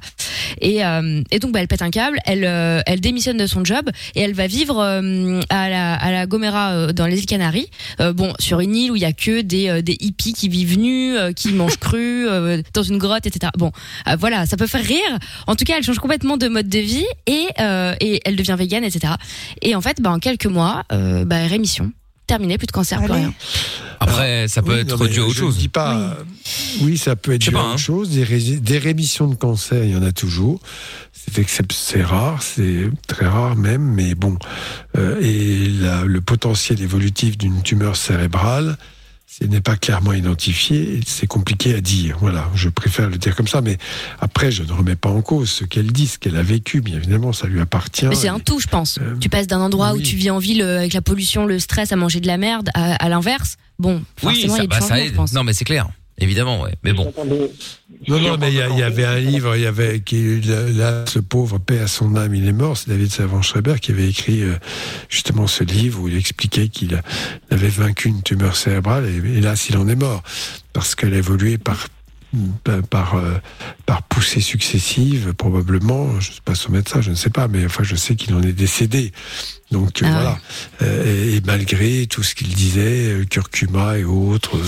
S11: Et, euh, et donc, bah, elle pète un câble, elle, elle démissionne de son job et elle va vivre à, la, à la Gomera euh, dans les îles Canaries. Euh, bon, sur une île où il y a que des, des hippies qui vivent nus, euh, qui mangent cru, euh, dans une grotte, etc. Bon, euh, voilà, ça peut faire rire. En tout cas, elle change complètement de mode de vie et, euh, et elle devient végane, etc. Et en fait, bah, en quelques mois, euh, bah, rémission. Terminé, plus de cancer, plus rien.
S2: Après, ça peut
S3: Oui,
S2: être
S3: non,
S2: dû à autre
S3: je
S2: chose.
S3: dis pas. Oui, ça peut être dû à autre
S2: hein.
S3: chose. Des, ré- des rémissions de cancer, il y en a toujours. C'est rare, c'est très rare même, mais bon. Euh, et la- le potentiel évolutif d'une tumeur cérébrale, ce n'est pas clairement identifié. C'est compliqué à dire. Voilà, je préfère le dire comme ça. Mais après, je ne remets pas en cause ce qu'elle dit, ce qu'elle a vécu. Bien évidemment, ça lui appartient.
S11: Mais c'est un tout, je pense. tu passes d'un endroit où tu vis en ville euh, avec la pollution, le stress, à manger de la merde, à, à l'inverse. Bon,
S2: Oui,
S11: forcément, il y
S2: ça,
S11: a
S2: bah, ça aide. Non, mais c'est clair. Évidemment, ouais. Mais bon.
S3: Non, non, mais il y, avait un livre, il y avait qui là, ce pauvre paix à son âme, il est mort. C'est David Savant-Schreiber qui avait écrit euh, justement ce livre où il expliquait qu'il a- avait vaincu une tumeur cérébrale et hélas, il en est mort parce qu'elle a évolué par par par, euh, par poussées successives probablement. Je ne suis pas son médecin, je ne sais pas, mais enfin je sais qu'il en est décédé. Donc
S11: Ah
S3: voilà. Euh, et, et malgré tout ce qu'il disait, euh, curcuma et autres,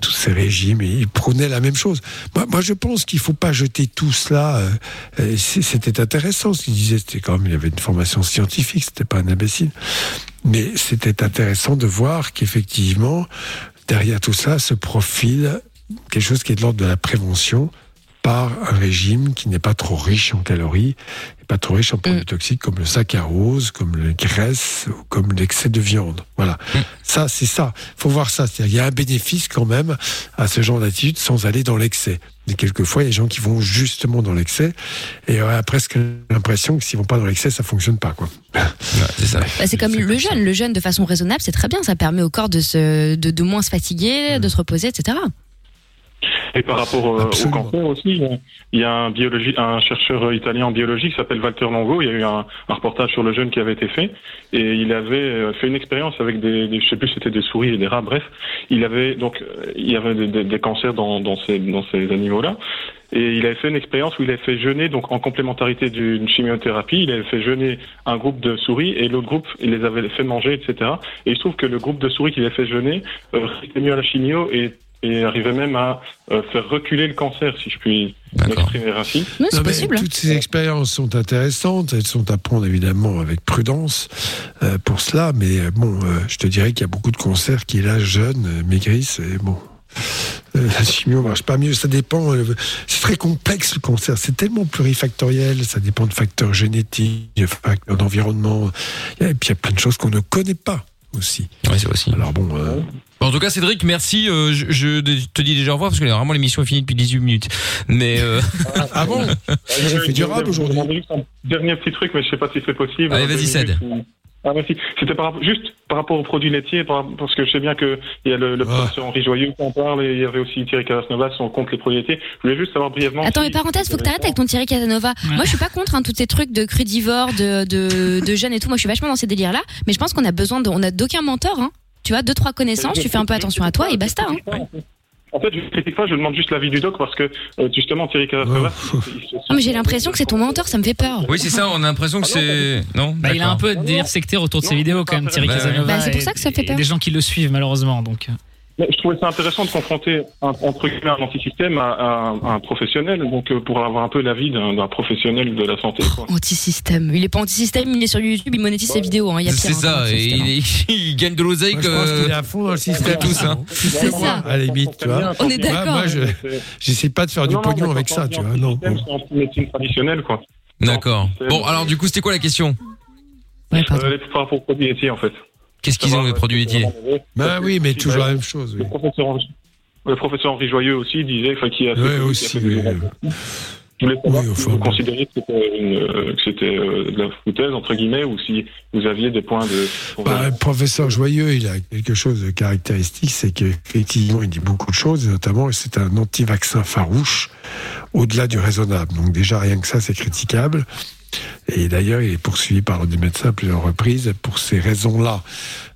S3: tous ces régimes, il prônait la même chose. Moi, moi je pense qu'il faut pas jeter tout cela. c'était intéressant ce qu'il disait. C'était quand même, il avait une formation scientifique, c'était pas un imbécile. Mais c'était intéressant de voir qu'effectivement, derrière tout cela se profile quelque chose qui est de l'ordre de la prévention par un régime qui n'est pas trop riche en calories et pas trop riche en produits toxiques comme le saccharose, comme les graisses ou comme l'excès de viande. Voilà. Ça, c'est ça. faut voir ça. C'est-à-dire qu'il y a un bénéfice quand même à ce genre d'attitude sans aller dans l'excès. Mais quelquefois, il y a des gens qui vont justement dans l'excès et on a presque l'impression que s'ils vont pas dans l'excès, ça fonctionne pas, quoi.
S2: c'est ça.
S11: Bah, c'est comme le jeûne. Le jeûne de façon raisonnable, c'est très bien. Ça permet au corps de, se, de, de moins se fatiguer, de se reposer, etc.
S18: Et par rapport euh, au cancer aussi, il y a un, biologie, un chercheur italien en biologie qui s'appelle Walter Longo. Il y a eu un, un reportage sur le jeûne qui avait été fait et il avait euh, fait une expérience avec des, des je sais plus, c'était des souris et des rats. Bref, il avait donc euh, il y avait des, des- des cancers dans, dans ces dans ces animaux-là. Et il avait fait une expérience où il avait fait jeûner, donc en complémentarité d'une chimiothérapie, il avait fait jeûner un groupe de souris et l'autre groupe, il les avait fait manger, etc. Et il se trouve que le groupe de souris qu'il avait fait jeûner euh, résistait mieux à la chimio et, et arrivait même à euh, faire reculer le cancer, si je puis m'exprimer ainsi.
S3: Non, Toutes ces expériences sont intéressantes, elles sont à prendre évidemment avec prudence euh, pour cela, mais euh, bon, euh, je te dirais qu'il y a beaucoup de concerts qui là jeunes maigrissent et bon. La chimio marche pas mieux, ça dépend. C'est très complexe le cancer, c'est tellement plurifactoriel, ça dépend de facteurs génétiques, de facteurs d'environnement, et puis il y a plein de choses qu'on ne connaît pas aussi.
S2: Ouais, c'est aussi.
S3: Alors bon. euh,
S2: en tout cas, Cédric, merci. euh, je, je te dis déjà au revoir parce que vraiment l'émission est finie depuis 18 minutes. Mais euh...
S3: ah bon
S18: J'ai fait du rap aujourd'hui. Dernier petit truc, mais je sais pas si c'est possible.
S2: Allez, vas-y,
S18: ou- Ah, merci. C'était par, rapport- juste par rapport aux produits laitiers, par- parce que je sais bien qu'il y a le, le professeur Henri Joyeux qui en parle et il y avait aussi Thierry Casanova qui sont contre les produits laitiers. Je voulais juste savoir brièvement.
S11: Attends,
S18: si-
S11: mais parenthèse, faut que t'arrêtes avec ton Thierry Casanova. Moi, je suis pas contre hein, tous ces trucs de crudivore, de, de, de jeunes et tout. Moi, je suis vachement dans ces délires-là. Mais je pense qu'on a besoin de, on a d'aucun mentor, hein. Tu vois, deux, trois connaissances, tu fais un peu attention à toi et basta, hein.
S18: En fait, je ne critique pas, je demande juste l'avis du doc parce que euh, justement Thierry Casanova.
S11: Non, mais j'ai l'impression que c'est ton mentor, ça me fait peur.
S2: Oui, c'est ça, on a l'impression que c'est. Non
S5: Bah, il a un peu de délire sectaire autour de ses vidéos quand même, Thierry. Casanova.
S11: Bah, c'est pour ça que ça fait peur.
S5: des gens qui le suivent malheureusement. Donc.
S18: Mais je trouvais ça intéressant de confronter un, entre guillemets un antisystème à, à- à un professionnel, donc euh, pour avoir un peu l'avis d'un professionnel de la santé. Quoi.
S11: Anti-système. Il est pas anti-système, il est sur YouTube, il monétise ses vidéos, hein. Il y a pire,
S2: C'est
S11: hein,
S2: ça, et
S11: hein.
S2: il, il gagne de l'oseille
S3: Moi, je pense
S2: que.
S3: qu'il est à fond dans le système.
S2: tous, hein.
S3: C'est
S11: ça.
S3: À la limite, tu vois.
S11: On est d'accord.
S3: Moi, je j'essaie pas de faire du
S18: Non, non,
S3: pognon avec ça,
S18: on
S3: tu vois. Non.
S18: antisystème, C'est médecine traditionnelle, quoi.
S2: D'accord. Bon, alors du coup, c'était quoi la question?
S18: Euh, les- par rapport aux produits laitiers, en fait.
S2: Qu'est-ce qu'ils ont, les produits laitiers
S3: Bah oui, mais toujours la même chose.
S18: Le professeur, Henri- le professeur Henri Joyeux aussi disait qu'il a fait,
S3: Ouais,
S18: qu'il a
S3: aussi, oui.
S18: erreurs. Je voulais savoir si vous considériez que c'était, euh, que c'était euh, de la foutaise, entre guillemets, ou si vous aviez des points de...
S3: Bah, le professeur Joyeux, il a quelque chose de caractéristique, c'est qu'effectivement, il dit beaucoup de choses, et notamment, c'est un anti-vaccin farouche, au-delà du raisonnable. Donc déjà, rien que ça, c'est critiquable. Et d'ailleurs, il est poursuivi par des médecins à plusieurs reprises pour ces raisons-là.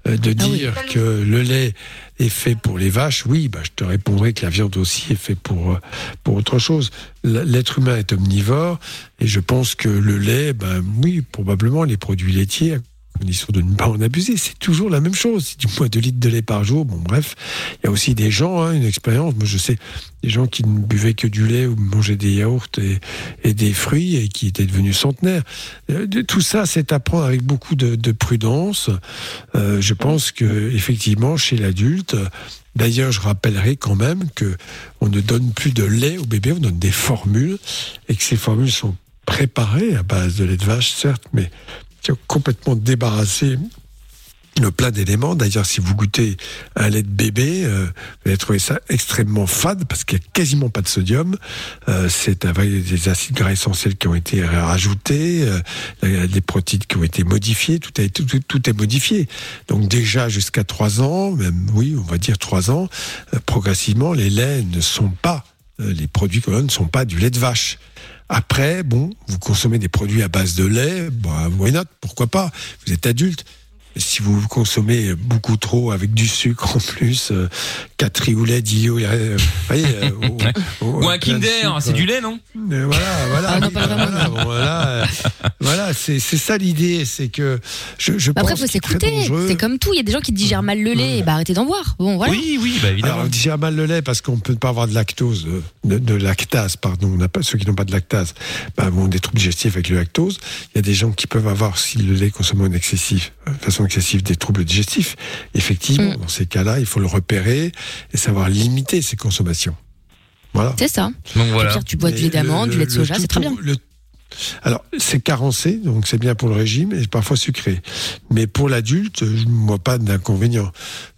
S3: Euh, de dire que le lait est fait pour les vaches, oui, bah, je te répondrai que la viande aussi est fait pour, euh, pour autre chose. L'être humain est omnivore, et je pense que le lait, ben oui, probablement les produits laitiers, à condition de ne pas en abuser, c'est toujours la même chose. Si tu bois 2 litres de lait par jour, bon bref, il y a aussi des gens, hein, une expérience, moi je sais, des gens qui ne buvaient que du lait ou mangeaient des yaourts et, des fruits et qui étaient devenus centenaires. Euh, Tout ça, c'est à prendre avec beaucoup de, de prudence. Euh, je pense que effectivement, chez l'adulte, D'ailleurs, je rappellerai quand même que on ne donne plus de lait au bébé, on donne des formules et que ces formules sont préparées à base de lait de vache, certes, mais complètement débarrassé le plein d'éléments. D'ailleurs, si vous goûtez un lait de bébé, euh, vous allez trouver ça extrêmement fade parce qu'il n'y a quasiment pas de sodium. Euh, c'est avec des acides gras essentiels qui ont été rajoutés, euh, des protéines qui ont été modifiées, tout, tout, tout est modifié. Donc déjà jusqu'à 3 ans, même oui, on va dire 3 ans, euh, progressivement, les laits ne sont pas, les produits qu'on ne sont pas du lait de vache. Après, bon, vous consommez des produits à base de lait, bah, why not, pourquoi pas? Vous êtes adulte. Si vous consommez beaucoup trop avec du sucre en plus, euh, catrioulet, dilio, euh, vous voyez, euh, au- au-
S2: Ou un Kinder,
S3: sucre.
S2: c'est du lait, non
S3: Euh, voilà, voilà,
S11: Ah, non,
S3: voilà, bon, voilà, euh, voilà, c'est ça l'idée, c'est que je, je
S11: Bah Après,
S3: pense
S11: faut s'écouter. C'est comme tout. Il y a des gens qui digèrent mal le lait. Et bah, arrêtez d'en boire. Bon, voilà.
S2: Oui, oui, bah évidemment.
S3: Alors, on digère mal le lait parce qu'on peut pas avoir de lactose, euh, de, de lactase, pardon. On n'a pas, ceux qui n'ont pas de lactase bah, ont des troubles digestifs avec le lactose. Il y a des gens qui peuvent avoir, si le lait consommé en excessif, de façon excessive, des troubles digestifs. Effectivement, dans ces cas-là, il faut le repérer et savoir limiter ses consommations. Voilà.
S11: C'est ça.
S2: Donc voilà.
S11: Tu bois du lait d'amande, du lait de soja, c'est très bien.
S3: le- alors, c'est carencé, donc c'est bien pour le régime et parfois sucré. Mais pour l'adulte, je ne vois pas d'inconvénient.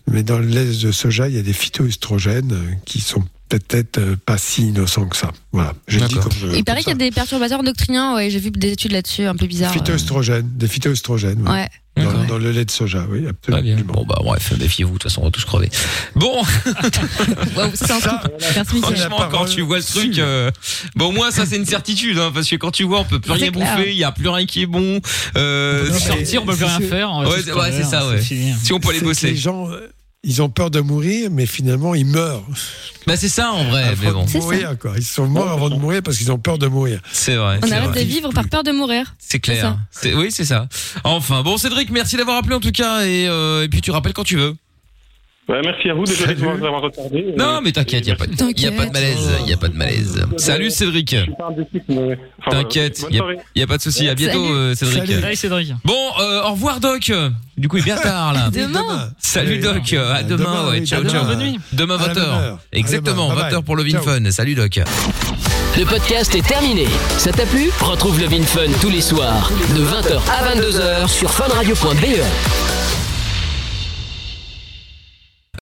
S3: Mais dans le lait de soja, il y a des phytoestrogènes euh, qui sont peut-être euh, pas si innocents que ça. Voilà. Dis comme je.
S11: Il paraît qu'il y a des perturbateurs endocriniens. Ouais, j'ai vu des études là-dessus un peu bizarres.
S3: Phytoestrogènes, des phytoestrogènes.
S11: Ouais.
S3: Dans, dans le lait de soja, oui,
S2: Très bien. Bon bah bref, méfiez-vous, de toute façon on va tous crever. Bon,
S11: Waouh, c'est un scoop. Merci, Mickaël.
S2: franchement quand tu vois le truc, euh, bon au moins ça c'est une certitude, hein, parce que quand tu vois on peut plus rien bouffer, il y a plus rien qui est bon. Euh,
S5: On peut
S2: c'est-
S5: sortir, on peut plus rien faire.
S2: Ouais, c'est- ça, ouais. Si on peut aller bosser.
S3: Les gens, euh, ils ont peur de mourir, mais finalement, ils meurent.
S2: Bah c'est ça en vrai, mais
S3: Avant
S2: bon.
S3: de mourir, quoi. Ils sont morts avant de mourir parce qu'ils ont peur de mourir.
S2: C'est vrai.
S11: On arrête
S2: vrai.
S11: de vivre par peur de mourir.
S2: C'est clair. C'est- Oui, c'est ça. Enfin, bon, Cédric, merci d'avoir appelé en tout cas, et, euh, et puis tu rappelles quand tu veux.
S18: Ouais, merci à vous, désolé de vous avoir retardé.
S2: Non, mais t'inquiète, y a pas, de- y a pas de malaise, y a pas de malaise. Salut Cédric. T'inquiète,
S18: bonne
S2: y a, pas de souci. À bientôt, euh, Cédric.
S3: Salut.
S5: Cédric.
S2: Bon, euh, au revoir Doc. Du coup, il est bien tard là.
S11: Demain.
S2: Salut Doc. À demain,
S3: Demain,
S2: ouais. Ciao,
S3: demain.
S2: ciao.
S5: Bonne nuit.
S2: Demain
S3: À la
S2: 20h.
S3: même heure. À
S2: Exactement,
S3: demain. Bye
S2: 20h pour le Vin
S3: Ciao.
S2: Fun. Salut Doc.
S1: Le podcast est terminé. Ça t'a plu? Retrouve le Vin Fun tous les soirs de 20h à 22h sur funradio.be.